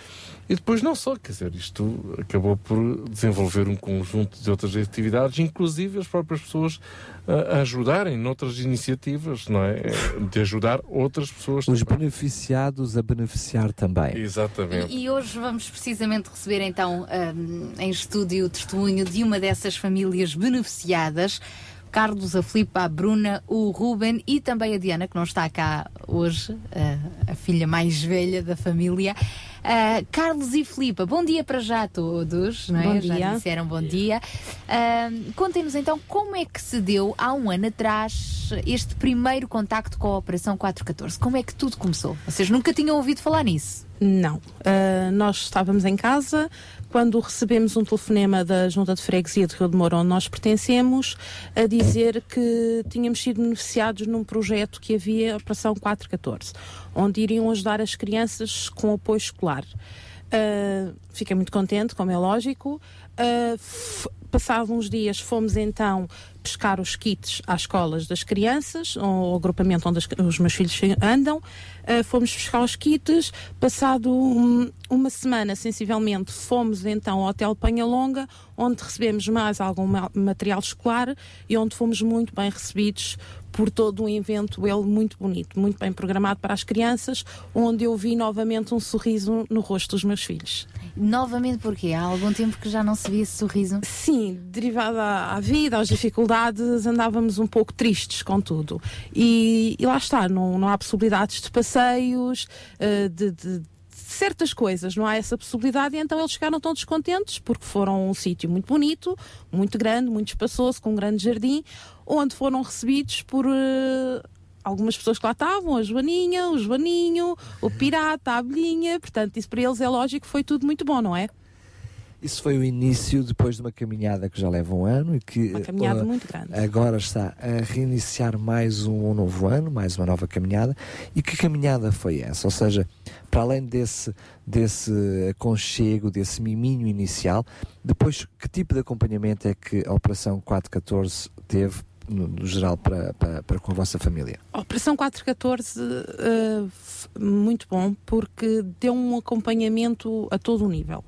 E depois não só, quer dizer, isto acabou por desenvolver um conjunto de outras atividades, inclusive as próprias pessoas a, a ajudarem noutras iniciativas, não é? De ajudar outras pessoas. Os também. beneficiados a beneficiar também. Exatamente. E hoje vamos precisamente receber então hum, em estúdio o testemunho de uma dessas famílias beneficiadas. Carlos, a Filipe, a Bruna, o Ruben e também a Diana, que não está cá hoje, a, a filha mais velha da família. Ah, Carlos e Filipe, bom dia para já a todos, não é? Bom Já dia. disseram bom dia. Ah, Contem-nos então como é que se deu há um ano atrás este primeiro contacto com a Operação 414. Como é que tudo começou? Vocês nunca tinham ouvido falar nisso? Não. Uh, nós estávamos em casa quando recebemos um telefonema da Junta de Freguesia de Rio de Moura, onde nós pertencemos, a dizer que tínhamos sido beneficiados num projeto que havia, a Operação 414, onde iriam ajudar as crianças com apoio escolar. Uh, fiquei muito contente, como é lógico. Uh, Passados uns dias, fomos então pescar os kits às escolas das crianças, ao agrupamento onde as- os meus filhos andam. Uh, fomos buscar os kits. Passado um- uma semana, sensivelmente, fomos então ao Hotel Panhalonga, onde recebemos mais algum ma- material escolar e onde fomos muito bem recebidos por todo um evento ele muito bonito, muito bem programado para as crianças, onde eu vi novamente um sorriso no rosto dos meus filhos. Novamente porque há algum tempo que já não se via esse sorriso. Sim, derivado à, vida, às dificuldades, andávamos um pouco tristes com tudo. E, e lá está, não, não há possibilidades de passeios, eh, de, de- certas coisas não há essa possibilidade e então eles ficaram tão descontentes porque foram um sítio muito bonito, muito grande, muito espaçoso, com um grande jardim, onde foram recebidos por eh, algumas pessoas que lá estavam, a Joaninha, o Joaninho, o Pirata, a Abelhinha, portanto isso para eles é lógico que foi tudo muito bom, não é? Isso foi o início depois de uma caminhada que já leva um ano e que Uma caminhada eh, muito grande. agora está a reiniciar mais um novo ano, mais uma nova caminhada. E que caminhada foi essa? Ou seja, para além desse, desse aconchego, desse miminho inicial, depois que tipo de acompanhamento é que a Operação 414 teve, no, no geral, para, para, para com a vossa família? Operação 414 eh, f- muito bom porque deu um acompanhamento a todo o nível.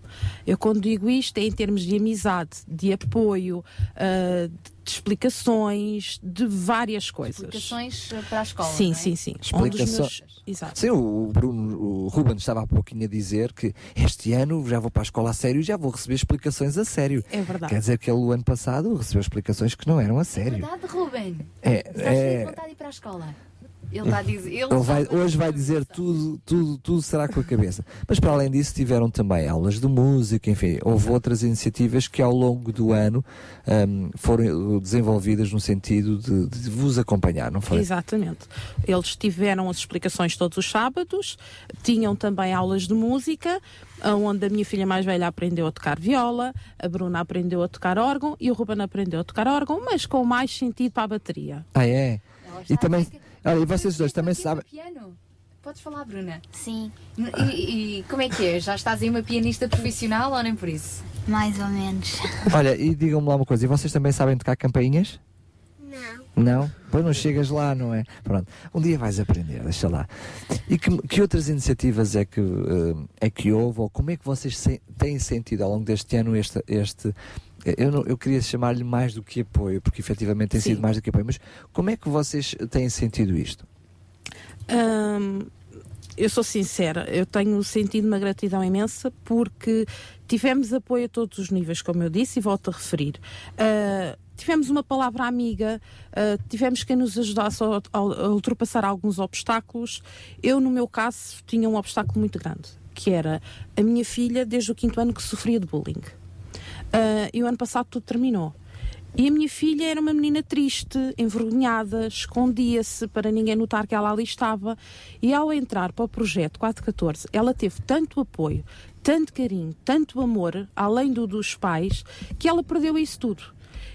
Eu quando digo isto é em termos de amizade, de apoio, eh, de explicações, de várias coisas. Explicações eh, para a escola. Sim, não é? sim, sim. Um dos Explicação- meus- Exato. Sim, o, Bruno, o Ruben estava há pouquinho a dizer que este ano já vou para a escola a sério e já vou receber explicações a sério. É verdade. Quer dizer que ele o ano passado recebeu explicações que não eram a sério. Verdade, Ruben. É, Estás de é. vontade de ir para a escola. Ele está a dizer. Ele Ele vai- sabe- hoje vai dizer tudo, tudo, tudo será com a cabeça. Mas para além disso tiveram também aulas de música, enfim, houve outras iniciativas que ao longo do ano hum, foram uh, desenvolvidas no sentido de, de vos acompanhar, não foi? Exatamente. Eles tiveram as explicações todos os sábados, tinham também aulas de música, onde a minha filha mais velha aprendeu a tocar viola, a Bruna aprendeu a tocar órgão e o Ruben aprendeu a tocar órgão, mas com mais sentido para a bateria. Ah, é? E também, olha, e vocês dois também sabem. Piano. Podes falar, Bruna? Sim. E, e como é que é? Já estás aí uma pianista profissional ou nem por isso? Mais ou menos. Olha, e digam-me lá uma coisa, e vocês também sabem tocar campainhas? Não. Não? Pois não chegas lá, não é? Pronto, um dia vais aprender, deixa lá. E que, que outras iniciativas é que, eh, é que houve, ou como é que vocês se- têm sentido ao longo deste ano este. este eu, não- eu queria chamar-lhe mais do que apoio, porque efetivamente tem Sim. sido mais do que apoio, mas como é que vocês têm sentido isto? Hum, eu sou sincera, eu tenho sentido uma gratidão imensa porque tivemos apoio a todos os níveis, como eu disse, e volto a referir. Ah, tivemos uma palavra amiga, ah, tivemos quem nos ajudasse a, a- a ultrapassar alguns obstáculos. Eu, no meu caso, tinha um obstáculo muito grande, que era a minha filha, desde o quinto ano, que sofria de bullying. Ah, e o ano passado tudo terminou. E a minha filha era uma menina triste, envergonhada, escondia-se para ninguém notar que ela ali estava. E ao entrar para o projeto 414, ela teve tanto apoio, tanto carinho, tanto amor, além do dos pais, que ela perdeu isso tudo.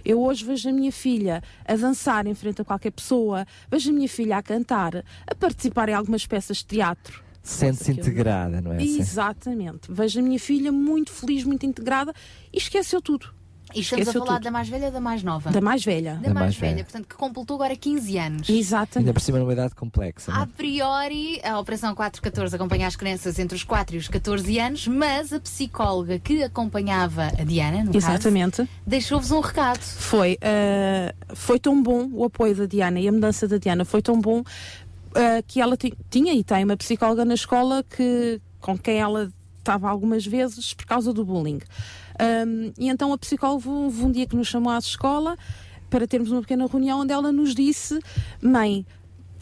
Eu hoje vejo a minha filha a dançar em frente a qualquer pessoa, vejo a minha filha a cantar, a participar em algumas peças de teatro. Sente-se eu- integrada, não é? Exatamente. Vejo a minha filha muito feliz, muito integrada e esqueceu tudo. E estamos a Esqueceu falar tudo. da mais velha ou da mais nova? Da mais velha. Da, mais, velha, portanto, que completou agora 15 anos. Exatamente. Ainda por cima numa idade complexa. é? A priori, a Operação 414 acompanha as crianças entre os 4 e os 14 anos, mas a psicóloga que acompanhava a Diana, no Exatamente. caso, deixou-vos um recado. Foi, eh, foi tão bom o apoio da Diana e a mudança da Diana foi tão bom eh, que ela ti- tinha e tem uma psicóloga na escola que, com quem ela estava algumas vezes por causa do bullying. Ahm, e então a psicóloga houve um dia que nos chamou à escola para termos uma pequena reunião onde ela nos disse: Mãe,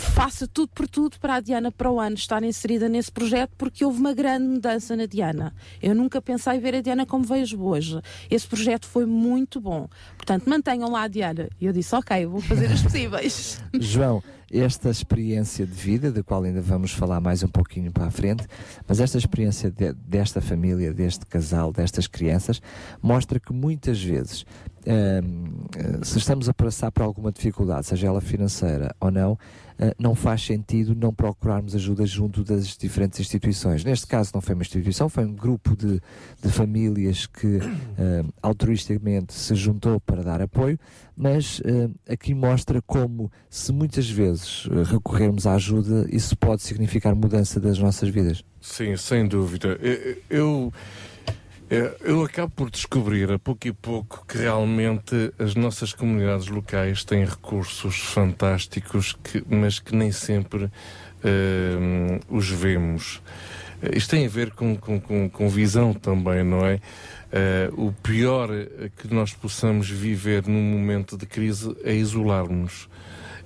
faça tudo por tudo para a Diana para o ano estar inserida nesse projeto porque houve uma grande mudança na Diana. Eu nunca pensei ver a Diana como vejo hoje. Esse projeto foi muito bom. Portanto, mantenham lá a Diana. E eu disse, ok, vou fazer os possíveis. João, esta experiência de vida, da qual ainda vamos falar mais um pouquinho para a frente, mas esta experiência de- desta família, deste casal, destas crianças, mostra que muitas vezes, hum, eh, se estamos a passar por alguma dificuldade, seja ela financeira ou não, não faz sentido não procurarmos ajuda junto das diferentes instituições. Neste caso não foi uma instituição, foi um grupo de, de famílias que eh, altruisticamente se juntou para dar apoio, mas eh, aqui mostra como, se muitas vezes recorrermos à ajuda, isso pode significar mudança das nossas vidas. Sim, sem dúvida. Eu, eu, eu- acabo por descobrir a pouco e pouco que realmente as nossas comunidades locais têm recursos fantásticos, que, mas que nem sempre eh, os vemos. Eh, Isto tem a ver com, com, com, visão também, não é? Eh, o pior eh, que nós possamos viver num momento de crise é isolar-nos.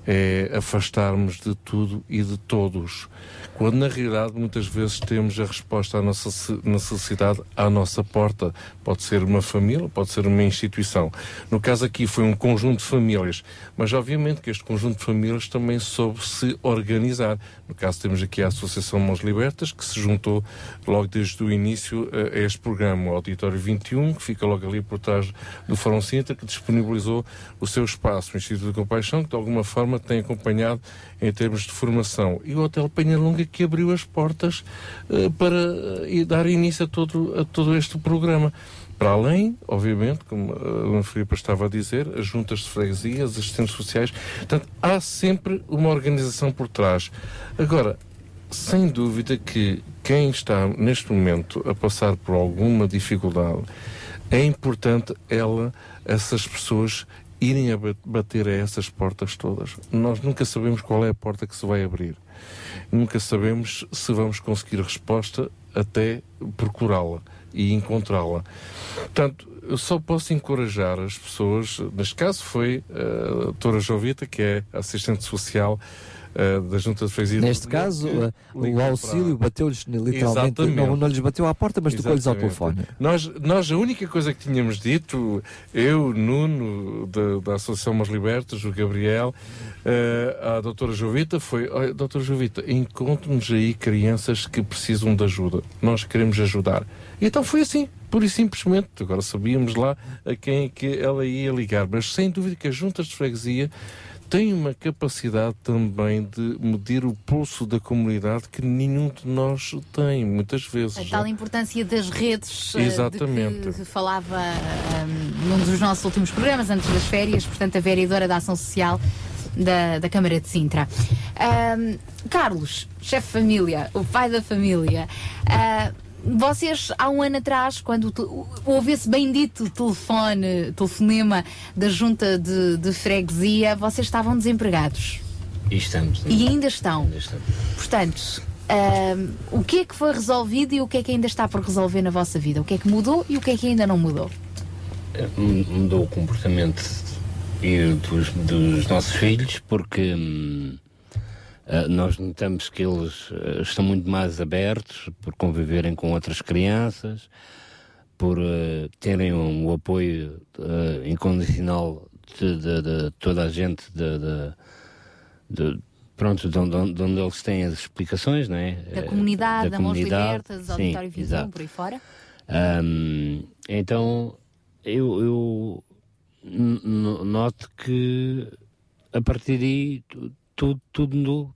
é afastarmos de tudo e de todos. Quando na realidade muitas vezes temos a resposta à nossa necessidade à nossa porta. Pode ser uma família, pode ser uma instituição. No caso aqui foi um conjunto de famílias, mas obviamente que este conjunto de famílias também soube se organizar. No caso temos aqui a Associação Mãos Libertas, que se juntou logo desde o início a este programa, o Auditório 21, que fica logo ali por trás do Fórum Sintra, que disponibilizou o seu espaço, o Instituto de Compaixão, que de alguma forma tem acompanhado em termos de formação. E o Hotel Penhalonga que abriu as portas eh, para eh, e dar início a todo, a todo este programa. Para além, obviamente, como a Dona Filipa estava a dizer, as juntas de freguesia, as assistentes sociais, portanto, há sempre uma organização por trás. Agora, sem dúvida que quem está neste momento a passar por alguma dificuldade, é importante ela, essas pessoas, irem a ba- bater a essas portas todas. Nós nunca sabemos qual é a porta que se vai abrir. Nunca sabemos se vamos conseguir resposta até procurá-la e encontrá-la. Portanto, eu só posso encorajar as pessoas, neste caso foi a doutora Jovita, que é assistente social eh, da Junta de Freguesia. Neste caso, eh, o auxílio para- bateu-lhes literalmente, Exatamente. não, não lhes bateu à porta, mas tocou-lhes ao telefone. Nós, nós, a única coisa que tínhamos dito, eu, Nuno, da, da Associação Mas Libertas, o Gabriel, eh, a doutora Jovita, foi: "Olha, doutora Jovita, encontre-nos aí crianças que precisam de ajuda. Nós queremos ajudar. E então foi assim, pura e simplesmente. Agora sabíamos lá a quem é que ela ia ligar, mas sem dúvida que as juntas de freguesia têm uma capacidade também de medir o pulso da comunidade que nenhum de nós tem, muitas vezes. A tal importância das redes eh, Exatamente. que falava ahm, num dos nossos últimos programas, antes das férias, portanto, a vereadora da Ação Social da, da Câmara de Sintra. Ahm, Carlos, chefe de família, o pai da família, ah, vocês, há um ano atrás, quando houve esse bendito telefone, telefonema da junta de, de freguesia, vocês estavam desempregados. E estamos. E ainda estão. Ainda estamos. Portanto, ahm, o que é que foi resolvido e o que é que ainda está por resolver na vossa vida? O que é que mudou e o que é que ainda não mudou? Mudou o comportamento dos, dos nossos filhos porque hum, ah, nós notamos que eles ah, estão muito mais abertos por conviverem com outras crianças, por ah, terem um, o apoio incondicional de, de- de toda a gente de, pronto, de onde, de onde eles têm as explicações, não é? Da Eh, comunidade, da, Mãos comunidade, Libertas, Auditório 21, exato. por aí fora? Ahm, então, eu, eu noto que a partir daí tu- tudo, tudo mudou,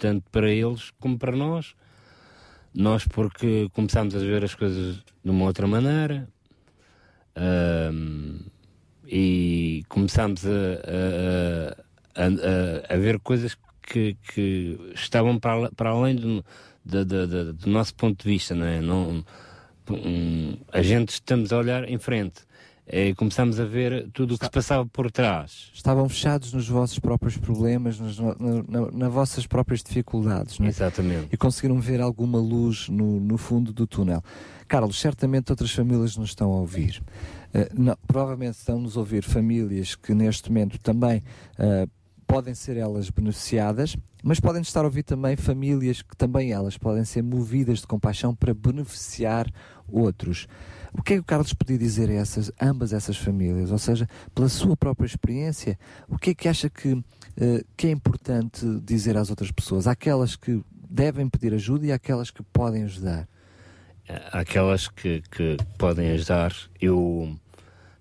tanto para eles como para nós. Nós, porque começámos a ver as coisas de uma outra maneira ahm, e começámos a, a- a- a- ver coisas que, que estavam para, para além do, da- da- do nosso ponto de vista, não é? Não, hum, a gente estamos a olhar em frente. É, começamos a ver tudo o que se passava por trás. Estavam fechados nos vossos próprios problemas, nas, na, na- nas vossas próprias dificuldades. Não é? Exatamente. E conseguiram ver alguma luz no, no fundo do túnel. Carlos, certamente outras famílias nos estão a ouvir. Eh, não, provavelmente estão-nos a ouvir famílias que neste momento também eh, podem ser elas beneficiadas, mas podem estar a ouvir também famílias que também elas podem ser movidas de compaixão para beneficiar outros. O que é que o Carlos podia dizer a essas, ambas essas famílias? Ou seja, pela sua própria experiência, o que é que acha que, eh, que é importante dizer às outras pessoas? Aquelas que devem pedir ajuda e aquelas que podem ajudar? Aquelas que, que podem ajudar, eu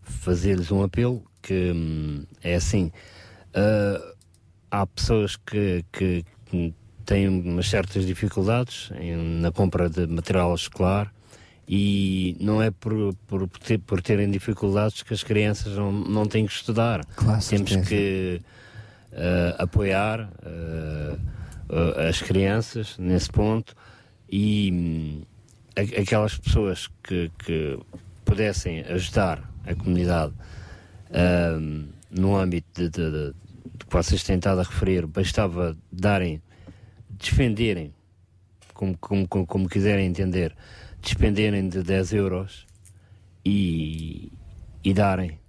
fazer-lhes um apelo que hum, é assim. ah, há pessoas que, que têm umas certas dificuldades em- na compra de material escolar e não é por, por, por terem dificuldades que as crianças não, não têm que estudar. Claro, Temos certeza. que ah, apoiar ah, ah, as crianças nesse ponto e hum, a- aquelas pessoas que, que pudessem ajudar a comunidade ahm, no âmbito de, de- de- de que vocês têm estado a referir, bastava darem, defenderem, como, como, como, como quiserem entender, despenderem de 10 euros e, e darem.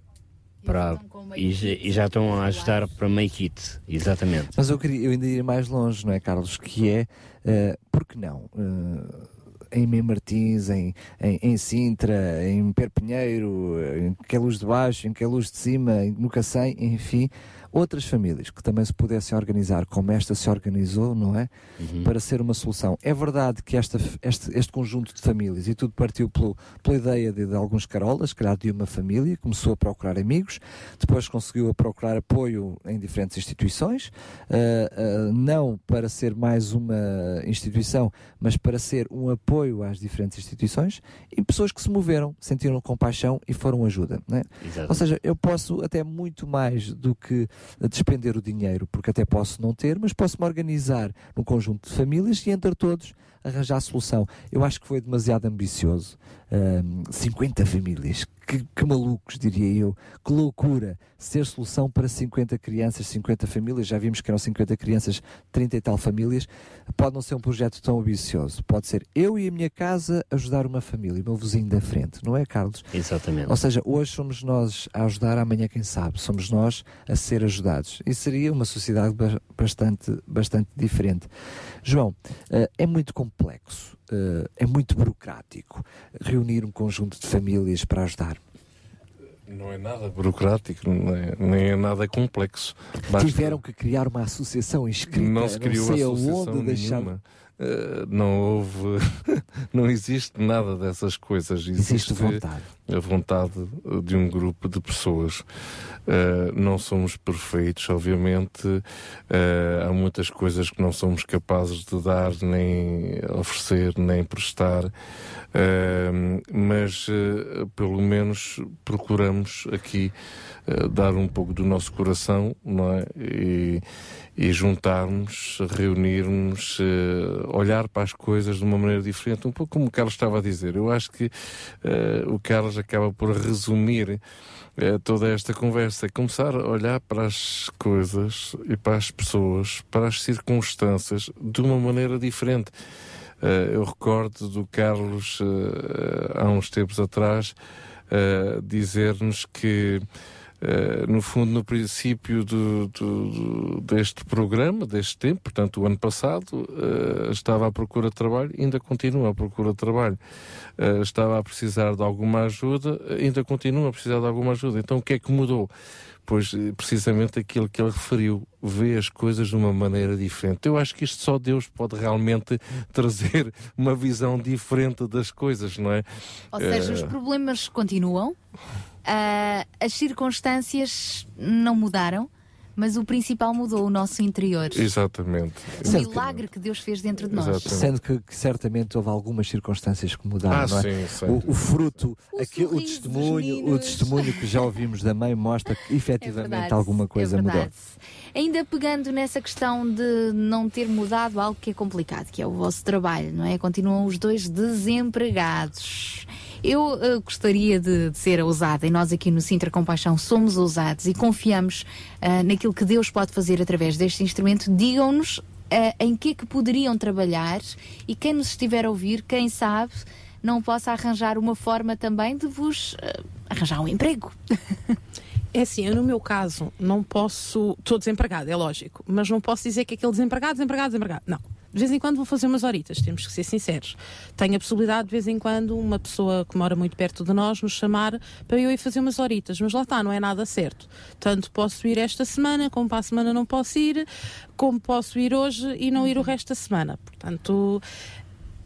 para, e, já- e já estão a ajudar para Make It, exatamente. Mas eu, queria, eu ainda ia mais longe, não é, Carlos? Que é, uh, por que não? Uh, em Mem Martins, em, em, em Sintra, em Perpinheiro, em Queluz de Baixo, em Queluz de Cima, no Cacém, enfim, outras famílias que também se pudessem organizar como esta se organizou, não é? Para ser uma solução. É verdade que esta, este, este conjunto de famílias, e tudo partiu pelo, pela ideia de, de alguns carolas, calhar de uma família, começou a procurar amigos, depois conseguiu a procurar apoio em diferentes instituições, ah, ah, não para ser mais uma instituição, mas para ser um apoio às diferentes instituições, e pessoas que se moveram, sentiram compaixão e foram ajuda. É? Exato. Ou seja, eu posso até muito mais do que despender o dinheiro, porque até posso não ter, mas posso me organizar num conjunto de famílias e entre todos arranjar a solução. Eu acho que foi demasiado ambicioso. Ahm, 50 famílias, que, que malucos, diria eu. Que loucura ser solução para 50 crianças, 50 famílias. Já vimos que eram 50 crianças, 30 e tal famílias. Pode não ser um projeto tão ambicioso. Pode ser eu e a minha casa ajudar uma família, o meu vizinho da frente, não é, Carlos? Exatamente. Ou seja, hoje somos nós a ajudar, amanhã quem sabe, somos nós a ser ajudados. E seria uma sociedade ba- bastante, bastante diferente. João, eh, é muito complexo, eh, é muito burocrático reunir um conjunto de famílias para ajudar. Não é nada burocrático, não é, nem é nada complexo. Basta- Tiveram que criar uma associação inscrita, não se criou sei associação aonde. Eh, não houve, não existe nada dessas coisas. Existe, vontade. A vontade de um grupo de pessoas. Eh, não somos perfeitos, obviamente. Eh, há muitas coisas que não somos capazes de dar, nem oferecer, nem prestar. Eh, mas pelo menos procuramos aqui dar um pouco do nosso coração, não é? E, e juntarmos, reunirmos, olhar para as coisas de uma maneira diferente, um pouco como o Carlos estava a dizer. Eu acho que o Carlos acaba por resumir eh, toda esta conversa, começar a olhar para as coisas e para as pessoas, para as circunstâncias de uma maneira diferente. Eh, eu recordo do Carlos, eh, há uns tempos atrás, eh, dizer-nos que, eh, no fundo, no princípio do, do- deste programa, deste tempo, portanto, o ano passado, eh, estava à procura de trabalho, ainda continua à procura de trabalho. Eh, estava a precisar de alguma ajuda, ainda continua a precisar de alguma ajuda. Então, o que é que mudou? Pois, precisamente aquilo que ele referiu, vê as coisas de uma maneira diferente. Eu acho que isto só Deus pode realmente trazer uma visão diferente das coisas, não é? Ou seja, os problemas continuam, ah, as circunstâncias não mudaram, mas o principal mudou, o nosso interior. Exatamente. O milagre que Deus fez dentro de nós. Sendo que, que certamente houve algumas circunstâncias que mudaram, Ah, não é? sim, sim. O, o fruto, O aqui, o, sorriso testemunho, o testemunho que já ouvimos da mãe mostra que efetivamente verdade, alguma coisa é mudou. Ainda pegando nessa questão de não ter mudado algo que é complicado, que é o vosso trabalho, não é? Continuam os dois desempregados. Eu eh, gostaria de, de ser ousada e nós aqui no Sintra Compaixão somos ousados e confiamos ah, naquilo que Deus pode fazer através deste instrumento. Digam-nos ah, em que é que poderiam trabalhar e quem nos estiver a ouvir, quem sabe, não possa arranjar uma forma também de vos arranjar um emprego. É assim, eu no meu caso não posso. Estou desempregado, é lógico, mas não posso dizer que aquele desempregado, desempregado, desempregado. Não. De vez em quando vou fazer umas horitas, temos que ser sinceros. Tenho a possibilidade, de vez em quando, uma pessoa que mora muito perto de nós nos chamar para eu ir fazer umas horitas, mas lá está, não é nada certo. Tanto posso ir esta semana, como para a semana não posso ir, como posso ir hoje e não ir o resto da semana. Portanto,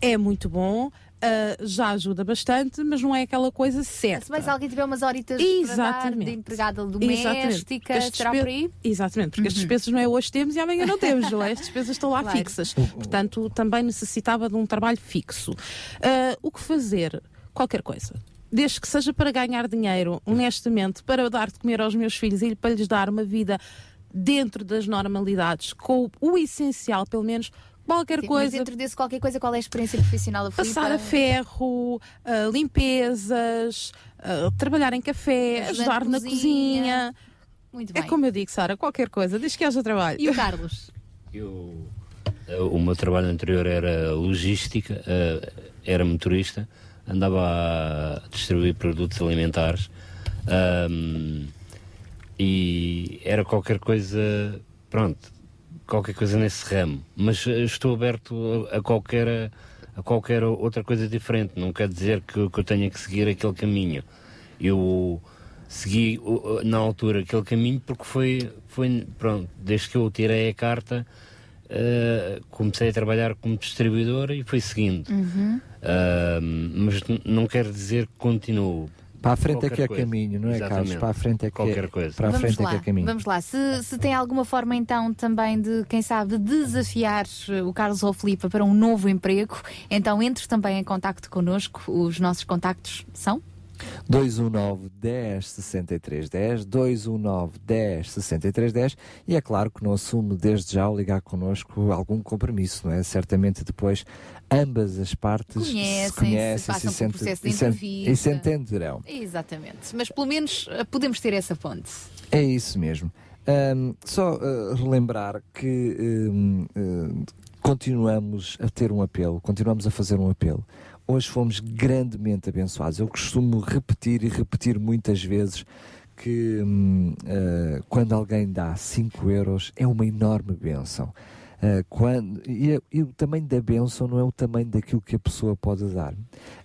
é muito bom. Ah, já ajuda bastante, mas não é aquela coisa certa. Se mais alguém tiver umas horitas Exatamente. de empregada doméstica, será por aí? Exatamente, porque as despesas não é hoje temos e amanhã não temos, não é? As despesas estão lá Claro. fixas. Portanto, também necessitava de um trabalho fixo. Ah, o que fazer? Qualquer coisa. Desde que seja para ganhar dinheiro, honestamente, para dar de comer aos meus filhos e para lhes dar uma vida dentro das normalidades, com o essencial, pelo menos, qualquer Sim, Mas coisa. dentro desse qualquer coisa, qual é a experiência profissional da Filipa? Passar a ferro, ah, limpezas, ah, trabalhar em café, Ajudante ajudar na cozinha. cozinha. Muito É bem. como eu digo, Sara, qualquer coisa, desde que haja trabalho. E o Carlos? Eu, eh, o meu trabalho anterior era logística, eh, era motorista, andava a distribuir produtos alimentares. ahm, e era qualquer coisa, pronto, qualquer coisa nesse ramo. Mas eh, estou aberto a, a qualquer a qualquer outra coisa diferente. Não quer dizer que, que eu tenha que seguir aquele caminho. Eu segui na altura aquele caminho porque foi, foi pronto, desde que eu tirei a carta, eh, comecei a trabalhar como distribuidor e fui seguindo. Uhum. Ah, mas não quer dizer que continuo. Para a frente é que é coisa. caminho, não é, Carlos? Exatamente. Para a frente é que Qualquer é, coisa. Para a vamos frente lá, é que é caminho. vamos lá. Se, se tem alguma forma então também de, quem sabe, desafiar o Carlos ou a Filipa para um novo emprego, então entre também em contacto connosco. Os nossos contactos são? 219 10 63 10, 219 10 63 10 e é claro que não assume desde já ao ligar connosco algum compromisso, não é? Certamente depois ambas as partes se Conhecem-se, conhecem se pelo sente- processo de e se- e se entenderão. Exatamente. Mas pelo menos eh, podemos ter essa ponte. É isso mesmo. Ahm, só ah, relembrar que hum, hum, continuamos a ter um apelo, continuamos a fazer um apelo. Hoje fomos grandemente abençoados. Eu costumo repetir e repetir muitas vezes que hum, ah, quando alguém dá 5 euros é uma enorme bênção. Ah, quando, e, é- e o tamanho da bênção não é o tamanho daquilo que a pessoa pode dar.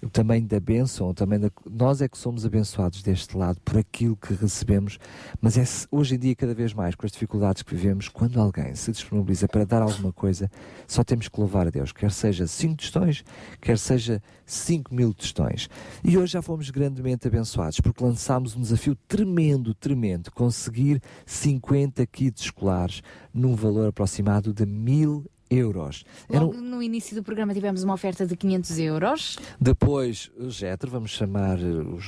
O tamanho da bênção, o tamanho da, nós é que somos abençoados deste lado por aquilo que recebemos, mas é hoje em dia, cada vez mais, com as dificuldades que vivemos, quando alguém se disponibiliza para dar alguma coisa, só temos que louvar a Deus, quer seja 5 tostões, quer seja 5 mil tostões. E hoje já fomos grandemente abençoados, porque lançámos um desafio tremendo, tremendo, conseguir 50 kits escolares num valor aproximado de mil euros. Era Logo no início do programa tivemos uma oferta de 500 euros. depois, o Getro, vamos chamar os,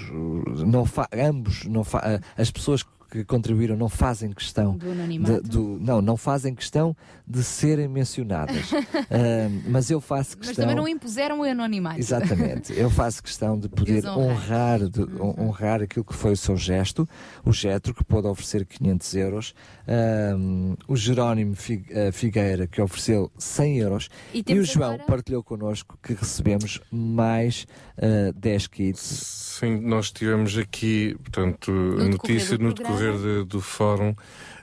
não fa- ambos, não fa- as pessoas que contribuíram não fazem questão Do anonimato? de- do- não, não fazem questão de serem mencionadas. Ah, mas eu faço Mas questão. também não impuseram o anonimato. Exatamente. Eu faço questão de poder honrar, de, hon- honrar aquilo que foi o seu gesto, o Getro, que pôde oferecer 500 euros, ahm, o Jerónimo eh, Figueira, que ofereceu 100 euros, E e, o João agora- partilhou connosco que recebemos mais ah, 10 kits. Sim, nós tivemos aqui, portanto, a notícia decorrer do no decorrer de- do fórum,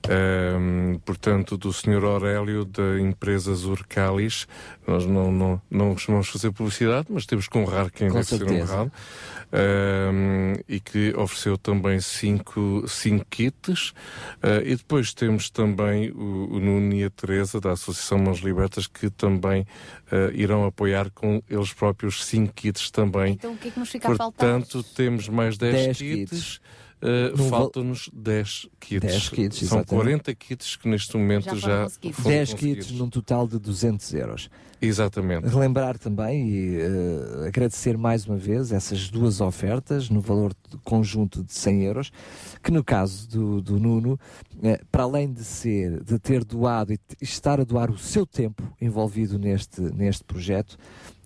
ehm, portanto, do Sr. Aurélio da empresa Zurcalis. Nós não, não, não costumamos fazer publicidade, mas temos que honrar quem Com deve ser certeza. honrado. Ehm, e que ofereceu também cinco, cinco kits. Eh, e depois temos também o, o Nuno e a Teresa, da Associação Mãos Libertas, que também eh, irão apoiar com eles próprios cinco kits também. Então o que é que nos fica a faltar? Portanto, temos mais 10, 10 kits. kits. Uh, Faltam-nos 10 kits. 10 kits, São exatamente. 40 kits que neste momento Já já, foram conseguidos. foram 10 conseguidos. kits num total de 200 euros. Exatamente. Relembrar também e eh, agradecer mais uma vez essas duas ofertas no valor de- conjunto de 100 euros, que no caso do, do Nuno, eh, para além de ser, de ter doado e estar a doar o seu tempo envolvido neste, neste projeto,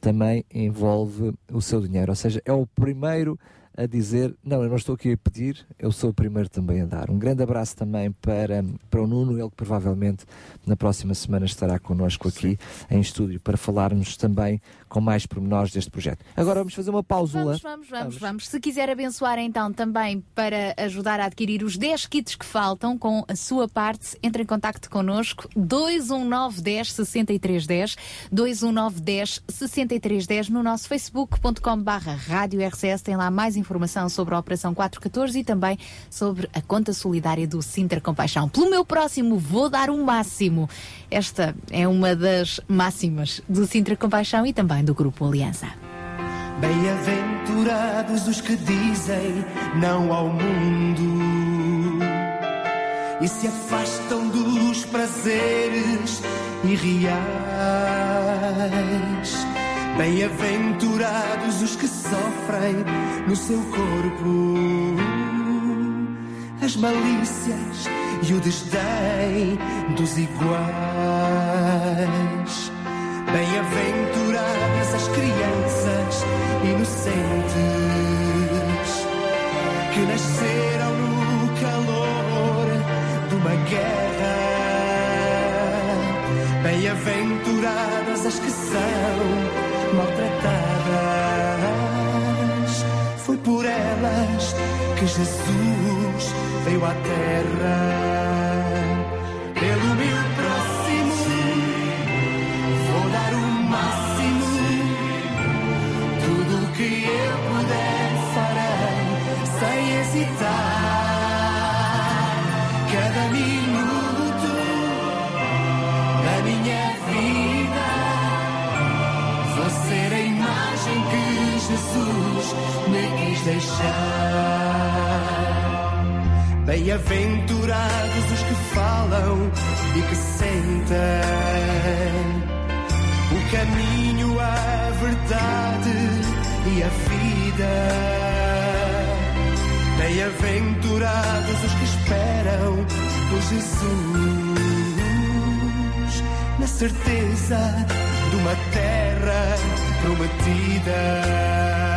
também envolve o seu dinheiro. Ou seja, é o primeiro a dizer, não, eu não estou aqui a pedir, eu sou o primeiro também a dar. Um grande abraço também para, para o Nuno, ele que provavelmente na próxima semana estará connosco aqui em estúdio para falarmos também com mais pormenores deste projeto. Agora vamos fazer uma pausula. Vamos, vamos, vamos, vamos. Se quiser abençoar então também para ajudar a adquirir os 10 kits que faltam com a sua parte, entre em contacto connosco 21910 6310 21910 6310 no nosso facebook.com barra rádio RCS tem lá mais informação sobre a Operação 414 e também sobre a conta solidária do Sintra Compaixão. Pelo meu próximo vou dar o máximo. Esta é uma das máximas do Sintra Compaixão e também do Grupo Aliança. Bem-aventurados os que dizem não ao mundo e se afastam dos prazeres irreais. Bem-aventurados os que sofrem no seu corpo as malícias e o desdém dos iguais. Bem-aventuradas as crianças inocentes que nasceram no calor de uma guerra. Bem-aventuradas as que são Jesus veio à terra. Bem-aventurados os que falam e que sentem o caminho, a verdade e a vida. Bem-aventurados os que esperam por Jesus, na certeza de uma terra prometida.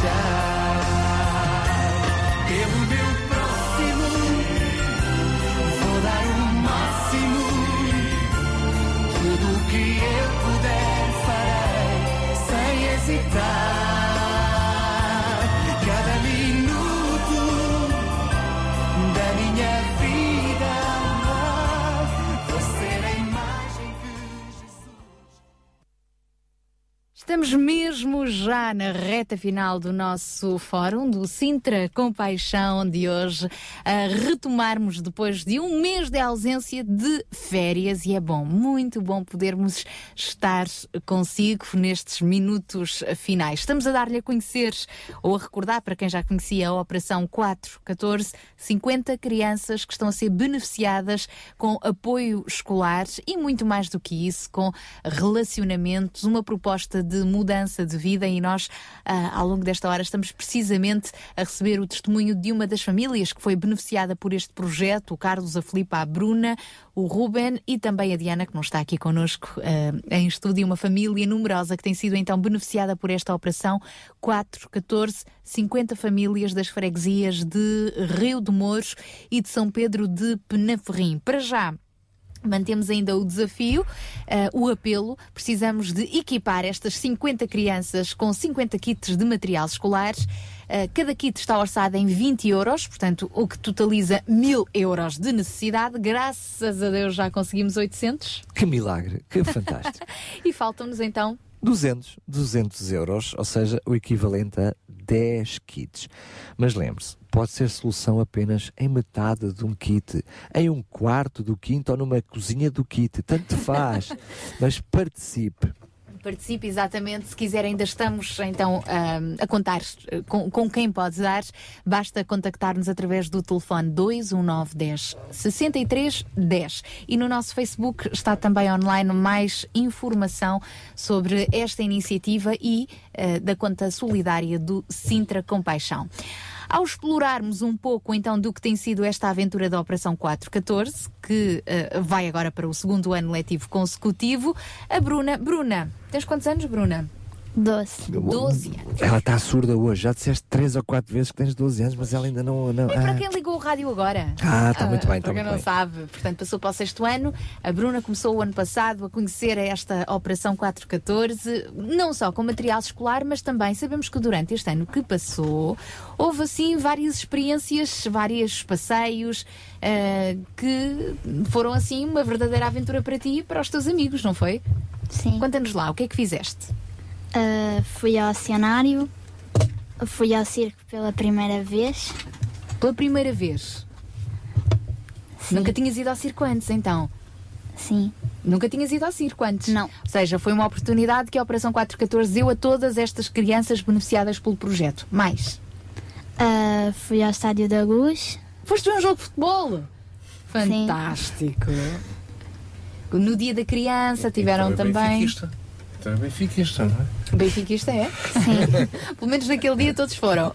Quis Estamos mesmo já na reta final do nosso fórum, do Sintra Compaixão de hoje, a retomarmos depois de um mês de ausência de férias e é bom, muito bom podermos estar consigo nestes minutos finais. Estamos a dar-lhe a conhecer ou a recordar para quem já conhecia a Operação 414, 50 crianças que estão a ser beneficiadas com apoio escolar e muito mais do que isso, com relacionamentos, uma proposta de mudança de vida e nós, ah, ao longo desta hora, estamos precisamente a receber o testemunho de uma das famílias que foi beneficiada por este projeto, o Carlos, a Filipa, a Bruna, o Ruben e também a Diana, que não está aqui connosco ah, em estúdio, uma família numerosa que tem sido então beneficiada por esta operação 4, 14, 50 famílias das freguesias de Rio de Mouros e de São Pedro de Penaferrim. Para já, Mantemos ainda o desafio, eh, o apelo. Precisamos de equipar estas 50 crianças com 50 kits de materiais escolares. Eh, cada kit está orçado em 20 euros, portanto, o que totaliza 1000 euros de necessidade. Graças a Deus já conseguimos 800. Que milagre, que fantástico. e faltam-nos então 200, 200 euros, ou seja, o equivalente a 10 kits. Mas lembre-se, pode ser solução apenas em metade de um kit, em um quarto do quinto ou numa cozinha do kit, tanto faz. Mas participe. Participe exatamente, se quiser, ainda estamos então ahm, a contar eh, com, com quem pode dar. Basta contactar-nos através do telefone 21910 63 10. E no nosso Facebook está também online mais informação sobre esta iniciativa e eh, da conta solidária do Sintra Compaixão. Ao explorarmos um pouco então do que tem sido esta aventura da Operação 414, que eh, vai agora para o segundo ano letivo consecutivo, a Bruna. Bruna, tens quantos anos, Bruna? Doze. 12 anos. Ela está surda hoje. Já disseste três ou quatro vezes que tens 12 anos, mas ela ainda não. não É para ah. quem ligou o rádio agora. Ah, está muito bem, está Para quem muito não bem. sabe, portanto, passou para o sexto ano. A Bruna começou o ano passado a conhecer esta Operação 414, não só com material escolar, mas também sabemos que durante este ano que passou, houve assim várias experiências, vários passeios ah, que foram assim uma verdadeira aventura para ti e para os teus amigos, não foi? Sim. Conta-nos lá, o que é que fizeste? Ah, fui ao cenário, fui ao circo pela primeira vez. Pela primeira vez? Nunca tinhas ido ao circo antes, então? Sim. Nunca tinhas ido ao circo antes? Não. Ou seja, foi uma oportunidade que a Operação 414 deu a todas estas crianças beneficiadas pelo projeto. Mais? Ah, fui ao Estádio da Luz. Foste ver um jogo de futebol? Fantástico. No dia da criança tiveram também. benfiquista. É benfiquista, não é? Benfiquista é? Sim. Pelo menos naquele dia todos foram.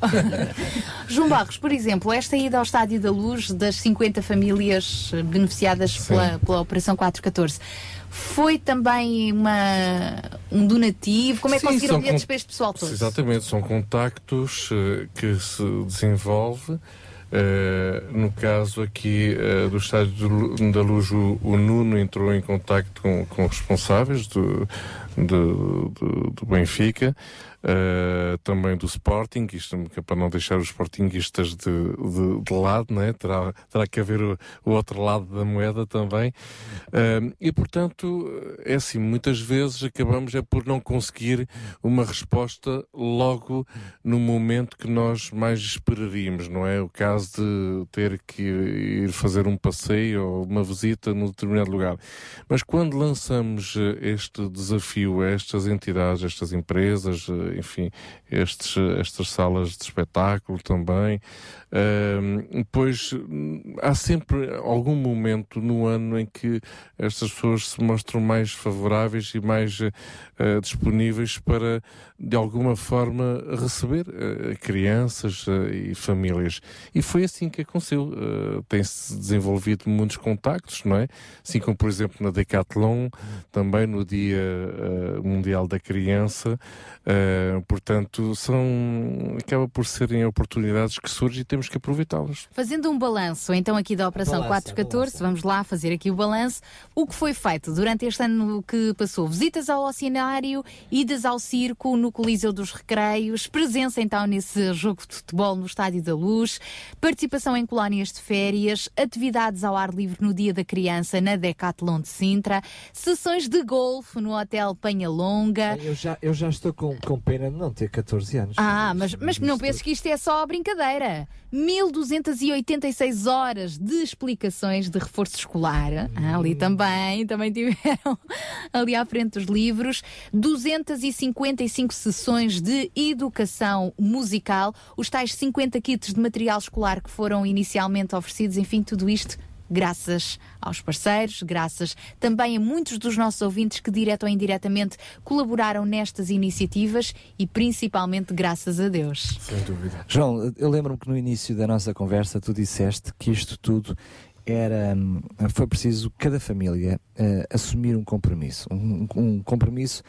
João Barros, por exemplo, esta ida ao Estádio da Luz das 50 famílias beneficiadas pela, pela Operação 414 foi também uma, um donativo? Como é que Sim, conseguiram bilhetes para este pessoal todo? Exatamente, são contactos eh, que se desenvolve. Eh, no caso aqui eh, do Estádio da Luz, o, o Nuno entrou em contacto com, com responsáveis do, do, do- do Benfica, eh, também do Sporting, isto é para não deixar os Sportinguistas de, de, de lado, né? terá, terá que haver o, o outro lado da moeda também. Eh, e portanto, é assim, muitas vezes acabamos é por não conseguir uma resposta logo no momento que nós mais esperaríamos, não é? O caso de ter que ir fazer um passeio ou uma visita num determinado lugar. Mas quando lançamos este desafio a estas entidades, estas empresas, enfim, estes, estas salas de espetáculo também, ehm, pois hum, há sempre algum momento no ano em que estas pessoas se mostram mais favoráveis e mais eh, disponíveis para, de alguma forma, receber eh, crianças eh, e famílias. E foi assim que aconteceu. Eh, Tem-se desenvolvido muitos contactos, não é? Assim como, por exemplo, na Decathlon, também no Dia Mundial da Criança. Portanto, são, acaba por serem oportunidades que surgem e temos que aproveitá-las. Fazendo um balanço, então, aqui da Operação Balança, 414, vamos lá fazer aqui o balanço. O que foi feito durante este ano que passou? Visitas ao oceanário, idas ao circo, no Coliseu dos Recreios, presença então nesse jogo de futebol no Estádio da Luz, participação em colónias de férias, atividades ao ar livre no Dia da Criança na Decathlon de Sintra, sessões de golfe no Hotel Penha Longa. Eu já, eu já estou com, com pena de não ter 14 anos. Ah, mas, mas não penses que isto é só brincadeira. 1286 horas de explicações de reforço escolar. Ah, ali também, também tiveram ali à frente dos livros. 255 sessões de educação musical. Os tais 50 kits de material escolar que foram inicialmente oferecidos. Enfim, tudo isto graças aos parceiros, graças também a muitos dos nossos ouvintes que, direto ou indiretamente, colaboraram nestas iniciativas e principalmente graças a Deus. Sem dúvida. João, eu lembro-me que no início da nossa conversa tu disseste que isto tudo era hum, foi preciso cada família eh, assumir um compromisso, um, um compromisso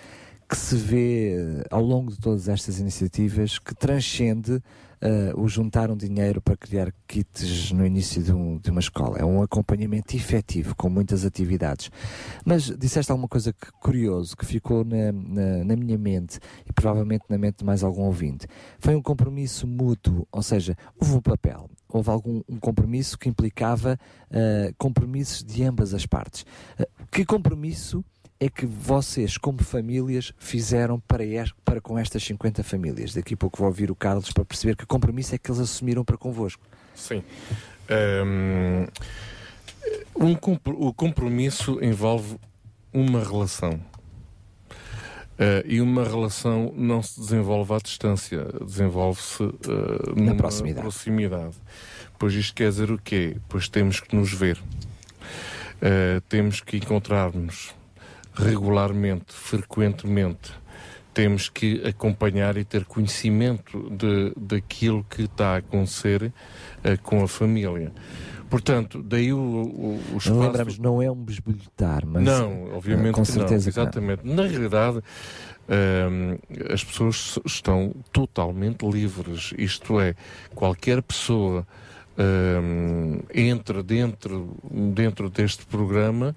que se vê ao longo de todas estas iniciativas que transcende eh, o juntar um dinheiro para criar kits no início de, um- de uma escola. É um acompanhamento efetivo com muitas atividades. Mas disseste alguma coisa que, curioso que ficou na, na, na minha mente e provavelmente na mente de mais algum ouvinte. Foi um compromisso mútuo, ou seja, houve um papel, houve algum um compromisso que implicava eh, compromissos de ambas as partes. Eh, que compromisso é que vocês, como famílias, fizeram para, es- para com estas 50 famílias? Daqui a pouco vou ouvir o Carlos para perceber que compromisso é que eles assumiram para convosco. Sim. Hum, um compro- o compromisso envolve uma relação. Eh, e uma relação não se desenvolve à distância, desenvolve-se eh, numa proximidade. proximidade. Pois isto quer dizer o quê? Pois temos que nos ver. Eh, temos que encontrar-nos regularmente, frequentemente. Temos que acompanhar e ter conhecimento de, daquilo que está a acontecer eh, com a família. Portanto, daí o, o, o espaço... Não lembramos, não é um besbolhotar, mas Não, obviamente com não. certeza não. Exatamente. Na realidade, hum, as pessoas estão totalmente livres. Isto é, qualquer pessoa hum, entra dentro, dentro deste programa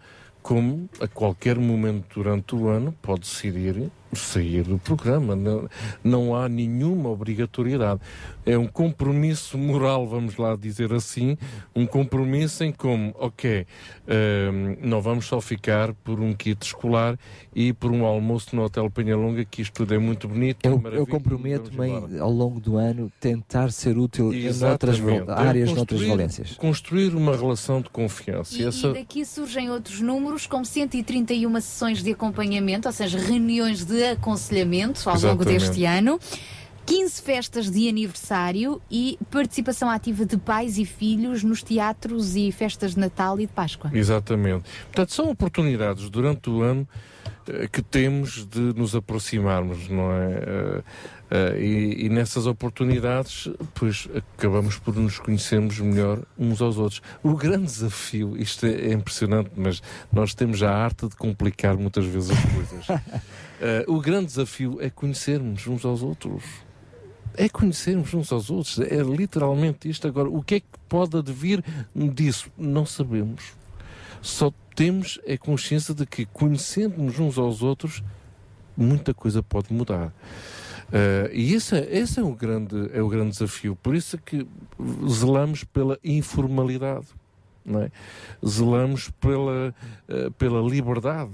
como a qualquer momento durante o ano pode decidir sair do programa. Não, não há nenhuma obrigatoriedade. É um compromisso moral, vamos lá dizer assim, um compromisso em como, ok, ehm, não vamos só ficar por um kit escolar e por um almoço no Hotel Penhalonga, que isto tudo é muito bonito. é Eu, eu maravilha, comprometo-me em, ao longo do ano tentar ser útil em Exatamente. áreas, É noutras construir- valências. Construir uma relação de confiança. E, E essa- e daqui surgem outros números, como 131 sessões de acompanhamento, ou seja, reuniões de aconselhamento ao longo Exatamente. deste ano. 15 festas de aniversário e participação ativa de pais e filhos nos teatros e festas de Natal e de Páscoa. Exatamente. Portanto, são oportunidades durante o ano eh, que temos de nos aproximarmos, não é? Eh, eh, e, e nessas oportunidades, pois acabamos por nos conhecermos melhor uns aos outros. O grande desafio, isto é impressionante, mas nós temos a arte de complicar muitas vezes as coisas. Eh, o grande desafio é conhecermos uns aos outros. É conhecermos uns aos outros. É literalmente isto. Agora, o que é que pode advir disso? Não sabemos. Só temos a consciência de que, conhecendo-nos uns aos outros, muita coisa pode mudar. Eh, e esse, é- esse é, o grande, é o grande desafio. Por isso é que zelamos pela informalidade. É? Zelamos pela, eh, pela liberdade.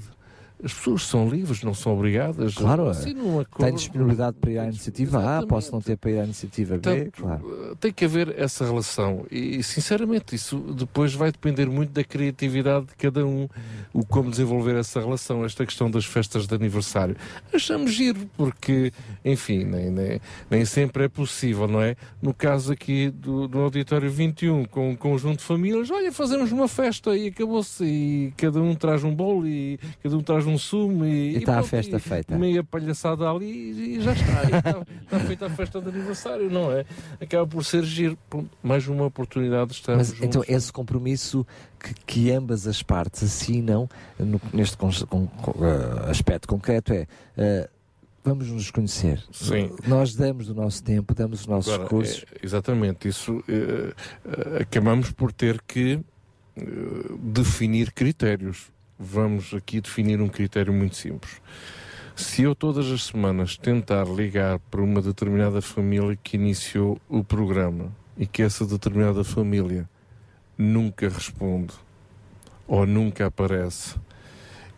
As pessoas são livres, não são obrigadas. Claro, Assinam um tem disponibilidade para ir à iniciativa A, posso não ter para ir à iniciativa B, claro. tem que haver essa relação e, sinceramente, isso depois vai depender muito da criatividade de cada um, o como desenvolver essa relação. Esta questão das festas de aniversário. Achamos giro, porque, enfim, nem, nem, nem sempre é possível, não é? No caso aqui do, do Auditório 21, com um conjunto de famílias, olha, fazemos uma festa e acabou-se, e cada um traz um bolo e cada um traz um sumo e, E está a festa e feita. Meia palhaçada ali e, e já está. Está, está feita a festa de aniversário, não é? Acaba por ser giro. Pronto, mais uma oportunidade de estarmos Mas então juntos. esse compromisso que, que ambas as partes assinam no- neste con- com- eh, aspecto concreto é eh, vamos nos conhecer. Sim. Nós damos o nosso tempo, damos os nossos Agora, recursos. é, exatamente, isso eh, acabamos por ter que definir critérios. Vamos aqui definir um critério muito simples. Se eu todas as semanas tentar ligar para uma determinada família que iniciou o programa e que essa determinada família nunca responde ou nunca aparece,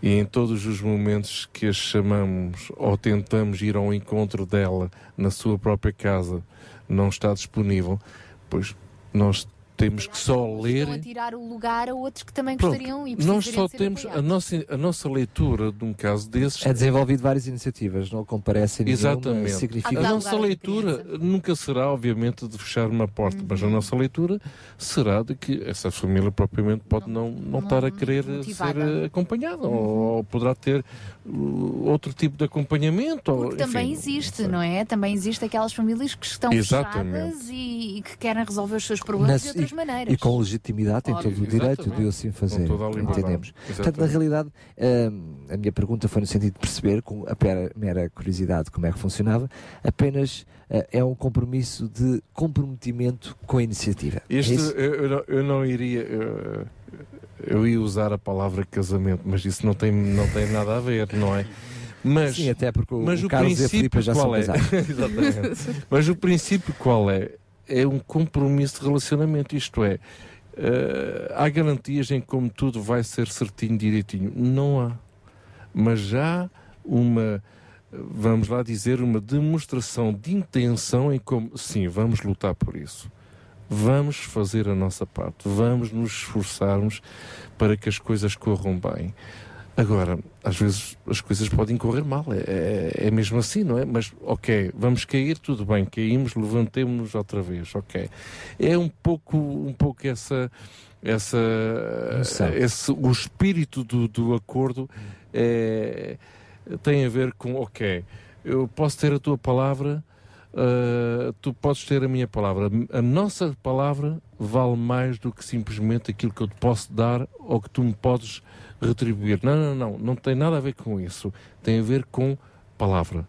e em todos os momentos que a chamamos ou tentamos ir ao encontro dela na sua própria casa não está disponível, pois nós temos que só ler. Estão a tirar o lugar a outros que também Pronto, gostariam e nós só temos a nossa, a nossa leitura de um caso desses. É desenvolvido várias iniciativas, não comparece nenhuma, Exatamente. significa A nossa leitura nunca será, obviamente, de fechar uma porta, mas Uhum. a nossa leitura será de que essa família propriamente pode não, não, estar a querer motivada. ser acompanhada ou, ou poderá ter outro tipo de acompanhamento. ou, Porque também enfim, existe, não é? Também existe aquelas famílias que estão Exatamente. fechadas e, e que querem resolver os seus problemas de Nas- outras e, maneiras. e com legitimidade tem Óbvio. todo o direito de assim fazer. A. Entendemos. Portanto, na realidade, hum, a minha pergunta foi no sentido de perceber, com a mera, mera curiosidade, como é que funcionava, apenas eh, é um compromisso de comprometimento com a iniciativa. É Este, isso? eu, eu não, eu não iria. Eu, eu ia usar a palavra casamento, mas isso não tem, não tem nada a ver, não é? Mas, Sim, até porque o- mas o Carlos e a princípio Filipa já são qual é? casados. Exatamente. Mas o princípio qual é? É um compromisso de relacionamento, isto é, eh, há garantias em como tudo vai ser certinho, direitinho. Não há. Mas já uma, vamos lá dizer, uma demonstração de intenção em como, sim, vamos lutar por isso. Vamos fazer a nossa parte, vamos nos esforçarmos para que as coisas corram bem. Agora, às vezes as coisas podem correr mal, é, é, é mesmo assim, não é? Mas, ok, vamos cair, tudo bem, caímos, levantemos-nos outra vez, ok. É um pouco, um pouco essa, essa, esse, o espírito do, do acordo é, tem a ver com, ok, eu posso ter a tua palavra, ah, tu podes ter a minha palavra. A nossa palavra vale mais do que simplesmente aquilo que eu te posso dar ou que tu me podes retribuir. Não, não, não, não tem nada a ver com isso. Tem a ver com palavra.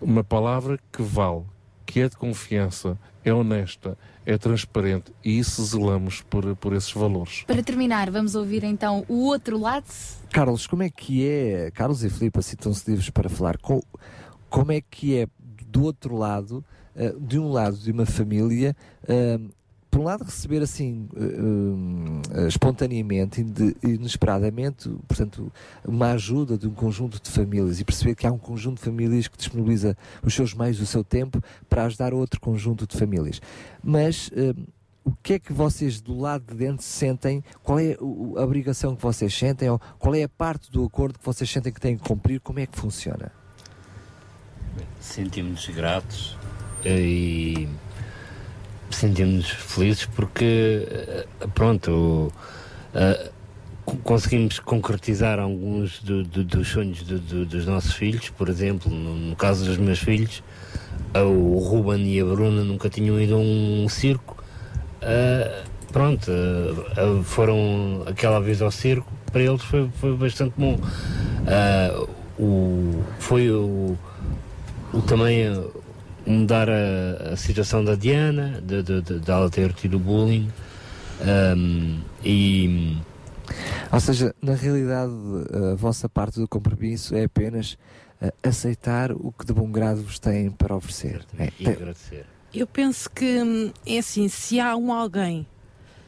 Uma palavra que vale, que é de confiança, é honesta, é transparente e isso zelamos por, por esses valores. Para terminar, vamos ouvir então o outro lado. Carlos, como é que é, Carlos e Filipe assim estão-se livres para falar, com, como é que é do outro lado, eh, de um lado de uma família, eh, por um lado receber assim eh, espontaneamente, inesperadamente, portanto, uma ajuda de um conjunto de famílias e perceber que há um conjunto de famílias que disponibiliza os seus meios, o seu tempo para ajudar outro conjunto de famílias. Mas o que é que vocês do lado de dentro sentem? Qual é a obrigação que vocês sentem? Ou qual é a parte do acordo que vocês sentem que têm que cumprir? Como é que funciona? Sentimos-nos gratos e sentimos-nos felizes porque, eh, pronto, eh, co- conseguimos concretizar alguns do- do- dos sonhos do- do- dos nossos filhos. Por exemplo, no, no caso dos meus filhos, eh, o Ruben e a Bruna nunca tinham ido a um circo. Pronto, foram aquela vez ao circo, para eles foi, foi bastante bom. O, foi o também eh, mudar a, a situação da Diana, de, de, de, de ela ter tido bullying. ehm, e Ou seja, na realidade, a vossa parte do compromisso é apenas eh, aceitar o que de bom grado vos têm para oferecer. É, e agradecer. Eu penso que hum, é assim, se há um alguém,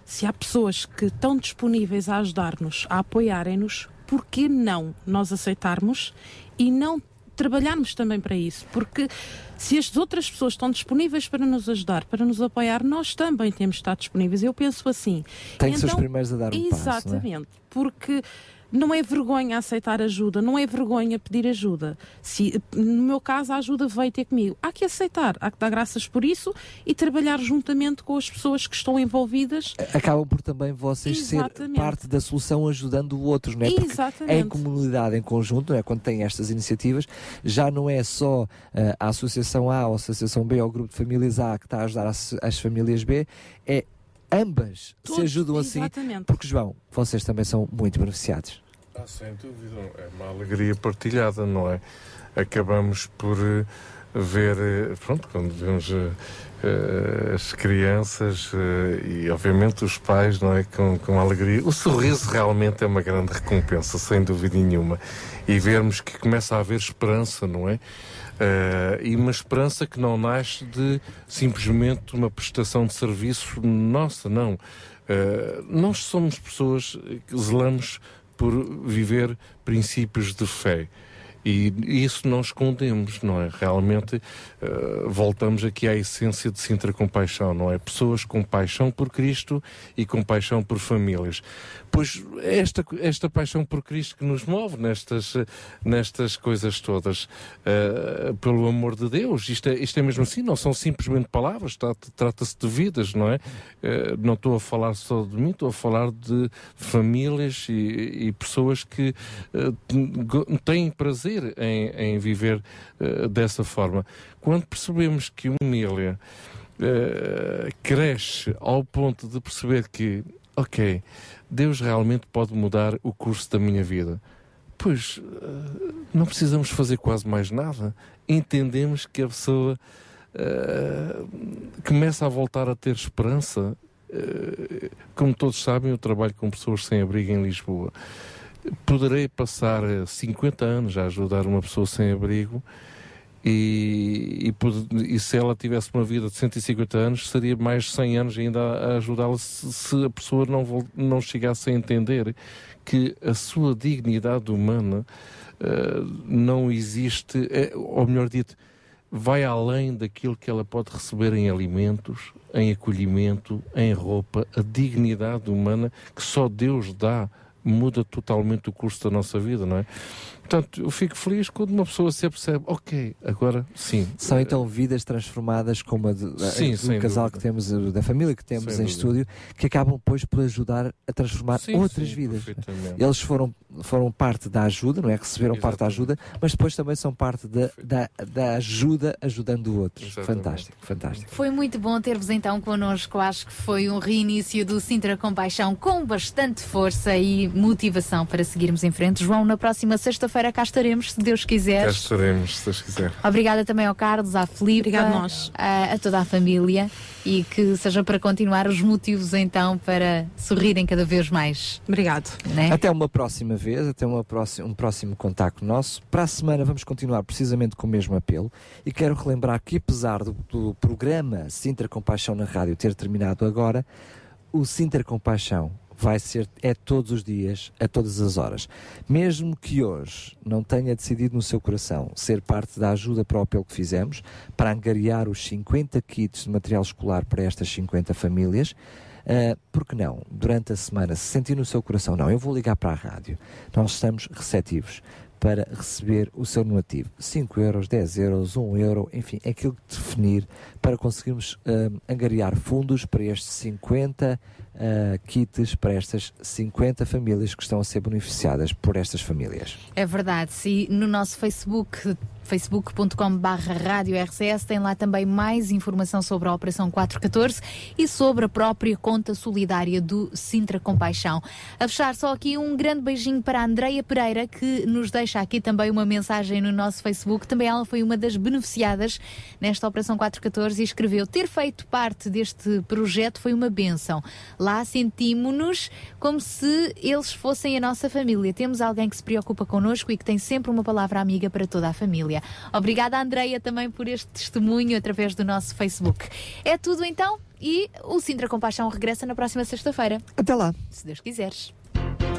se há pessoas que estão disponíveis a ajudar-nos, a apoiarem-nos, por que não nós aceitarmos e não trabalharmos também para isso? Porque se as outras pessoas estão disponíveis para nos ajudar, para nos apoiar, nós também temos de estar disponíveis. Eu penso assim. Tem que ser os primeiros a dar um passo, não é? Exatamente, porque não é vergonha aceitar ajuda, não é vergonha pedir ajuda. Se, no meu caso, a ajuda veio ter comigo. Há que aceitar, há que dar graças por isso e trabalhar juntamente com as pessoas que estão envolvidas. acabam por também vocês ser Exatamente. parte da solução ajudando outros, não é? Porque Exatamente. em comunidade, em conjunto, não é? quando tem estas iniciativas, já não é só eh, a Associação A ou a Associação B ou o Grupo de Famílias A que está a ajudar as, as famílias B, é ambas se Todos, ajudam assim, exatamente. porque João, vocês também são muito beneficiados. Ah, sem dúvida, é uma alegria partilhada, não é? Acabamos por eh, ver, eh, pronto, quando vemos eh, as crianças e obviamente os pais, não é? Com, com alegria. O sorriso realmente é uma grande recompensa, sem dúvida nenhuma. E vermos que começa a haver esperança, não é? Eh, e uma esperança que não nasce de simplesmente uma prestação de serviço nossa, não. Eh, nós somos pessoas que zelamos por viver princípios de fé. E isso não escondemos, não é? Realmente eh, voltamos aqui à essência de Sintra Compaixão, não é? Pessoas com paixão por Cristo e com paixão por famílias. Pois é esta, esta paixão por Cristo que nos move nestas, nestas coisas todas, eh, pelo amor de Deus. Isto é, isto é mesmo assim, não são simplesmente palavras, trata- trata-se de vidas, não é? Eh, não estou a falar só de mim, estou a falar de famílias e, e pessoas que go- têm prazer em, em viver dessa forma. Quando percebemos que uma família cresce ao ponto de perceber que, ok, Deus realmente pode mudar o curso da minha vida. Pois eh, não precisamos fazer quase mais nada. Entendemos que a pessoa eh, começa a voltar a ter esperança. Eh, como todos sabem, eu trabalho com pessoas sem abrigo em Lisboa. Poderei passar eh, 50 anos a ajudar uma pessoa sem abrigo e, e, e se ela tivesse uma vida de 150 anos, seria mais 100 anos ainda a, ajudá-la se, a pessoa não, não chegasse a entender que a sua dignidade humana eh, não existe, eh, ou melhor dito, vai além daquilo que ela pode receber em alimentos, em acolhimento, em roupa. A dignidade humana que só Deus dá muda totalmente o curso da nossa vida, não é? Portanto, eu fico feliz quando uma pessoa se apercebe, ok, agora sim. São então vidas transformadas como a de- a- Sim, do sem casal dúvida. que temos, eh, da família que temos Sem em dúvida. estúdio, que acabam depois por ajudar a transformar Sim, outras sim, vidas. Eles foram, foram parte da ajuda, não é? Receberam parte da ajuda, mas depois também são parte da, da, da ajuda ajudando outros. Fantástico, fantástico. Foi muito bom ter-vos então connosco. Acho que foi um reinício do Sintra Compaixão com bastante força e motivação para seguirmos em frente. João, na próxima sexta-feira cá estaremos, se Deus quiser. Cá estaremos, se Deus quiser. Obrigada também ao Carlos, à Filipe, Obrigado nós. A, a toda a família e que seja para continuar os motivos então para sorrirem cada vez mais. Obrigado. Né? Até uma próxima vez, até uma próxima, um próximo contacto nosso. Para a semana vamos continuar precisamente com o mesmo apelo e quero relembrar que apesar do, do programa Sintra Compaixão na rádio ter terminado agora, o Sintra Compaixão vai ser é todos os dias, a todas as horas. Mesmo que hoje não tenha decidido no seu coração ser parte da ajuda para o apelo que fizemos, para angariar os 50 kits de material escolar para estas 50 famílias, Uh, porque não? Durante a semana, se sentir no seu coração, não, eu vou ligar para a rádio. Nós estamos receptivos para receber o seu donativo. 5 euros, 10 euros, 1 euro, enfim, é aquilo que definir para conseguirmos uh, angariar fundos para estes 50 uh, kits, para estas 50 famílias que estão a ser beneficiadas por estas famílias. É verdade, se no nosso Facebook facebook.com barra rádio RCS tem lá também mais informação sobre a Operação 414 e sobre a própria conta solidária do Sintra Compaixão. A fechar só aqui um grande beijinho para a Andreia Pereira que nos deixa aqui também uma mensagem no nosso Facebook. Também ela foi uma das beneficiadas nesta Operação 414 e escreveu ter feito parte deste projeto foi uma benção. Lá sentimos-nos como se eles fossem a nossa família. Temos alguém que se preocupa connosco e que tem sempre uma palavra amiga para toda a família. Obrigada, Andreia, também por este testemunho através do nosso Facebook. É tudo então e o Sintra Compaixão regressa na próxima sexta-feira. Até lá. Se Deus quiseres.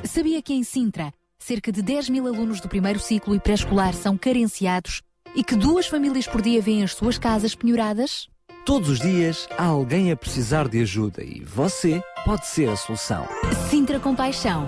Sabia que em Sintra, cerca de 10 mil alunos do primeiro ciclo e pré-escolar são carenciados e que duas famílias por dia vêm as suas casas penhoradas? Todos os dias há alguém a precisar de ajuda e você pode ser a solução. Sintra Compaixão,